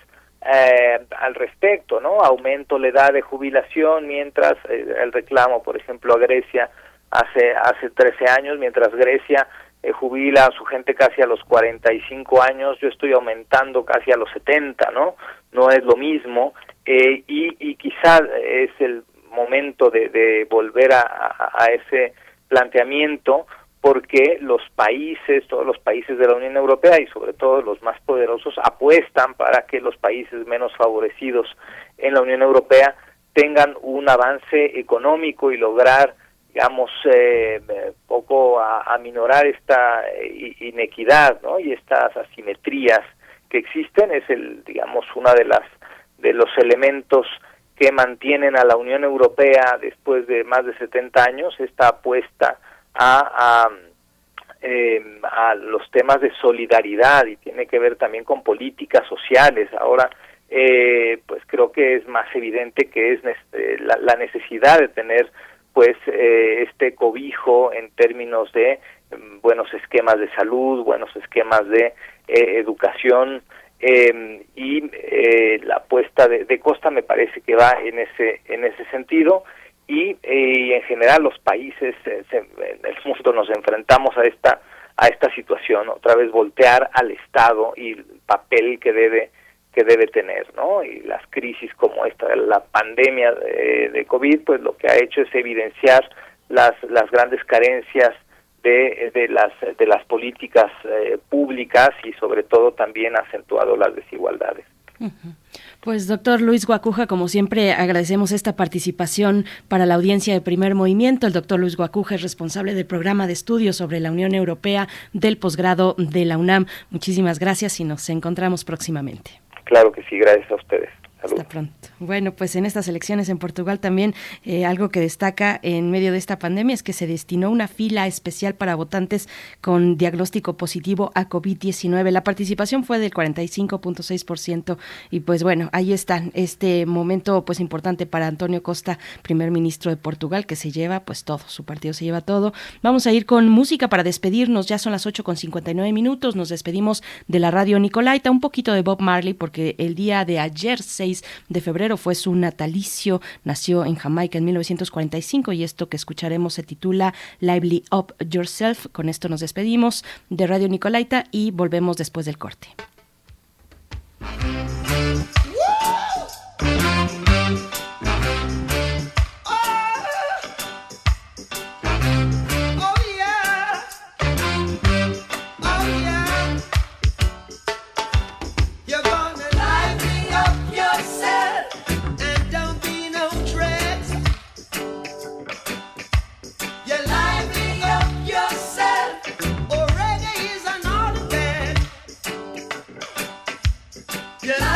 eh, al respecto, ¿no? Aumento la edad de jubilación, mientras eh, el reclamo, por ejemplo, a Grecia hace hace 13 años, mientras Grecia eh, jubila a su gente casi a los 45 años, yo estoy aumentando casi a los 70, ¿no? No es lo mismo eh, y, y quizá es el momento de, de volver a, a, a ese planteamiento porque los países, todos los países de la Unión Europea y sobre todo los más poderosos apuestan para que los países menos favorecidos en la Unión Europea tengan un avance económico y lograr digamos, eh, poco a, aminorar esta eh, inequidad ¿no? y estas asimetrías que existen es el, digamos, una de las de los elementos que mantienen a la Unión Europea después de más de 70 años esta apuesta a, a, eh, a los temas de solidaridad y tiene que ver también con políticas sociales. Ahora, eh, pues creo que es más evidente que es la, la necesidad de tener pues eh, este cobijo en términos de mm, buenos esquemas de salud, buenos esquemas de eh, educación em, y eh, la apuesta de, Costa me parece que va en ese en ese sentido y, en general los países en el mundo nos enfrentamos a esta a esta situación otra vez voltear al Estado y el papel que debe que debe tener, ¿no? Y las crisis como esta, la pandemia de, COVID, pues lo que ha hecho es evidenciar las, las grandes carencias de, de las de las políticas eh, públicas y sobre todo también acentuado las desigualdades. Pues doctor Luis Guacuja, como siempre agradecemos esta participación para la audiencia de primer movimiento. El doctor Luis Guacuja es responsable del programa de estudios sobre la Unión Europea del posgrado de la UNAM. Muchísimas gracias y nos encontramos próximamente. Claro que sí, gracias a ustedes. Hasta pronto. Bueno, pues en estas elecciones en Portugal también eh, algo que destaca en medio de esta pandemia es que se destinó una fila especial para votantes con diagnóstico positivo a COVID-19. La participación fue del 45.6% y pues bueno, ahí está este momento pues importante para Antonio Costa, primer ministro de Portugal, que se lleva pues todo, su partido se lleva todo. Vamos a ir con música para despedirnos, ya son las 8 con 59 minutos, nos despedimos de la radio Nicolaita, un poquito de Bob Marley porque el día de ayer 6 de febrero fue su natalicio. Nació en Jamaica en 1945 y esto que escucharemos se titula Lively Up Yourself. Con esto nos despedimos de Radio Nicolaita y volvemos después del corte. Yeah.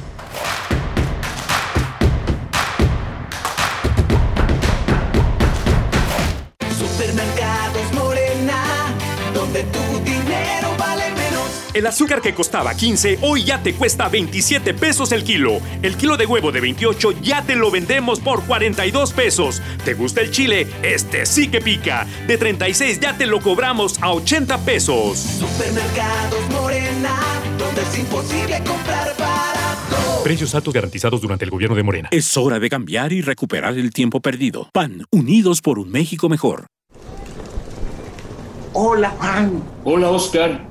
El azúcar que costaba 15 hoy ya te cuesta 27 pesos el kilo. El kilo de huevo de 28 ya te lo vendemos por 42 pesos. ¿Te gusta el chile? Este sí que pica. De 36 ya te lo cobramos a 80 pesos. Supermercados Morena, donde es imposible comprar barato. Precios altos garantizados durante el gobierno de Morena. Es hora de cambiar y recuperar el tiempo perdido. PAN, unidos por un México mejor. Hola, Juan. Hola, Oscar.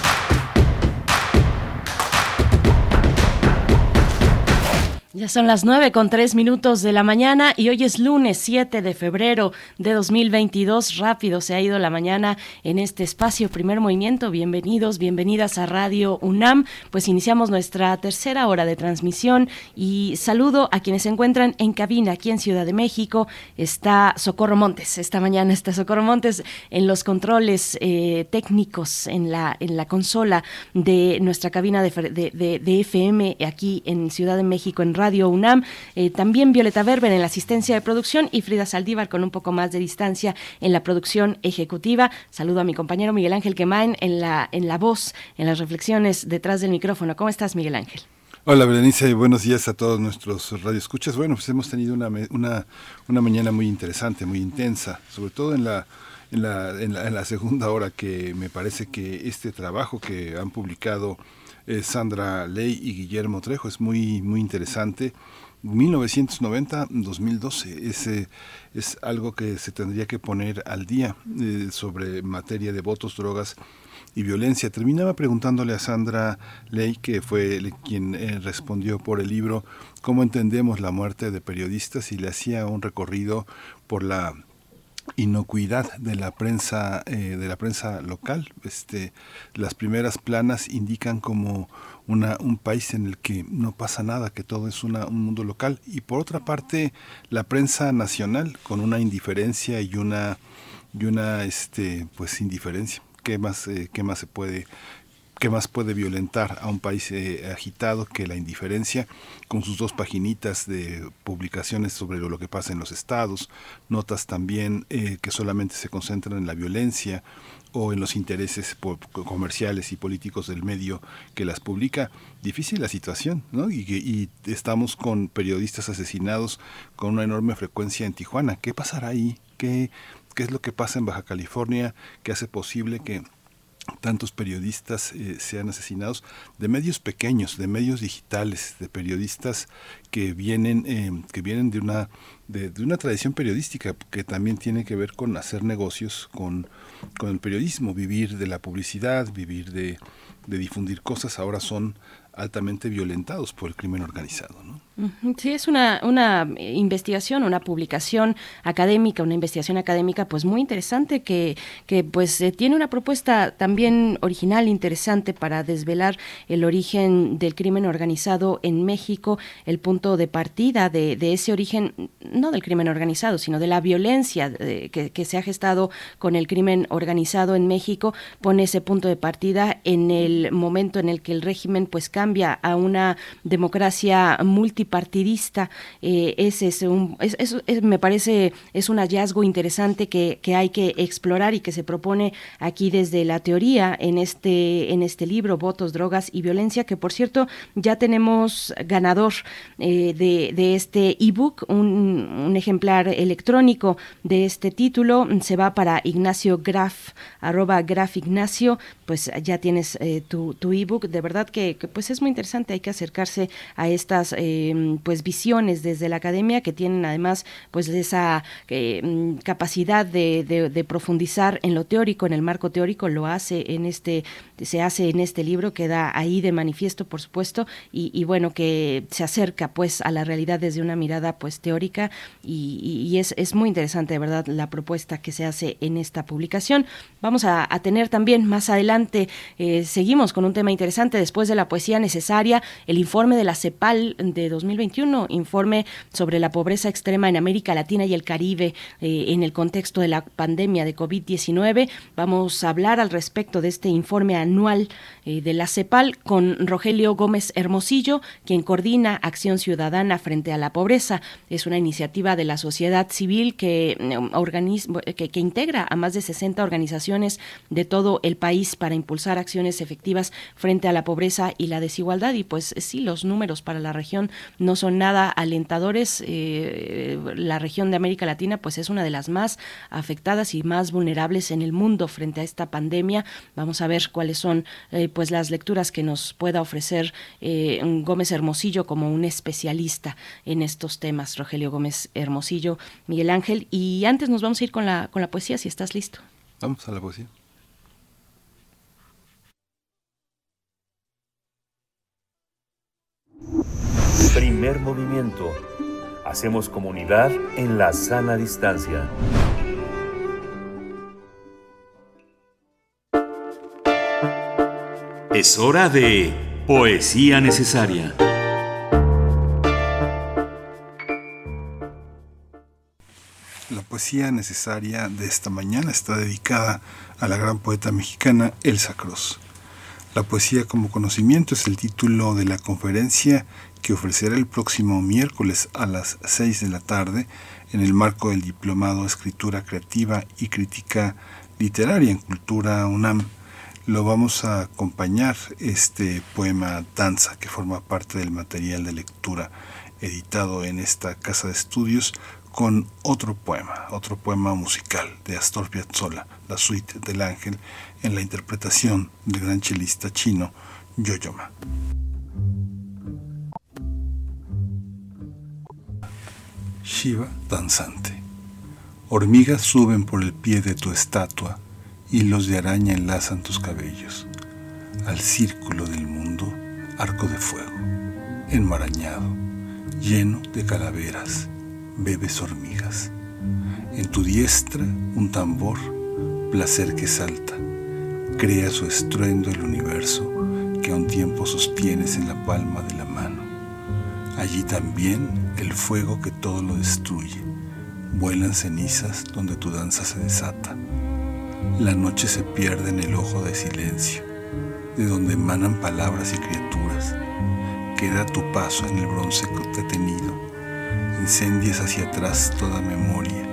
Ya son las nueve con tres minutos de la mañana y hoy es lunes 7 de febrero de 2022. Rápido se ha ido la mañana en este espacio Primer Movimiento. Bienvenidos, bienvenidas a Radio UNAM. Pues iniciamos nuestra tercera hora de transmisión y saludo a quienes se encuentran en cabina aquí en Ciudad de México. Está Socorro Montes. Esta mañana está Socorro Montes en los controles eh, técnicos en la, en la consola de nuestra cabina de, de- de- de FM aquí en Ciudad de México en Radio UNAM. Eh, también Violeta Berber en la asistencia de producción y Frida Saldívar con un poco más de distancia en la producción ejecutiva. Saludo a mi compañero Miguel Ángel Quemain en la, en la voz, en las reflexiones detrás del micrófono. ¿Cómo estás, Miguel Ángel? Hola Berenice, buenos días a todos nuestros radioescuchas. Bueno, pues hemos tenido una, una, una mañana muy interesante, muy intensa, sobre todo en la, en, la, en, la, en la segunda hora que me parece que este trabajo que han publicado eh, Sandra Ley y Guillermo Trejo es muy, muy interesante. 1990-2012 es, es algo que se tendría que poner al día eh, sobre materia de votos, drogas y violencia. Terminaba preguntándole a Sandra Ley, que fue quien eh, respondió por el libro Cómo entendemos la muerte de periodistas y le hacía un recorrido por la inocuidad de la prensa eh, de la prensa local. Este las primeras planas indican como una, un país en el que no pasa nada que todo es una, un mundo local. Y por otra parte la prensa nacional con una indiferencia y una y una este pues indiferencia. Qué más eh, qué más se puede ¿Qué más puede violentar a un país eh, agitado que la indiferencia con sus dos paginitas de publicaciones sobre lo, que pasa en los estados, notas también eh, que solamente se concentran en la violencia o en los intereses comerciales y políticos del medio que las publica? Difícil la situación, ¿no? Y, y estamos con periodistas asesinados con una enorme frecuencia en Tijuana. ¿Qué pasará ahí? ¿Qué, qué es lo que pasa en Baja California que hace posible que tantos periodistas eh, sean asesinados de medios pequeños, de medios digitales, de periodistas que vienen eh, que vienen de una de, de una tradición periodística que también tiene que ver con hacer negocios con, con el periodismo, vivir de la publicidad, vivir de, de difundir cosas, ahora son altamente violentados por el crimen organizado. Sí, es una, una eh, investigación, una publicación académica, una investigación académica pues muy interesante que, que pues eh, tiene una propuesta también original, interesante para desvelar el origen del crimen organizado en México, el punto de partida de, de ese origen, no del crimen organizado, sino de la violencia eh, que, que se ha gestado con el crimen organizado en México, pone ese punto de partida en el momento en el que el régimen pues cambia a una democracia multipartidista. ese es un, me parece, es un hallazgo interesante que, que hay que explorar y que se propone aquí desde la teoría en este, en este libro, Votos, Drogas y Violencia, que por cierto ya tenemos ganador de, de, este ebook, un, un ejemplar electrónico de este título. Se va para Ignacio Graf, arroba Graf Ignacio, pues ya tienes eh, tu, tu ebook. De verdad que, pues es muy interesante, hay que acercarse a estas em, pues visiones desde la academia que tienen además pues esa em, capacidad de, profundizar en lo teórico, en el marco teórico, lo hace en este, se hace en este libro, queda ahí de manifiesto, por supuesto, y, y bueno, que se acerca pues a la realidad desde una mirada pues teórica y, es, es, muy interesante, de verdad, la propuesta que se hace en esta publicación. Vamos a, tener también más adelante, eh, seguimos con un tema interesante después de la poesía necesaria, el informe de la CEPAL de 2021, informe sobre la pobreza extrema en América Latina y el Caribe eh, en el contexto de la pandemia de COVID-19. Vamos a hablar al respecto de este informe anual eh, de la CEPAL con Rogelio Gómez Hermosillo, quien coordina Acción Ciudadana frente a la pobreza. Es una iniciativa de la sociedad civil que, mm, integra a más de 60 organizaciones de todo el país para impulsar acciones efectivas frente a la pobreza y la desigualdad. Y pues sí, los números para la región no son nada alentadores. Eh, la región de América Latina pues es una de las más afectadas y más vulnerables en el mundo frente a esta pandemia. Vamos a ver cuáles son eh, pues las lecturas que nos pueda ofrecer eh, Gómez Hermosillo como un especialista en estos temas. Rogelio Gómez Hermosillo, Miguel Ángel. Y antes nos vamos a ir con la, con la poesía, si estás listo. Vamos a la poesía. Primer movimiento. Hacemos comunidad en la sana distancia. Es hora de poesía necesaria. La poesía necesaria de esta mañana está dedicada a la gran poeta mexicana Elsa Cruz. La poesía como conocimiento es el título de la conferencia que ofrecerá el próximo miércoles a las 6 de la tarde en el marco del Diplomado Escritura Creativa y Crítica Literaria en Cultura UNAM. Lo vamos a acompañar este poema Danza que forma parte del material de lectura editado en esta casa de estudios con otro poema, otro poema musical de Astor Piazzolla, la suite del ángel, en la interpretación del gran chelista chino Yoyoma. Shiva danzante. Hormigas suben por el pie de tu estatua, hilos de araña enlazan tus cabellos. Al círculo del mundo, arco de fuego, enmarañado, lleno de calaveras bebes hormigas. En tu diestra un tambor, placer que salta, crea su estruendo el universo que a un tiempo sostienes en la palma de la mano. Allí también el fuego que todo lo destruye. Vuelan cenizas donde tu danza se desata. La noche se pierde en el ojo de silencio, de donde emanan palabras y criaturas. Queda tu paso en el bronce detenido incendies hacia atrás toda memoria,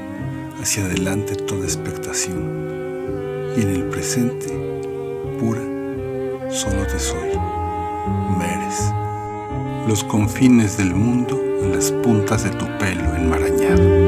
hacia adelante toda expectación, y en el presente, pura, solo te soy, Meres. Los confines del mundo en las puntas de tu pelo enmarañado.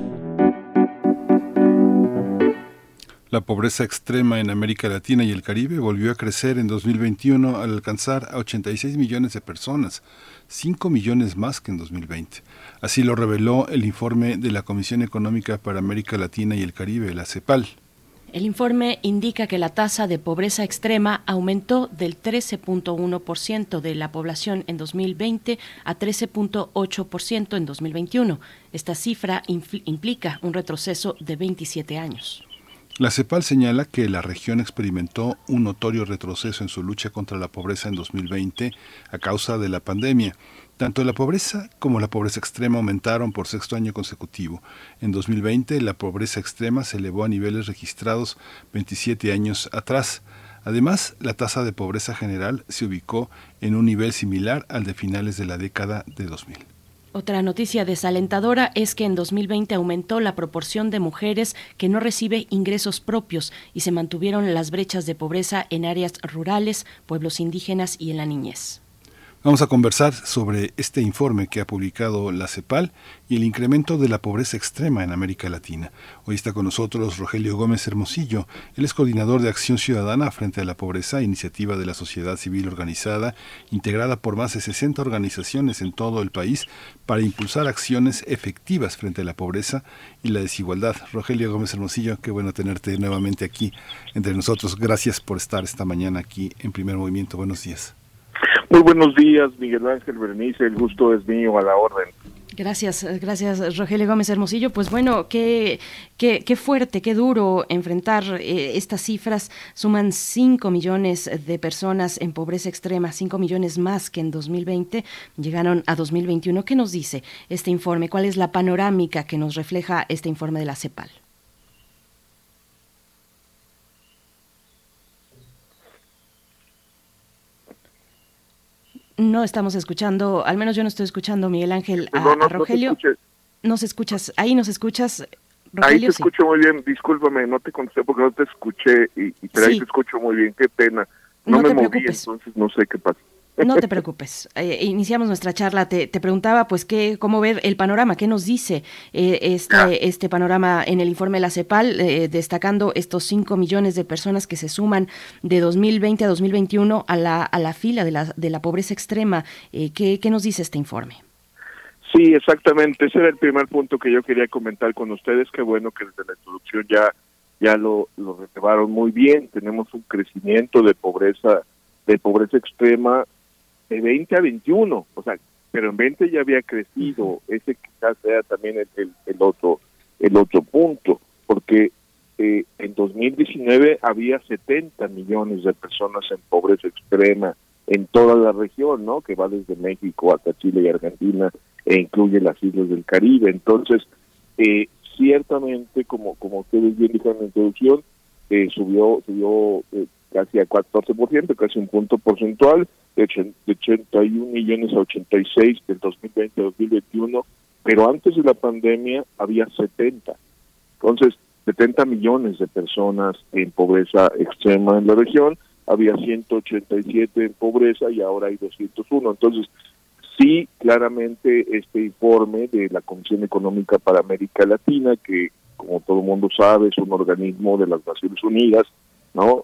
La pobreza extrema en América Latina y el Caribe volvió a crecer en 2021 al alcanzar a 86 millones de personas, 5 millones más que en 2020. Así lo reveló el informe de la Comisión Económica para América Latina y el Caribe, la CEPAL. El informe indica que la tasa de pobreza extrema aumentó del 13.1% de la población en 2020 a 13.8% en 2021. Esta cifra implica un retroceso de 27 años. La CEPAL señala que la región experimentó un notorio retroceso en su lucha contra la pobreza en 2020 a causa de la pandemia. Tanto la pobreza como la pobreza extrema aumentaron por sexto año consecutivo. En 2020 la pobreza extrema se elevó a niveles registrados 27 años atrás. Además, la tasa de pobreza general se ubicó en un nivel similar al de finales de la década de 2000. Otra noticia desalentadora es que en 2020 aumentó la proporción de mujeres que no recibe ingresos propios y se mantuvieron las brechas de pobreza en áreas rurales, pueblos indígenas y en la niñez. Vamos a conversar sobre este informe que ha publicado la CEPAL y el incremento de la pobreza extrema en América Latina. Hoy está con nosotros Rogelio Gómez Hermosillo. Él es coordinador de Acción Ciudadana frente a la pobreza, iniciativa de la sociedad civil organizada, integrada por más de 60 organizaciones en todo el país para impulsar acciones efectivas frente a la pobreza y la desigualdad. Rogelio Gómez Hermosillo, qué bueno tenerte nuevamente aquí entre nosotros. Gracias por estar esta mañana aquí en Primer Movimiento. Buenos días. Muy buenos días, Miguel Ángel Berenice, el gusto es mío a la orden. Gracias, gracias Rogelio Gómez Hermosillo. Pues bueno, qué, qué, qué fuerte, qué duro enfrentar eh, estas cifras. Suman 5 millones de personas en pobreza extrema, 5 millones más que en 2020. Llegaron a 2021. ¿Qué nos dice este informe? ¿Cuál es la panorámica que nos refleja este informe de la CEPAL? No estamos escuchando, al menos yo no estoy escuchando, Miguel Ángel, a, No, no, a no te Rogelio. escuché. nos escuchas, ahí nos escuchas. Ahí Rogelio, te sí. escucho muy bien, discúlpame, no te contesté porque no te escuché, y, y- pero ahí te escucho muy bien, qué pena. No, No me te moví, preocupes. entonces no sé qué pasa. No te preocupes. Eh, iniciamos nuestra charla. Te, te preguntaba, pues, qué, cómo ver el panorama, qué nos dice eh, este, este panorama en el informe de la CEPAL, eh, destacando estos 5 millones de personas que se suman de 2020 a 2021 a la, a la fila de la, de la pobreza extrema. Eh, ¿qué, ¿Qué nos dice este informe? Sí, exactamente. Ese era el primer punto que yo quería comentar con ustedes. Qué bueno que desde la introducción ya, ya lo, lo relevaron muy bien. Tenemos un crecimiento de pobreza, de pobreza extrema de 20 a 21. O sea, pero en 20 ya había crecido. Ese quizás sea también el, el, el otro, el otro punto, porque eh, en 2019 había 70 millones de personas en pobreza extrema en toda la región, ¿no? Que va desde México hasta Chile y Argentina e incluye las islas del Caribe. Entonces, eh, ciertamente, como como ustedes bien dijeron en la introducción, eh, subió subió eh, casi a 14%, casi un punto porcentual, de, ochen- de 81 millones a 86 del 2020 a 2021, pero antes de la pandemia había 70. Entonces, 70 millones de personas en pobreza extrema en la región, había 187 en pobreza y ahora hay 201. Entonces, sí, claramente este informe de la Comisión Económica para América Latina, que como todo el mundo sabe es un organismo de las Naciones Unidas, ¿no?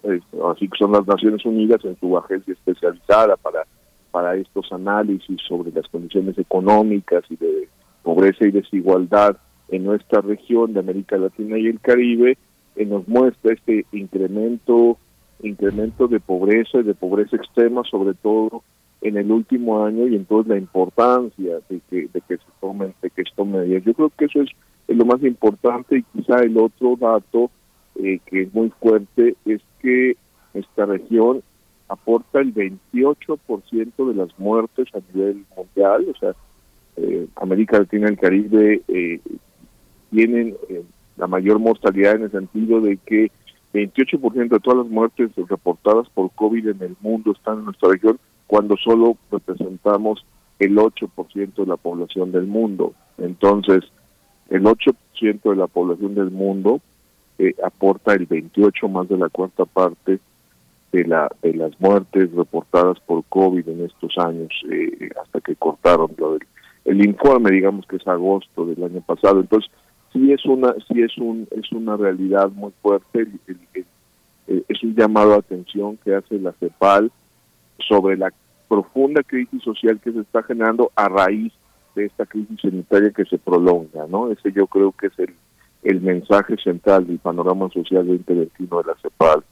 Así que son las Naciones Unidas en su agencia especializada para, para estos análisis sobre las condiciones económicas y de pobreza y desigualdad en nuestra región de América Latina y el Caribe, eh, nos muestra este incremento incremento de pobreza y de pobreza extrema, sobre todo en el último año y entonces la importancia de que, de que se tomen de que tomen medidas. Yo creo que eso es, es lo más importante y quizá el otro dato eh, que es muy fuerte es que esta región aporta el 28% de las muertes a nivel mundial, o sea, eh, América Latina y el Caribe eh, tienen eh, la mayor mortalidad en el sentido de que 28% de todas las muertes reportadas por COVID en el mundo están en nuestra región, cuando solo representamos el 8% de la población del mundo. Entonces, el 8% de la población del mundo eh, aporta el 28 más de la cuarta parte de la de las muertes reportadas por COVID en estos años eh, hasta que cortaron lo del el informe digamos que es agosto del año pasado entonces sí es una sí es un es una realidad muy fuerte eh, es un llamado a atención que hace la CEPAL sobre la profunda crisis social que se está generando a raíz de esta crisis sanitaria que se prolonga, ¿no? Ese yo creo que es el, el mensaje central del panorama social 2021 de la CEPAL.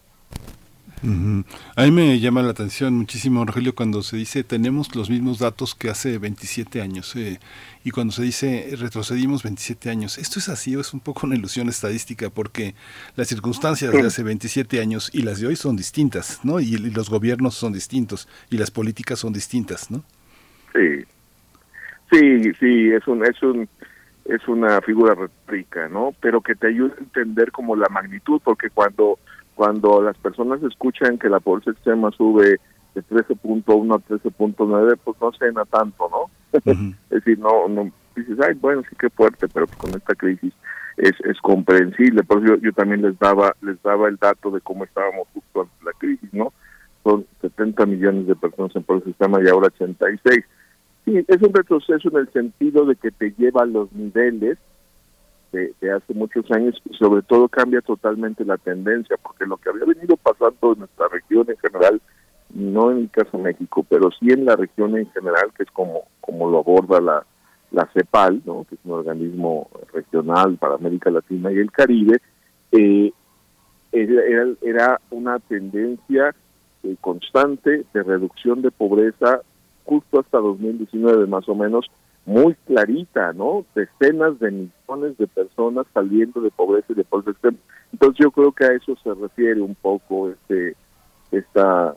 A mí me llama la atención muchísimo, Rogelio, cuando se dice tenemos los mismos datos que hace 27 años eh, y cuando se dice retrocedimos 27 años. Esto es así o es un poco una ilusión estadística porque las circunstancias de hace 27 años y las de hoy son distintas, ¿no? Y, y los gobiernos son distintos y las políticas son distintas, ¿no? Sí, sí, sí, es un, es un, es una figura retórica, ¿no? Pero que te ayuda a entender como la magnitud, porque cuando cuando las personas escuchan que la pobreza extrema sube de 13.1 a 13.9, pues no cena tanto, ¿no? es decir, no, no, dices, ay, bueno, sí que fuerte, pero con esta crisis es, es comprensible. Por eso yo, yo también les daba, les daba el dato de cómo estábamos justo antes de la crisis, ¿no? Son 70 millones de personas en pobreza extrema y ahora 86. Sí, es un retroceso en el sentido de que te lleva a los niveles de, de, hace muchos años y sobre todo cambia totalmente la tendencia, porque lo que había venido pasando en nuestra región en general, no en el caso de México, pero sí en la región en general, que es como, como lo aborda la, la CEPAL, ¿no? que es un organismo regional para América Latina y el Caribe, eh, era, era una tendencia eh, constante de reducción de pobreza justo hasta 2019 más o menos, muy clarita, ¿no? Decenas de millones de personas saliendo de pobreza y de pobreza extrema. Entonces yo creo que a eso se refiere un poco este esta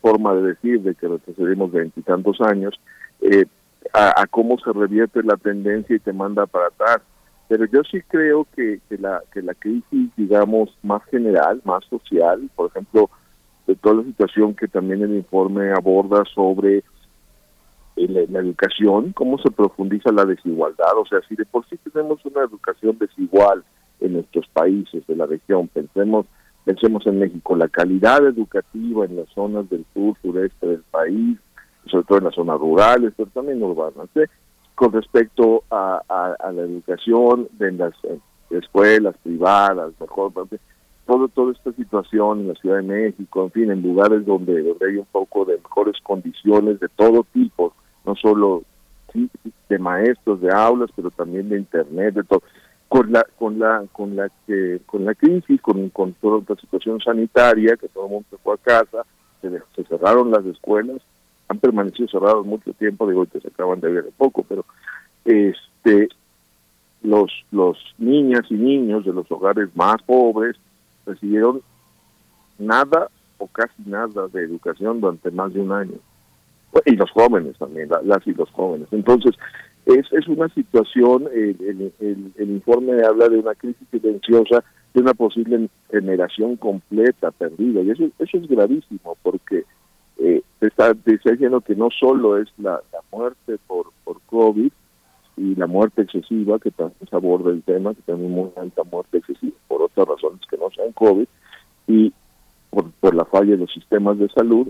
forma de decir de que retrocedimos veintitantos años, eh, a, cómo se revierte la tendencia y te manda para atrás. Pero yo sí creo que, que, la, que la crisis, digamos, más general, más social, por ejemplo, de toda la situación que también el informe aborda sobre en la, educación, cómo se profundiza la desigualdad, o sea, si de por sí tenemos una educación desigual en nuestros países de la región, pensemos pensemos en México, la calidad educativa en las zonas del sur, sureste del país, sobre todo en las zonas rurales, pero también urbanas, ¿eh? con respecto a, a, la educación de las escuelas privadas, mejor, todo, toda esta situación en la Ciudad de México, en fin, en lugares donde, donde hay un poco de mejores condiciones de todo tipo, no solo de maestros, de aulas, pero también de internet, de todo. Con la con la con la que con la crisis, con, con toda la situación sanitaria, que todo el mundo se fue a casa, se, cerraron las escuelas, han permanecido cerrados mucho tiempo, digo que se acaban de ver poco, pero este los los niñas y niños de los hogares más pobres recibieron nada o casi nada de educación durante más de un año y los jóvenes también, las y los jóvenes. Entonces, es, es una situación, el, el, informe habla de una crisis silenciosa, de una posible generación completa perdida, y eso, eso es gravísimo, porque eh, se, está, diciendo que no solo es la, la muerte por, por COVID y la muerte excesiva, que también se aborda el tema, que tenemos muy alta muerte excesiva por otras razones que no sean COVID, y por, por la falla de los sistemas de salud,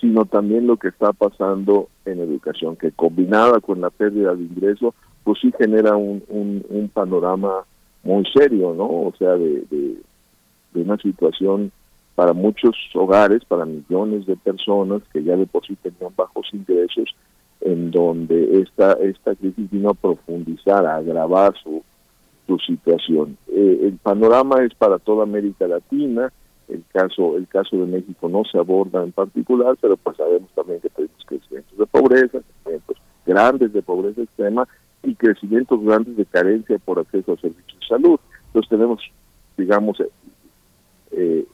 sino también lo que está pasando en educación, que combinada con la pérdida de ingreso, pues sí genera un, un, panorama muy serio, ¿no? O sea, de, de, de, una situación para muchos hogares, para millones de personas que ya de por sí tenían bajos ingresos, en donde esta, esta crisis vino a profundizar, a agravar su, su situación. Eh, el panorama es para toda América Latina, el caso el caso de México no se aborda en particular, pero pues sabemos también que tenemos crecimientos de pobreza, crecimientos grandes de pobreza extrema y crecimientos grandes de carencia por acceso a servicios de salud. Entonces tenemos, digamos, eh, eh,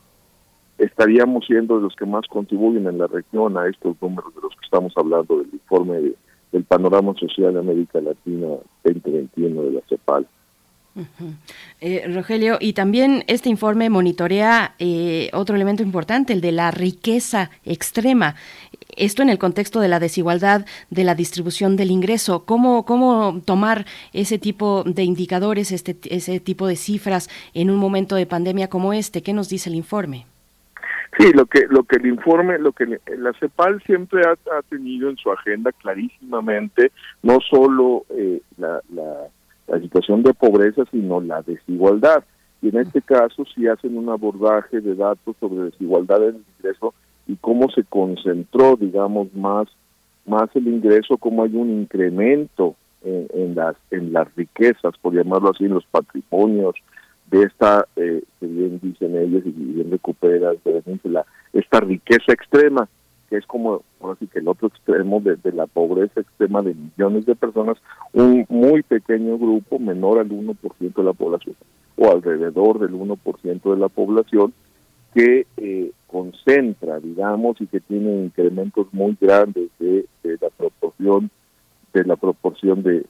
estaríamos siendo los que más contribuyen en la región a estos números de los que estamos hablando del informe de, del panorama social de América Latina 2021 de la CEPAL. Eh, Rogelio, y también este informe monitorea eh, otro elemento importante, el de la riqueza extrema. Esto en el contexto de la desigualdad de la distribución del ingreso. ¿Cómo, cómo tomar ese tipo de indicadores, este, ese tipo de cifras en un momento de pandemia como este? ¿Qué nos dice el informe? Sí, lo que lo que el informe, lo que la CEPAL siempre ha, tenido en su agenda clarísimamente, no solo eh, la, la, situación de pobreza, sino la desigualdad. Y en este caso sí hacen un abordaje de datos sobre desigualdad en el ingreso y cómo se concentró, digamos, más más el ingreso, cómo hay un incremento en, en las en las riquezas, por llamarlo así, en los patrimonios, de esta, eh, que bien dicen ellos y bien recupera la, esta riqueza extrema, que es como así que el otro extremo de, la pobreza extrema de millones de personas, un muy pequeño grupo, menor al 1% de la población, o alrededor del 1% de la población, que eh, concentra, digamos, y que tiene incrementos muy grandes de, la proporción de la proporción de,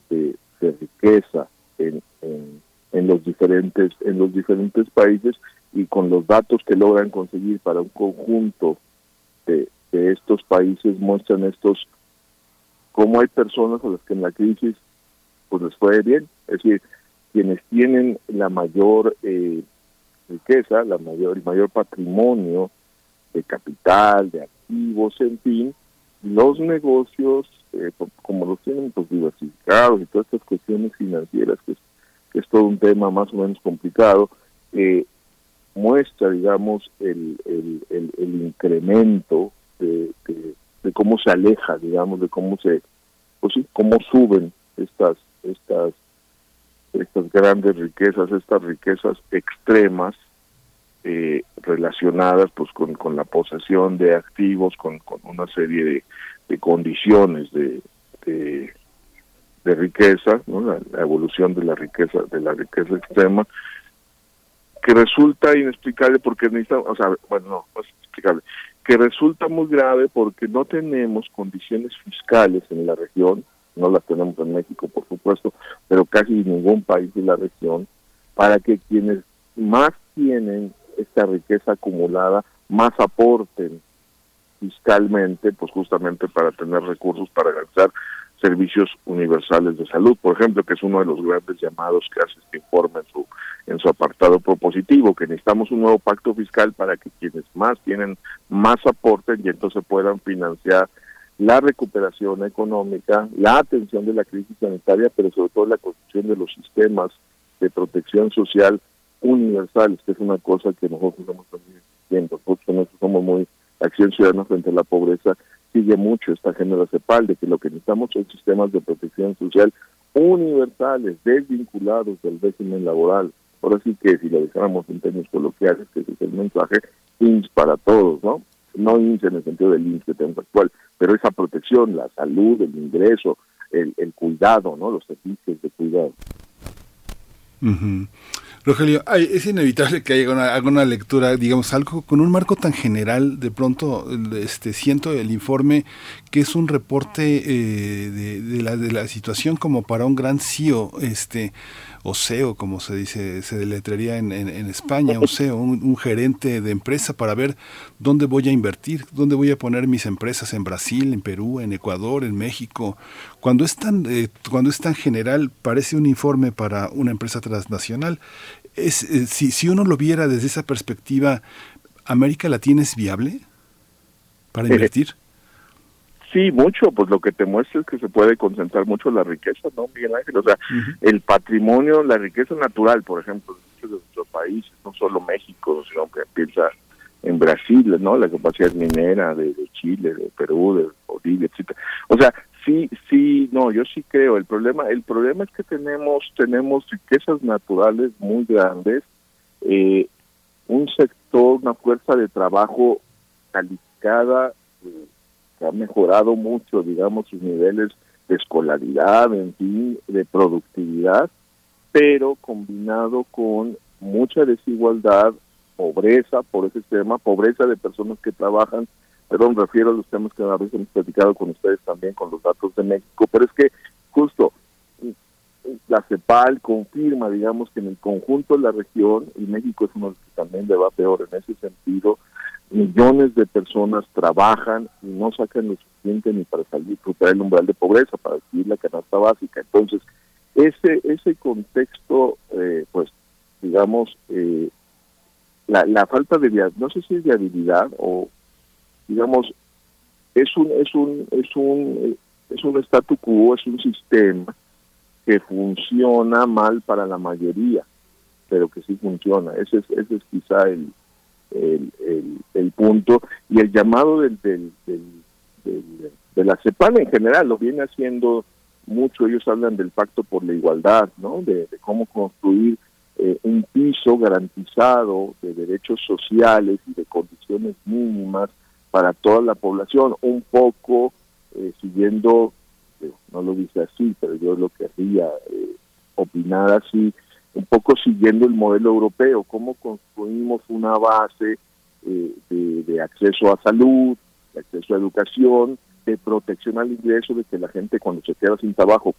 riqueza en, en en los diferentes en los diferentes países y con los datos que logran conseguir para un conjunto de, estos países muestran estos cómo hay personas a las que en la crisis pues les fue bien. Es decir quienes tienen la mayor eh, riqueza la mayor el mayor patrimonio de capital de activos en fin los negocios eh, como los tienen pues diversificados y todas estas cuestiones financieras que que es todo un tema más o menos complicado, eh, muestra, digamos, el, el, el, incremento de, cómo se aleja, digamos, de cómo se, pues sí, cómo suben estas, estas, estas grandes riquezas, estas riquezas extremas eh, relacionadas, pues, con, con la posesión de activos, con, con una serie de, de condiciones de, de riqueza, ¿no? la, evolución de la riqueza, de la riqueza extrema, que resulta inexplicable porque necesitamos, o sea, bueno, no, no es inexplicable, que resulta muy grave porque no tenemos condiciones fiscales en la región, no las tenemos en México, por supuesto, pero casi ningún país de la región, para que quienes más tienen esta riqueza acumulada, más aporten fiscalmente, pues justamente para tener recursos para alcanzar servicios universales de salud, por ejemplo, que es uno de los grandes llamados que hace este informe en su, en su apartado propositivo, que necesitamos un nuevo pacto fiscal para que quienes más tienen más aporten y entonces puedan financiar la recuperación económica, la atención de la crisis sanitaria, pero sobre todo la construcción de los sistemas de protección social universales, que es una cosa que nosotros estamos también viendo, nosotros somos muy acción ciudadana frente a la pobreza sigue mucho esta género CEPAL de que lo que necesitamos son sistemas de protección social universales, desvinculados del régimen laboral. Ahora sí que si lo dejáramos en términos coloquiales, que es el mensaje, INS para todos, ¿no? No INS en el sentido del INS que tenemos actual, pero esa protección, la salud, el ingreso, el cuidado, ¿no? Los servicios de cuidado. Rogelio, es inevitable que haya una, lectura, digamos, algo con un marco tan general, de pronto este, siento el informe que es un reporte eh, de, la, de la situación como para un gran CEO, este, o CEO, como se dice, se deletrearía en, en, España, o CEO, un, gerente de empresa para ver dónde voy a invertir, dónde voy a poner mis empresas en Brasil, en Perú, en Ecuador, en México. Cuando es tan, eh, cuando es tan general, parece un informe para una empresa transnacional. Es, eh, si, si uno lo viera desde esa perspectiva, ¿América Latina es viable para invertir? Sí, mucho, pues lo que te muestra es que se puede concentrar mucho la riqueza, ¿no, Miguel Ángel? O sea, el patrimonio, la riqueza natural, por ejemplo, de nuestros países, no solo México, sino que piensa en Brasil, ¿no? La capacidad minera de, Chile, de Perú, de Bolivia, etcétera. O sea, sí, sí, no, yo sí creo. El problema, el problema es que tenemos, tenemos riquezas naturales muy grandes, eh, un sector, una fuerza de trabajo calificada. Eh, ha mejorado mucho, digamos, sus niveles de escolaridad, en fin, de productividad, pero combinado con mucha desigualdad, pobreza por ese tema, pobreza de personas que trabajan, perdón, refiero a los temas que a veces hemos platicado con ustedes también, con los datos de México, pero es que justo la CEPAL confirma, digamos, que en el conjunto de la región, y México es uno de los que también le va peor en ese sentido, millones de personas trabajan y no sacan lo suficiente ni para salir, superar el umbral de pobreza, para adquirir la canasta básica. Entonces, ese ese contexto, eh, pues, digamos, eh, la, la falta de no sé si es de habilidad o, digamos, es un es un es un es un statu quo, es un sistema que funciona mal para la mayoría, pero que sí funciona. Ese es, ese es quizá el, el, el, punto. Y el llamado del, del, de la CEPAL en general lo viene haciendo mucho. Ellos hablan del pacto por la igualdad, ¿no? De, cómo construir eh, un piso garantizado de derechos sociales y de condiciones mínimas para toda la población, un poco eh, siguiendo no lo dice así, pero yo lo querría eh, opinar así, un poco siguiendo el modelo europeo, cómo construimos una base eh, de, acceso a salud, de acceso a educación, de protección al ingreso, de que la gente cuando se queda sin trabajo,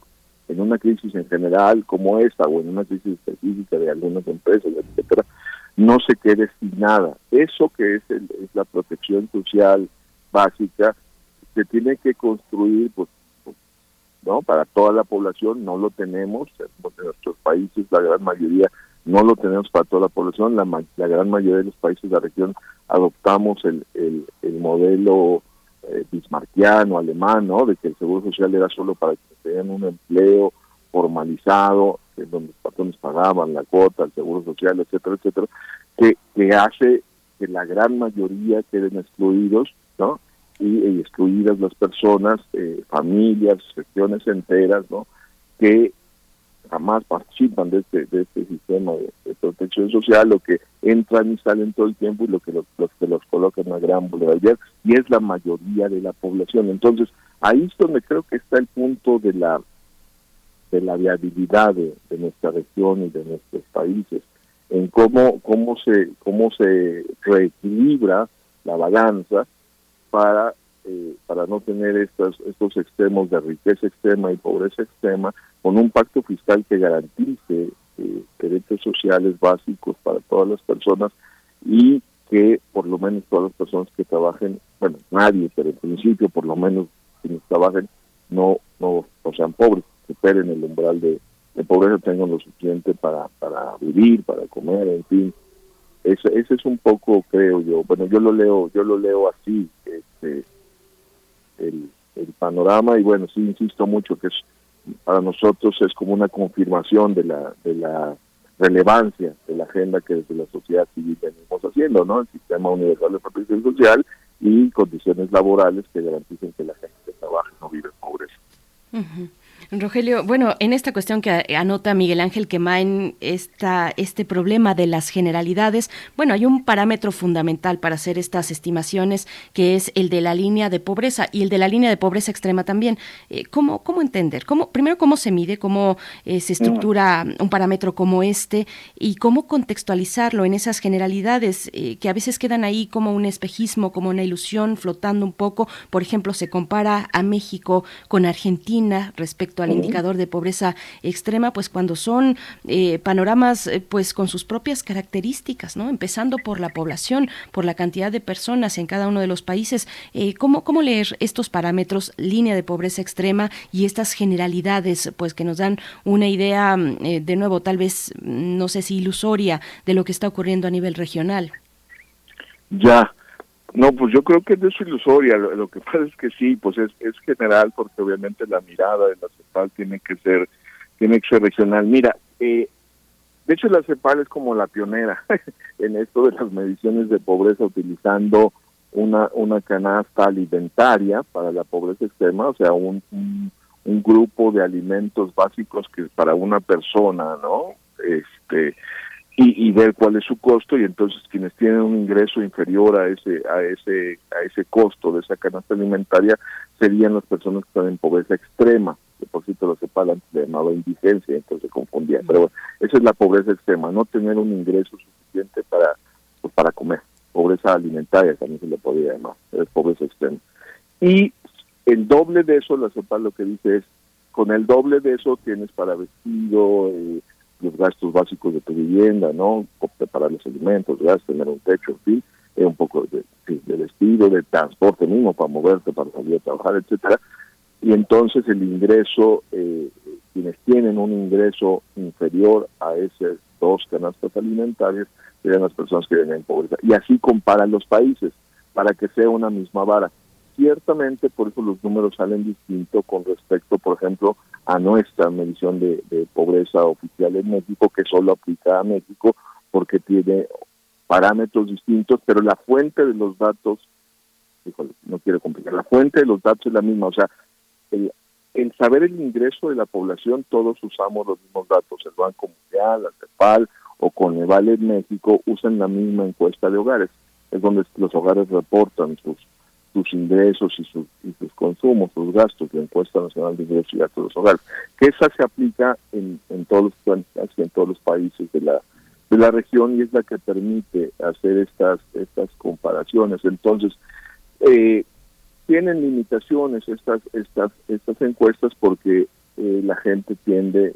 en una crisis en general como esta o en una crisis específica de algunas empresas, etcétera, no se quede sin nada. Eso que es, es la protección social básica se tiene que construir pues ¿no? Para toda la población no lo tenemos, en nuestros países la gran mayoría no lo tenemos para toda la población, la, la gran mayoría de los países de la región adoptamos el, el, modelo eh, bismarckiano, alemán, ¿no? De que el seguro social era solo para que tengan un empleo formalizado, en donde los patrones pagaban la cuota, el seguro social, etcétera, etcétera, que, que hace que la gran mayoría queden excluidos, ¿no? Y, excluidas las personas, eh, familias, regiones enteras, ¿no? Que jamás participan de este, de este sistema de, protección social, lo que entran y salen todo el tiempo y lo que los, que los colocan a gran vulnerabilidad, y es la mayoría de la población. Entonces, ahí es donde creo que está el punto de la de la viabilidad de, de nuestra región y de nuestros países, en cómo, cómo se, cómo se reequilibra la balanza para eh, para no tener estos, estos extremos de riqueza extrema y pobreza extrema, con un pacto fiscal que garantice eh, derechos sociales básicos para todas las personas y que por lo menos todas las personas que trabajen, bueno, nadie, pero en principio por lo menos quienes trabajen no, no, sean pobres, superen el umbral de, de pobreza, tengan lo suficiente para, para vivir, para comer, en fin, ese, ese es un poco creo yo. Bueno yo lo leo yo lo leo así este el, el panorama y bueno sí insisto mucho que es para nosotros es como una confirmación de la de la relevancia de la agenda que desde la sociedad civil venimos haciendo no el sistema universal de protección social y condiciones laborales que garanticen que la gente trabaje no vive en pobreza Rogelio, bueno, en esta cuestión que anota Miguel Ángel Quemain, esta, este problema de las generalidades, bueno, hay un parámetro fundamental para hacer estas estimaciones que es el de la línea de pobreza y el de la línea de pobreza extrema también. Eh, ¿cómo, ¿Cómo entender? ¿Cómo, primero, ¿cómo se mide? ¿Cómo eh, se estructura un parámetro como este? ¿Y cómo contextualizarlo en esas generalidades eh, que a veces quedan ahí como un espejismo, como una ilusión flotando un poco? Por ejemplo, se compara a México con Argentina respecto al indicador de pobreza extrema, pues cuando son eh, panoramas eh, pues con sus propias características, ¿no? Empezando por la población, por la cantidad de personas en cada uno de los países. Eh, ¿cómo, ¿Cómo leer estos parámetros, línea de pobreza extrema y estas generalidades, pues que nos dan una idea, de nuevo, tal vez, no sé si ilusoria, de lo que está ocurriendo a nivel regional? Ya, no, pues yo creo que es ilusoria. Lo, lo, que pasa es que sí, pues es, es general porque obviamente la mirada de la CEPAL tiene que ser tiene que ser regional. Mira, eh, de hecho la CEPAL es como la pionera en esto de las mediciones de pobreza utilizando una una canasta alimentaria para la pobreza extrema, o sea, un, un, un grupo de alimentos básicos que para una persona, ¿no? Este y, y, ver cuál es su costo y entonces quienes tienen un ingreso inferior a ese a ese a ese costo de esa canasta alimentaria serían las personas que están en pobreza extrema que por cierto lo sepa antes le llamaba indigencia entonces se confundía pero bueno esa es la pobreza extrema no tener un ingreso suficiente para pues, para comer pobreza alimentaria también se le podría llamar pobreza extrema. Y el doble de eso la CEPAL lo que dice es con el doble de eso tienes para vestido, eh, los gastos básicos de tu vivienda, ¿no? Para los alimentos, gas, tener un techo, en fin, eh, un poco de, de, vestido, de transporte mismo para moverte, para salir a trabajar, etcétera. Y entonces el ingreso, eh, quienes tienen un ingreso inferior a esas dos canastas alimentarias, serían las personas que viven en pobreza. Y así comparan los países, para que sea una misma vara. Ciertamente, por eso los números salen distintos con respecto, por ejemplo, a nuestra medición de, pobreza oficial en México, que solo aplica a México porque tiene parámetros distintos, pero la fuente de los datos, no quiero complicar, la fuente de los datos es la misma, o sea, el, saber el ingreso de la población, todos usamos los mismos datos, el Banco Mundial, la CEPAL o Coneval en México usan la misma encuesta de hogares, es donde los hogares reportan sus sus ingresos y sus, y sus consumos, sus gastos, la encuesta nacional de ingresos y gastos de los hogares, que esa se aplica en, en todos los en todos los países de la de la región y es la que permite hacer estas estas comparaciones. Entonces, eh, tienen limitaciones estas estas estas encuestas porque eh, la gente tiende,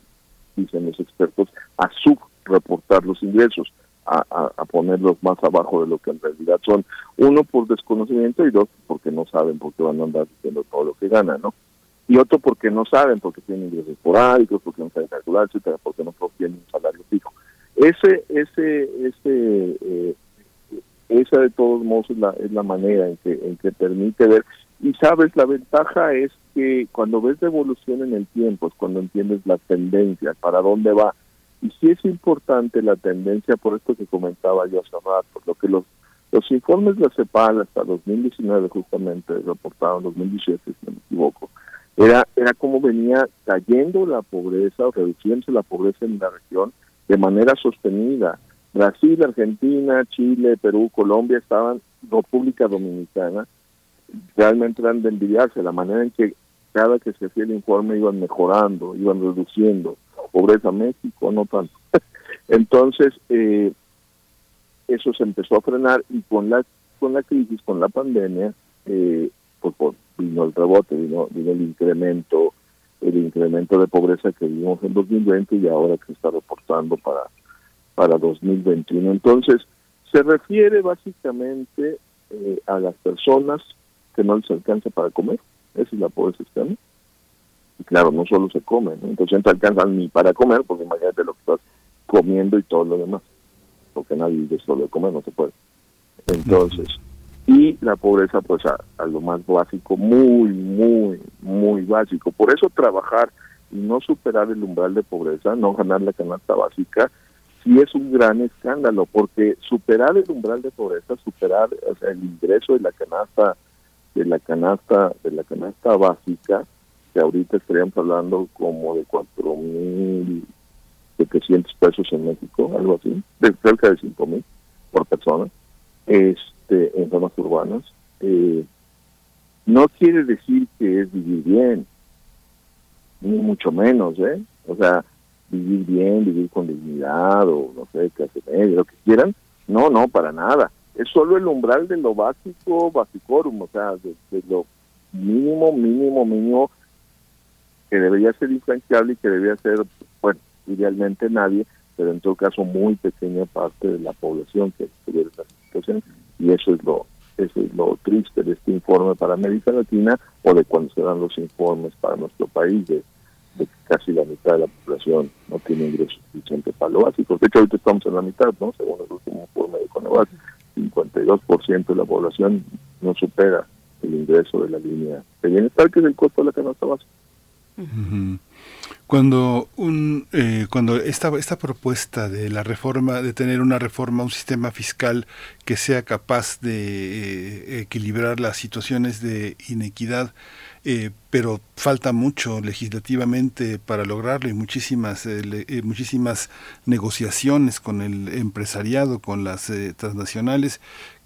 dicen los expertos, a subreportar los ingresos a, ponerlos más abajo de lo que en realidad son. Uno por desconocimiento y dos porque no saben por qué van a andar diciendo todo lo que ganan, ¿no? Y otro porque no saben, porque tienen ingresos esporádicos, porque no saben calcular, etcétera, porque no tienen un salario fijo. Ese, ese, ese, eh, esa de todos modos es la, es la manera en que, en que permite ver. Y sabes, la ventaja es que cuando ves la evolución en el tiempo, es cuando entiendes la tendencia, para dónde va y sí es importante la tendencia, por esto que comentaba yo hace rato, lo que los, los informes de la CEPAL hasta 2019 justamente reportaron, 2017 si no me equivoco, era, era como venía cayendo la pobreza o reduciéndose la pobreza en la región de manera sostenida. Brasil, Argentina, Chile, Perú, Colombia estaban, República Dominicana, realmente eran de envidiarse la manera en que cada que se hacía el informe iban mejorando, iban reduciendo pobreza México, no tanto. Entonces, eh, eso se empezó a frenar y con la con la crisis, con la pandemia, eh, pues, pues, vino el rebote, vino, vino el incremento el incremento de pobreza que vimos en 2020 y ahora que está reportando para para 2021. Entonces, se refiere básicamente eh, a las personas que no les alcanza para comer, esa es la pobreza extrema, y claro, no solo se come, entonces no alcanzan ni para comer, porque imagínate lo que estás comiendo y todo lo demás, porque nadie vive solo de comer, no se puede. Entonces, y la pobreza pues a, lo más básico, muy, muy, muy básico. Por eso trabajar y no superar el umbral de pobreza, no ganar la canasta básica, sí es un gran escándalo, porque superar el umbral de pobreza, superar el ingreso de la canasta, de la canasta, de la canasta básica, que ahorita estaríamos hablando como de cuatro mil setecientos pesos en México, algo así, de cerca de cinco mil por persona, este, en zonas urbanas. Eh, no quiere decir que es vivir bien, ni mucho menos, ¿eh? O sea, vivir bien, vivir con dignidad o no sé, clase media, lo que quieran. No, no, para nada. Es solo el umbral de lo básico, basicorum, o sea, de, lo mínimo, mínimo, mínimo que debería ser influenciable y que debería ser, bueno, idealmente nadie, pero en todo caso muy pequeña parte de la población que estuviera esa situación y eso es lo eso es lo triste de este informe para América Latina o de cuando se dan los informes para nuestro país de, que casi la mitad de la población no tiene ingresos suficientes para lo básico. De hecho, ahorita estamos en la mitad, ¿no? Según el último informe de Coneval, 52% de la población no supera el ingreso de la línea de bienestar, que es el costo de la canasta básica. Cuando un eh, cuando esta esta propuesta de la reforma de tener una reforma un sistema fiscal que sea capaz de eh, equilibrar las situaciones de inequidad eh, pero falta mucho legislativamente para lograrlo y muchísimas muchísimas negociaciones con el empresariado con las transnacionales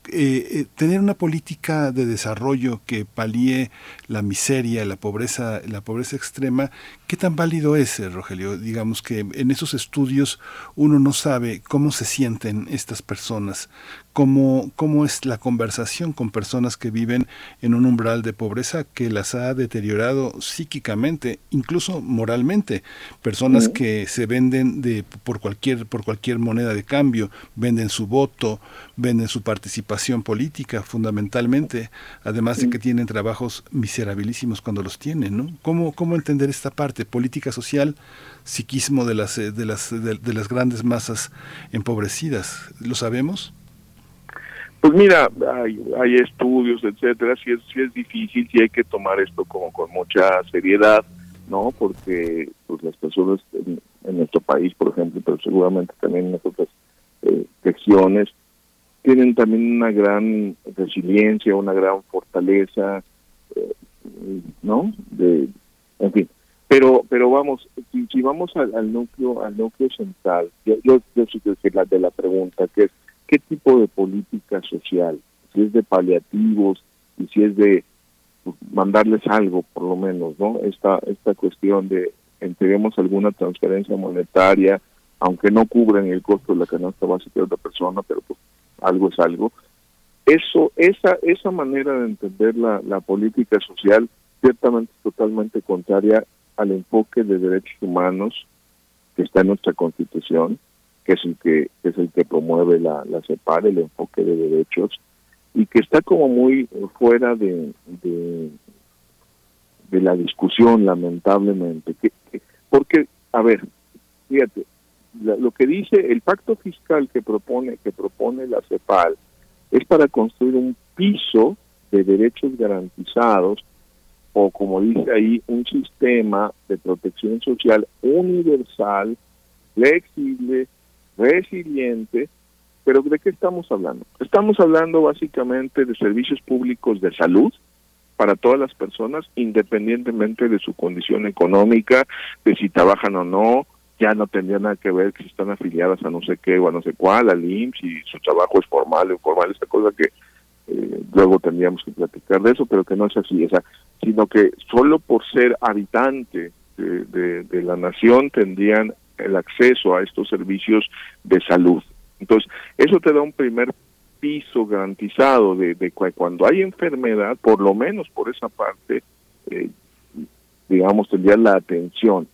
eh, eh, tener una política de desarrollo que palíe la miseria, la pobreza, la pobreza extrema, ¿qué tan válido es, eh, Rogelio? Digamos que en esos estudios uno no sabe cómo se sienten estas personas, cómo, cómo es la conversación con personas que viven en un umbral de pobreza que las ha deteriorado psíquicamente, incluso moralmente. Personas que se venden de, por, cualquier, por cualquier moneda de cambio, venden su voto, venden su participación política fundamentalmente, además de que tienen trabajos miserabilísimos cuando los tienen. ¿no? ¿Cómo, ¿Cómo entender esta parte? Política social, psiquismo de las, de las, de las grandes masas empobrecidas. ¿Lo sabemos? Pues mira, hay, hay estudios, etcétera, si es, si es difícil, si hay que tomar esto como con mucha seriedad, ¿no? Porque pues las personas en, nuestro país, por ejemplo, pero seguramente también en otras eh, regiones, tienen también una gran resiliencia, una gran fortaleza, eh, ¿no? De, en fin, pero pero vamos, si, vamos al, núcleo al núcleo central, yo, yo, yo que la de la pregunta, que es qué tipo de política social, si es de paliativos y si es de mandarles algo, por lo menos, ¿no? Esta, esta cuestión de entreguemos alguna transferencia monetaria, aunque no cubran el costo de la canasta básica de otra persona, pero pues algo es algo. Eso, esa, esa manera de entender la, la política social ciertamente totalmente contraria al enfoque de derechos humanos que está en nuestra constitución, que es el que, es el que promueve la, la CEPAR, el enfoque de derechos, y que está como muy fuera de, de, la discusión, lamentablemente. Que, porque, a ver, fíjate, lo que dice el pacto fiscal que propone, que propone la CEPAL es para construir un piso de derechos garantizados o como dice ahí, un sistema de protección social universal, flexible, resiliente, pero ¿de qué estamos hablando? Estamos hablando básicamente de servicios públicos de salud para todas las personas, independientemente de su condición económica, de si trabajan o no, ya no tendría nada que ver si están afiliadas a no sé qué o a no sé cuál, al IMSS, si su trabajo es formal o informal, esta cosa que eh, luego tendríamos que platicar de eso, pero que no es así, o sea, sino que solo por ser habitante de la nación tendrían el acceso a estos servicios de salud. Entonces, eso te da un primer piso garantizado de, de cuando hay enfermedad, por lo menos por esa parte, eh, digamos, tendría la atención.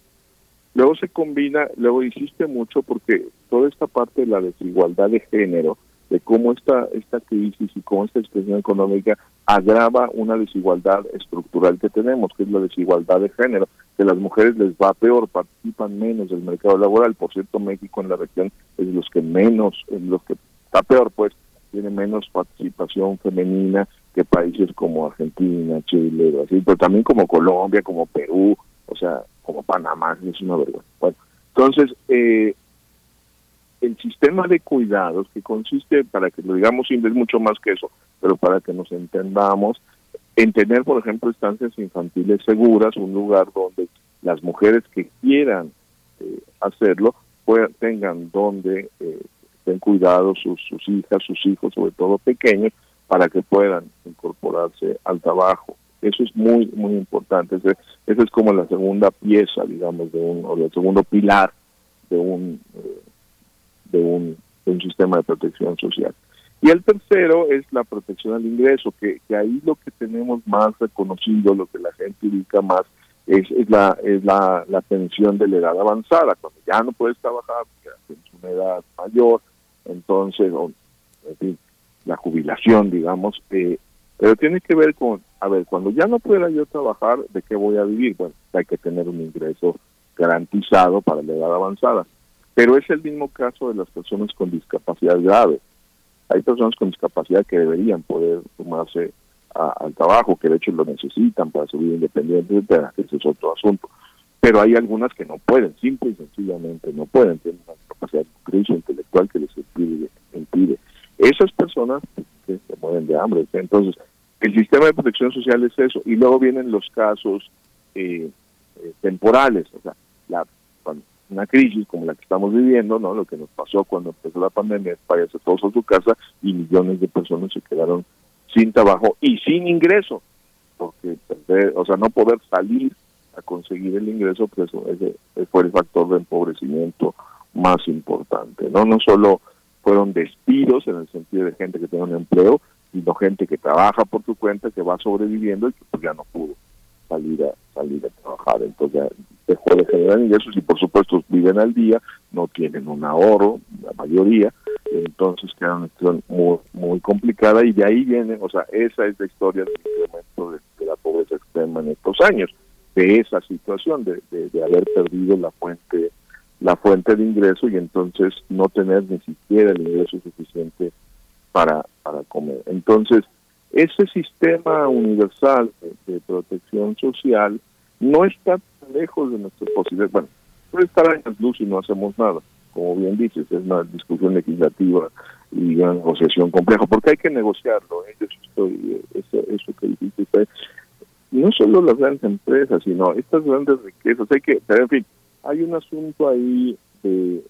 Luego se combina, luego insiste mucho porque toda esta parte de la desigualdad de género, de cómo esta, esta crisis y cómo esta expresión económica agrava una desigualdad estructural que tenemos, que es la desigualdad de género, que las mujeres les va peor, participan menos del mercado laboral, por cierto México en la región es los que menos, en los que está peor pues, tiene menos participación femenina que países como Argentina, Chile, Brasil, pero también como Colombia, como Perú, o sea, como Panamá, es una vergüenza. Bueno, entonces, eh, el sistema de cuidados que consiste, para que lo digamos simple, es mucho más que eso, pero para que nos entendamos, en tener, por ejemplo, estancias infantiles seguras, un lugar donde las mujeres que quieran eh, hacerlo puedan, tengan donde eh, estén cuidados sus, sus hijas, sus hijos, sobre todo pequeños, para que puedan incorporarse al trabajo. Eso es muy, muy importante. Esa es como la segunda pieza, digamos, de un, o el segundo pilar de un eh, de un, sistema de protección social. Y el tercero es la protección al ingreso, que, ahí lo que tenemos más reconocido, lo que la gente ubica más, es, es, la, es la, la pensión de la edad avanzada, cuando ya no puedes trabajar, ya tienes una edad mayor, entonces, la jubilación, digamos, eh, pero tiene que ver con, a ver, cuando ya no pueda yo trabajar, ¿de qué voy a vivir? Bueno, hay que tener un ingreso garantizado para la edad avanzada. Pero es el mismo caso de las personas con discapacidad grave. Hay personas con discapacidad que deberían poder sumarse al trabajo, que de hecho lo necesitan para su vida independiente, ese es otro asunto. Pero hay algunas que no pueden, simple y sencillamente no pueden, tienen una capacidad de intelectual que les impide. Esas personas se mueren de hambre. Entonces, el sistema de protección social es eso. Y luego vienen los casos eh, eh, temporales, o sea, la una crisis como la que estamos viviendo, ¿no? Lo que nos pasó cuando empezó la pandemia, váyase todos a su casa y millones de personas se quedaron sin trabajo y sin ingreso, porque o sea, no poder salir a conseguir el ingreso, pues ese fue el factor de empobrecimiento más importante, ¿no? No solo fueron despidos en el sentido de gente que tiene un empleo, sino gente que trabaja por su cuenta, que va sobreviviendo y que pues ya no pudo salir a salir a trabajar. Entonces dejó de generar ingresos y por supuesto viven al día, no tienen un ahorro, la mayoría, entonces queda una situación muy, muy complicada y de ahí viene, o sea, esa es la historia del incremento de, de la pobreza extrema en estos años, de esa situación, de, de, de haber perdido la fuente la fuente de ingreso y entonces no tener ni siquiera el ingreso suficiente para, para comer. Entonces, ese sistema universal de, protección social no está tan lejos de nuestras posibilidades. Bueno, puede estar años luz y no hacemos nada. Como bien dices, es una discusión legislativa y una negociación compleja, porque hay que negociarlo. ¿eh? Estoy, eso, eso que dijiste, usted, no solo las grandes empresas, sino estas grandes riquezas. Hay que, en fin, hay un asunto ahí de,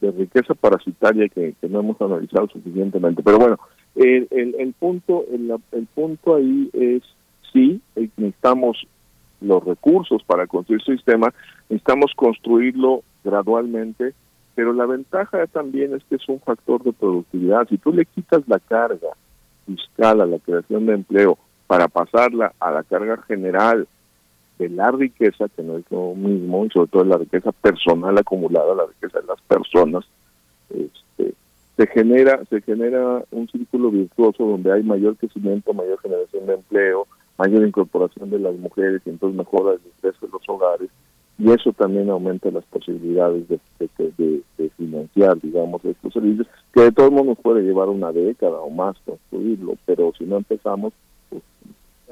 riqueza parasitaria que, no hemos analizado suficientemente. Pero bueno, el, el, el punto el, el, punto ahí es sí, necesitamos los recursos para construir el sistema, necesitamos construirlo gradualmente, pero la ventaja también es que es un factor de productividad. Si tú le quitas la carga fiscal a la creación de empleo para pasarla a la carga general de la riqueza, que no es lo mismo, y sobre todo la riqueza personal acumulada, la riqueza de las personas, este, se genera se genera un círculo virtuoso donde hay mayor crecimiento, mayor generación de empleo, mayor incorporación de las mujeres y entonces mejora el ingreso de los hogares y eso también aumenta las posibilidades de, de, financiar, digamos, estos servicios, que de todos modos nos puede llevar una década o más construirlo, pero si no empezamos, pues,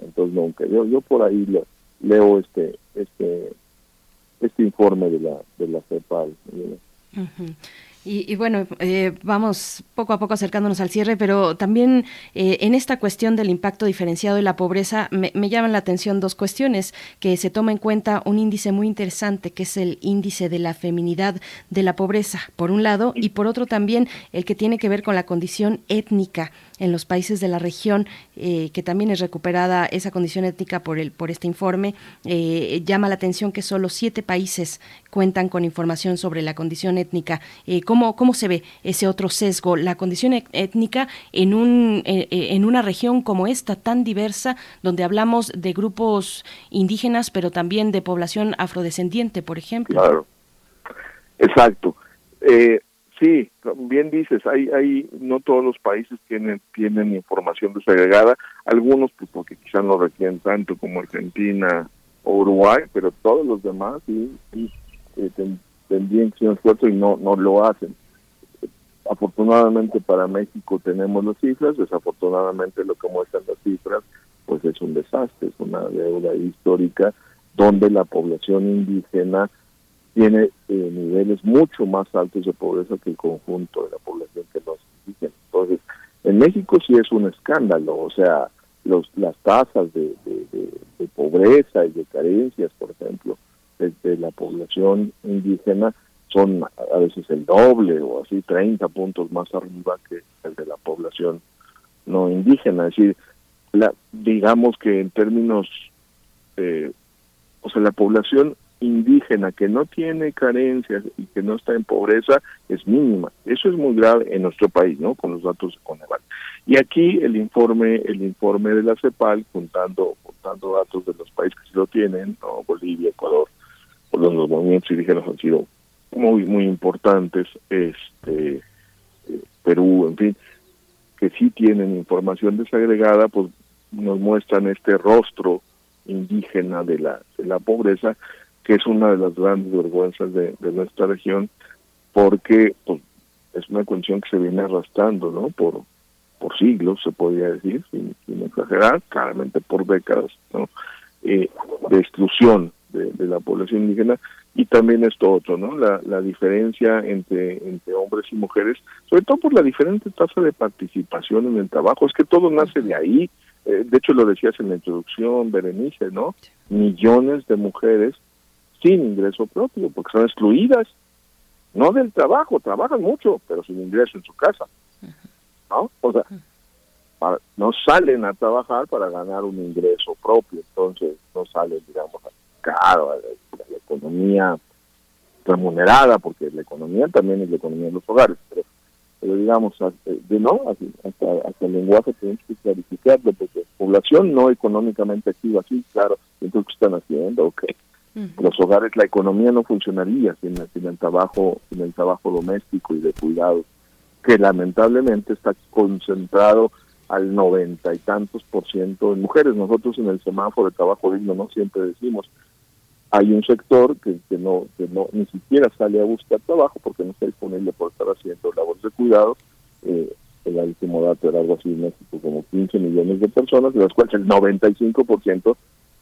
entonces nunca. Yo, yo por ahí le, leo este este este informe de la de la CEPAL. Uh -huh. Y, y, bueno, eh, vamos poco a poco acercándonos al cierre, pero también eh, en esta cuestión del impacto diferenciado de la pobreza me, me, llaman la atención dos cuestiones, que se toma en cuenta un índice muy interesante, que es el índice de la feminidad de la pobreza, por un lado, y por otro también el que tiene que ver con la condición étnica en los países de la región, eh, que también es recuperada esa condición étnica por, el, por este informe. Eh, llama la atención que solo siete países cuentan con información sobre la condición étnica. Eh, ¿cómo, ¿Cómo se ve ese otro sesgo? La condición étnica en, un, en una región como esta, tan diversa, donde hablamos de grupos indígenas, pero también de población afrodescendiente, por ejemplo. Claro, exacto. Eh, Sí, bien dices, hay, hay, no todos los países tienen, tienen información desagregada, algunos pues porque quizás no requieren tanto como Argentina o Uruguay, pero todos los demás sí, sí eh, ten, tendrían que ser un esfuerzo y no, no lo hacen. Afortunadamente para México tenemos las cifras, desafortunadamente lo que muestran las cifras pues es un desastre, es una deuda histórica donde la población indígena tiene eh, niveles mucho más altos de pobreza que el conjunto de la población que nos indígena. Entonces, en México sí es un escándalo, o sea, los, las tasas de pobreza y de carencias, por ejemplo, de, de, la población indígena son a veces el doble o así 30 puntos más arriba que el de la población no indígena. Es decir, la, digamos que en términos, eh, o sea, la población indígena que no tiene carencias y que no está en pobreza es mínima. Eso es muy grave en nuestro país, ¿no? Con los datos de Coneval. Y aquí el informe, el informe de la CEPAL, juntando, juntando datos de los países que sí lo tienen, ¿no? Bolivia, Ecuador, los, movimientos indígenas han sido muy, muy importantes, este, eh, Perú, en fin, que sí tienen información desagregada, pues nos muestran este rostro indígena de la, de la pobreza que es una de las grandes vergüenzas de, de nuestra región, porque pues, es una condición que se viene arrastrando, ¿no? Por, por siglos, se podría decir, sin, sin exagerar, claramente por décadas, ¿no? Eh, de exclusión de, la población indígena y también esto otro, ¿no? La, la diferencia entre, entre hombres y mujeres, sobre todo por la diferente tasa de participación en el trabajo, es que todo nace de ahí, eh, de hecho lo decías en la introducción, Berenice, ¿no? Millones de mujeres sin ingreso propio, porque son excluidas, no del trabajo, trabajan mucho, pero sin ingreso en su casa, ¿no? O sea, no salen a trabajar para ganar un ingreso propio, entonces no salen, digamos, caro a la, a la economía remunerada, porque la economía también es la economía de los hogares, pero pero digamos, de no, hasta, hasta el lenguaje tenemos que clarificarlo, porque población no económicamente activa, sí, claro, entonces ¿qué están haciendo? Ok. Los hogares, la economía no funcionaría sin, sin, el trabajo, sin el trabajo doméstico y de cuidado, que lamentablemente está concentrado al noventa y tantos por ciento en mujeres. Nosotros en el semáforo de trabajo digno no siempre decimos hay un sector que, que no que no ni siquiera sale a buscar trabajo porque no está disponible por estar haciendo labores de cuidado. Eh, el último dato era algo así en México, como 15 millones de personas, de las cuales el 95%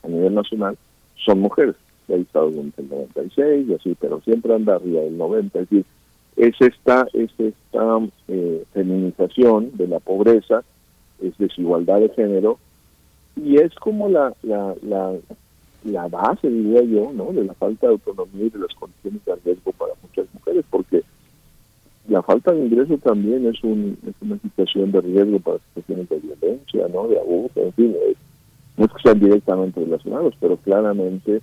a nivel nacional son mujeres. Hay estados donde el 96 y así, pero siempre anda arriba del 90. Es decir, es esta, es esta eh, feminización de la pobreza, es desigualdad de género, y es como la, la, la la base, diría yo, ¿no? de la falta de autonomía y de las condiciones de riesgo para muchas mujeres, porque la falta de ingreso también es, un, es una situación de riesgo para situaciones de violencia, ¿no? de abuso, en fin, no es que sean directamente relacionados, pero claramente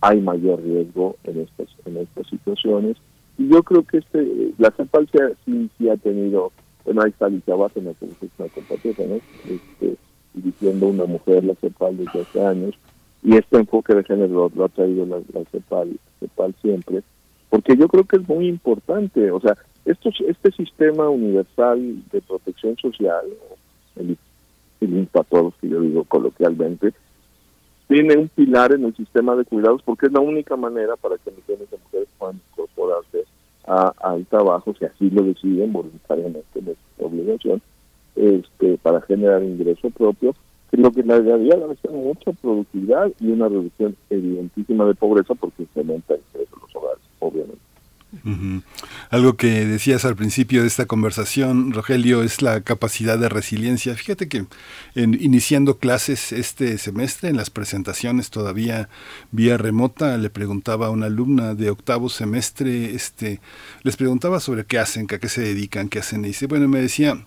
hay mayor riesgo en estas en estas situaciones. Y yo creo que este la CEPAL sí, sí ha tenido, bueno, ahí está Alicia es una compatriota, ¿no? Este, dirigiendo una mujer la CEPAL desde hace años, y este enfoque de género lo, ha traído la, CEPAL, CEPAL siempre, porque yo creo que es muy importante, o sea, esto, este sistema universal de protección social, el, el todos que yo digo coloquialmente, tiene un pilar en el sistema de cuidados porque es la única manera para que millones de mujeres puedan incorporarse a, al trabajo, si así lo deciden voluntariamente, es obligación, este, para generar ingreso propio creo que la realidad debe ser mucha productividad y una reducción evidentísima de pobreza porque incrementa el ingreso de los hogares, obviamente. Algo que decías al principio de esta conversación, Rogelio, es la capacidad de resiliencia. Fíjate que en, iniciando clases este semestre, en las presentaciones todavía vía remota, le preguntaba a una alumna de octavo semestre, este, les preguntaba sobre qué hacen, a qué se dedican, qué hacen. Y dice, bueno, me decía,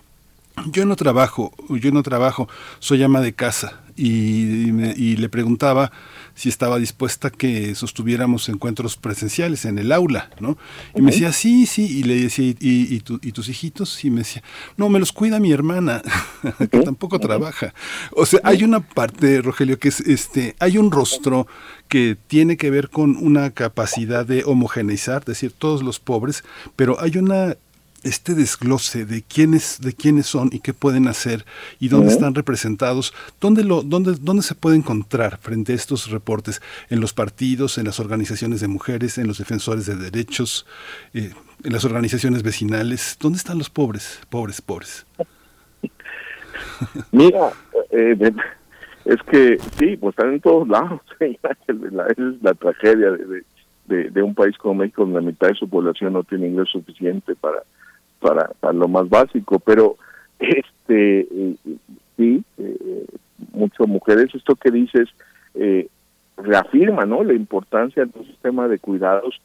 yo no trabajo, yo no trabajo, soy ama de casa y, le preguntaba si estaba dispuesta que sostuviéramos encuentros presenciales en el aula, ¿no? Y me decía, sí, sí, y le decía, ¿y, y, tus hijitos? Y me decía, no, me los cuida mi hermana, que tampoco trabaja. O sea, hay una parte, Rogelio, que es, este, hay un rostro que tiene que ver con una capacidad de homogeneizar, es decir, todos los pobres, pero hay una este desglose de quiénes, de quiénes son y qué pueden hacer y dónde están representados, dónde, lo, dónde, dónde se puede encontrar frente a estos reportes, en los partidos, en las organizaciones de mujeres, en los defensores de derechos, eh, en las organizaciones vecinales, ¿dónde están los pobres, pobres, pobres? Mira, eh, es que sí, pues están en todos lados, esa es la tragedia de, de un país como México, donde la mitad de su población no tiene ingreso suficiente para para, para lo más básico, pero este eh, sí, eh, muchas mujeres, esto que dices eh, reafirma ¿no? la importancia de un sistema de cuidados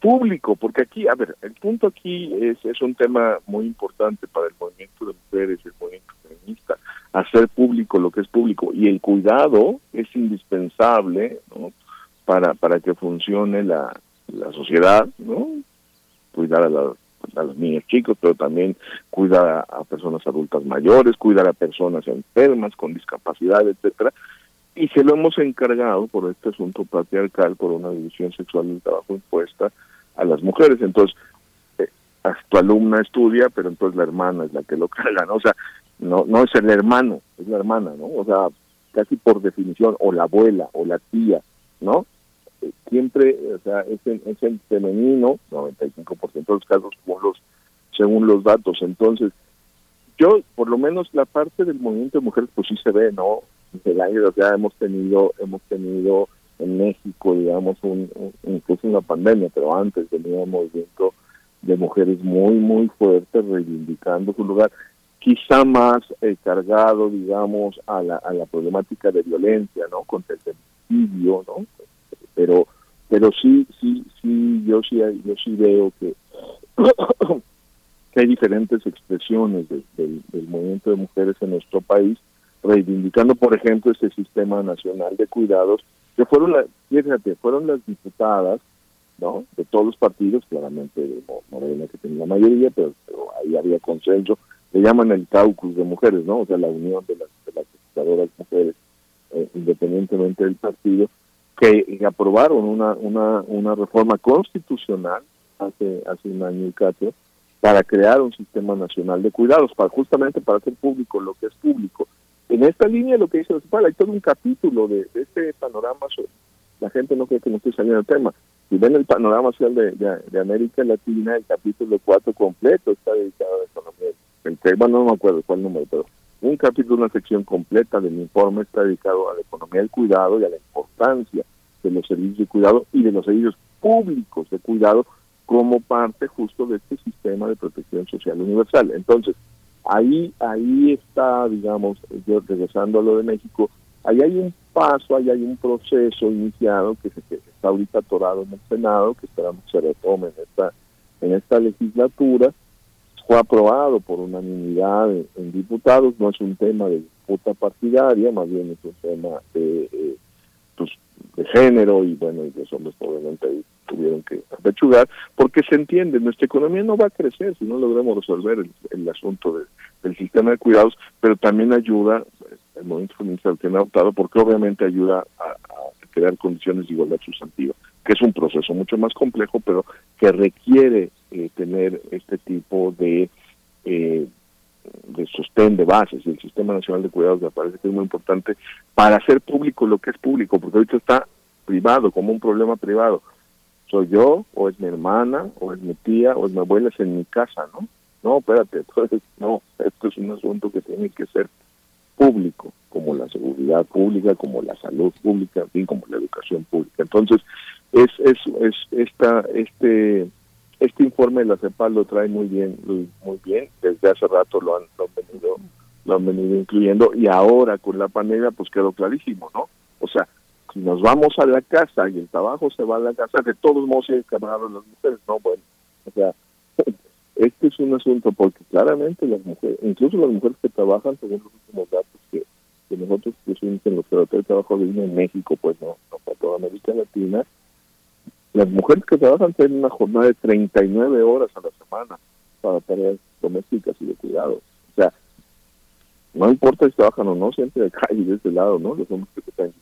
público, porque aquí, a ver, el punto aquí es, es un tema muy importante para el movimiento de mujeres, el movimiento feminista, hacer público lo que es público, y el cuidado es indispensable ¿no? para, para que funcione la, la sociedad, ¿no? cuidar a la a los niños chicos, pero también cuida a, personas adultas mayores, cuida a personas enfermas con discapacidad, etcétera. Y se lo hemos encargado por este asunto patriarcal, por una división sexual del trabajo impuesta a las mujeres. Entonces, eh, tu alumna estudia, pero entonces la hermana es la que lo carga, ¿no? O sea, no, no es el hermano, es la hermana, ¿no? O sea, casi por definición, o la abuela, o la tía, ¿no? Siempre, o sea, es el, es el femenino, 95% de los casos según los, datos. Entonces, yo, por lo menos la parte del movimiento de mujeres, pues sí se ve, ¿no? El año, sea, hemos tenido, hemos tenido en México, digamos, un, incluso una pandemia, pero antes tenía un movimiento de mujeres muy, muy fuerte reivindicando su lugar, quizá más eh, cargado, digamos, a la, a la problemática de violencia, ¿no? Contra el femicidio, ¿no? Pero pero sí sí sí yo sí yo sí veo que, hay diferentes expresiones del, movimiento de mujeres en nuestro país reivindicando por ejemplo este sistema nacional de cuidados que fueron las fíjate fueron las diputadas ¿no? De todos los partidos, claramente de Morena que tenía la mayoría, pero, ahí había consenso. Le llaman el caucus de mujeres, ¿no? O sea, la unión de las, de las mujeres, eh, independientemente del partido, que aprobaron una, una, una reforma constitucional hace, hace un año y cacho para crear un sistema nacional de cuidados, para justamente para hacer público lo que es público. En esta línea lo que dice hay todo un capítulo de, este panorama, la gente no cree que no estoy saliendo del tema. Si ven el panorama social de, de, América Latina, el capítulo 4 completo está dedicado a la economía. El tema, no me acuerdo cuál número, pero un capítulo, una sección completa del informe está dedicado a la economía del cuidado y a la importancia de los servicios de cuidado y de los servicios públicos de cuidado como parte justo de este sistema de protección social universal. Entonces, ahí ahí está, digamos, yo regresando a lo de México, ahí hay un paso, ahí hay un proceso iniciado que, se, está ahorita atorado en el Senado, que esperamos se retome en esta, en esta legislatura, fue aprobado por unanimidad en, diputados, no es un tema de disputa partidaria, más bien es un tema de, eh, pues, género y bueno, y los hombres obviamente tuvieron que apechugar, porque se entiende, nuestra economía no va a crecer si no logramos resolver el, asunto del sistema de cuidados, pero también ayuda, el movimiento feminista lo tiene adoptado, porque obviamente ayuda a, crear condiciones de igualdad sustantiva, que es un proceso mucho más complejo, pero que requiere eh, tener este tipo de eh, de sostén de bases del Sistema Nacional de Cuidados me parece que es muy importante para hacer público lo que es público, porque ahorita está privado, como un problema privado. Soy yo, o es mi hermana, o es mi tía, o es mi abuela, es en mi casa, ¿no? No, espérate, entonces, no, esto es un asunto que tiene que ser público, como la seguridad pública, como la salud pública, en fin, como la educación pública. Entonces, es, es, es esta, este este informe de la CEPAL lo trae muy bien, muy bien, desde hace rato lo han, venido lo han venido incluyendo. Y ahora con la pandemia pues quedó clarísimo, ¿no? O sea, si nos vamos a la casa y el trabajo se va a la casa, de todos modos hay que las mujeres, no, bueno, o sea, este es un asunto porque claramente las mujeres, incluso las mujeres que trabajan, según los últimos datos que, nosotros pusimos en los de trabajo de en México, pues no, no para toda América Latina, las mujeres que trabajan tienen una jornada de 39 horas a la semana para tareas domésticas y de cuidado. O sea, no importa si trabajan o no, siempre hay de ese lado, ¿no? Los hombres que están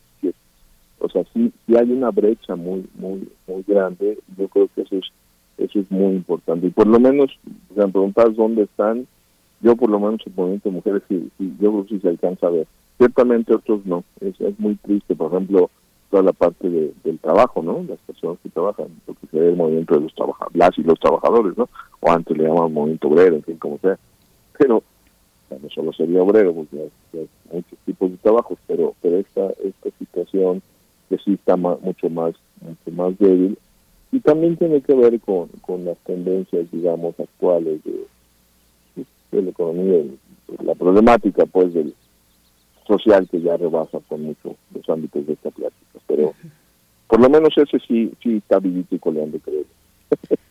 O sea, sí, sí hay una brecha muy, muy, muy grande. Yo creo que eso es, eso es muy importante. Y por lo menos, me preguntas dónde están, yo por lo menos el movimiento de mujeres, sí, yo creo que sí se alcanza a ver. Ciertamente otros no. Es, es muy triste. Por ejemplo, toda la parte del trabajo, ¿no? Las personas que trabajan, lo que se ve el movimiento de los trabajadores, las y los trabajadores, ¿no? O antes le llamaban movimiento obrero, en fin, como sea. Pero no solo sería obrero, porque hay, muchos tipos de trabajos, pero pero esta esta situación que sí está mucho más mucho más débil y también tiene que ver con, con las tendencias, digamos, actuales de, de la economía, la problemática, pues, del social que ya rebasa con mucho los ámbitos de esta plática. Pero por lo menos ese sí, sí está vivito y coleando, creo.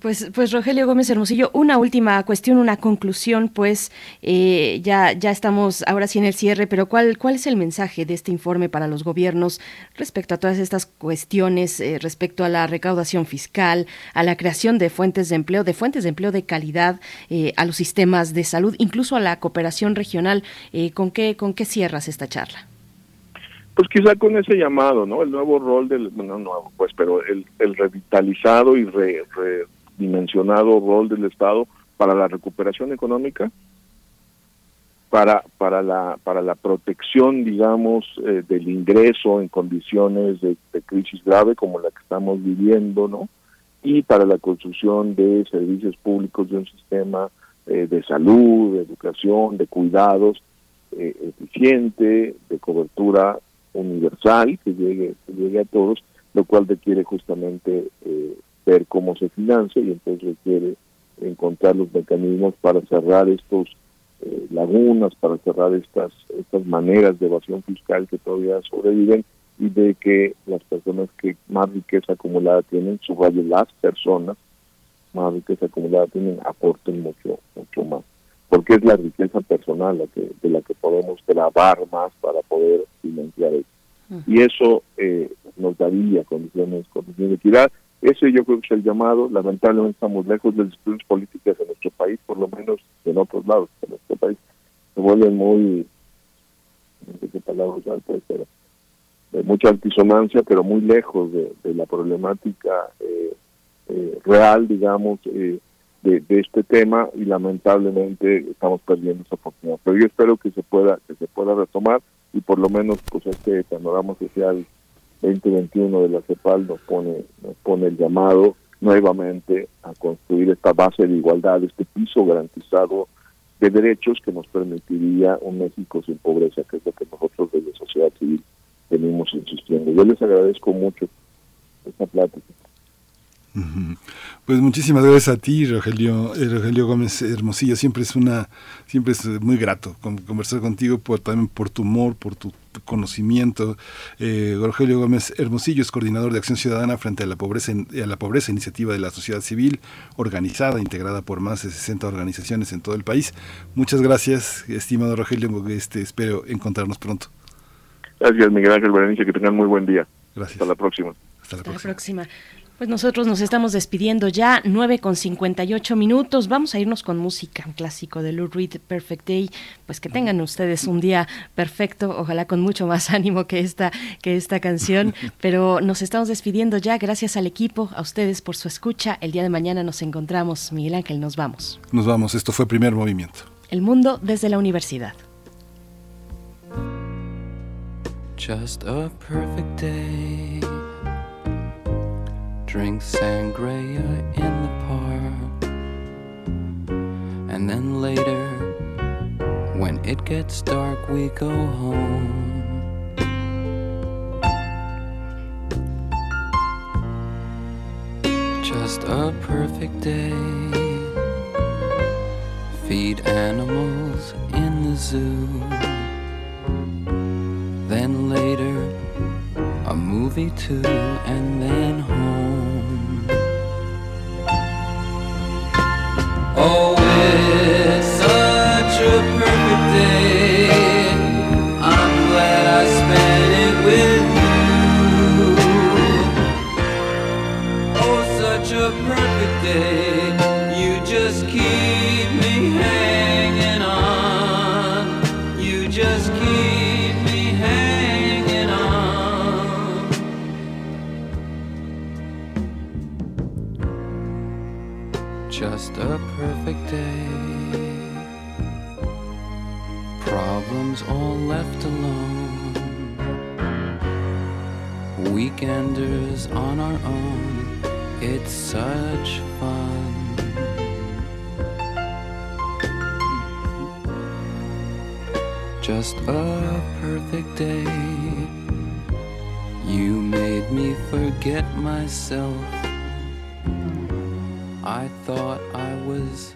Pues, pues Rogelio Gómez Hermosillo, una última cuestión, una conclusión, pues eh, ya, ya estamos ahora sí en el cierre, pero ¿cuál, ¿cuál es el mensaje de este informe para los gobiernos respecto a todas estas cuestiones, eh, respecto a la recaudación fiscal, a la creación de fuentes de empleo, de fuentes de empleo de calidad, eh, a los sistemas de salud, incluso a la cooperación regional? ¿con, qué, ¿Con qué cierras esta charla? Pues quizá con ese llamado, ¿no? El nuevo rol del, bueno, nuevo, pues, pero el, revitalizado y re, dimensionado rol del Estado para la recuperación económica, para para la para la protección, digamos, eh, del ingreso en condiciones de, crisis grave como la que estamos viviendo, ¿no? Y para la construcción de servicios públicos de un sistema eh, de salud, de educación, de cuidados eh, eficiente, de cobertura universal que llegue que llegue a todos, lo cual requiere justamente eh, ver cómo se financia y entonces requiere encontrar los mecanismos para cerrar estos eh, lagunas, para cerrar estas estas maneras de evasión fiscal que todavía sobreviven y de que las personas que más riqueza acumulada tienen, subrayo las personas más riqueza acumulada tienen, aporten mucho mucho más. Porque es la riqueza personal la que, de la que podemos grabar más para poder financiar eso. Y eso eh, nos daría condiciones, condiciones de equidad Ese yo creo que es el llamado. Lamentablemente estamos lejos de las instituciones políticas en nuestro país, por lo menos en otros lados de nuestro país. Se vuelven muy, no sé qué palabra usar, pues, pero de mucha antisonancia, pero muy lejos de, la problemática eh, eh, real, digamos, eh, de, este tema y lamentablemente estamos perdiendo esa oportunidad. Pero yo espero que se pueda que se pueda retomar y por lo menos pues este panorama social 2021 de la CEPAL nos pone nos pone el llamado nuevamente a construir esta base de igualdad, este piso garantizado de derechos que nos permitiría un México sin pobreza, que es lo que nosotros desde sociedad civil venimos insistiendo. Yo les agradezco mucho esta plática. Pues muchísimas gracias a ti, Rogelio, eh, Rogelio Gómez Hermosillo. Siempre es una, siempre es muy grato conversar contigo por también por tu humor, por tu conocimiento. Eh, Rogelio Gómez Hermosillo es coordinador de Acción Ciudadana frente a la pobreza, a la pobreza, iniciativa de la sociedad civil organizada, integrada por más de 60 organizaciones en todo el país. Muchas gracias, estimado Rogelio. Este, espero encontrarnos pronto. Gracias, Miguel Ángel Berenice. Que tengan muy buen día. Gracias. Hasta la próxima. Hasta la próxima. Pues nosotros nos estamos despidiendo ya, 9 con 58 minutos. Vamos a irnos con música, un clásico de Lou Reed, Perfect Day. Pues que tengan ustedes un día perfecto, ojalá con mucho más ánimo que esta, que esta canción. Pero nos estamos despidiendo ya, gracias al equipo, a ustedes por su escucha. El día de mañana nos encontramos. Miguel Ángel, nos vamos. Nos vamos, esto fue Primer Movimiento. El mundo desde la universidad. Just a perfect day. Drink sangria in the park. And then later, when it gets dark, we go home. Just a perfect day. Feed animals in the zoo. Then later, a movie too, and then home. Oh, Weekenders on our own. It's such fun. Just a perfect day. You made me forget myself. I thought I was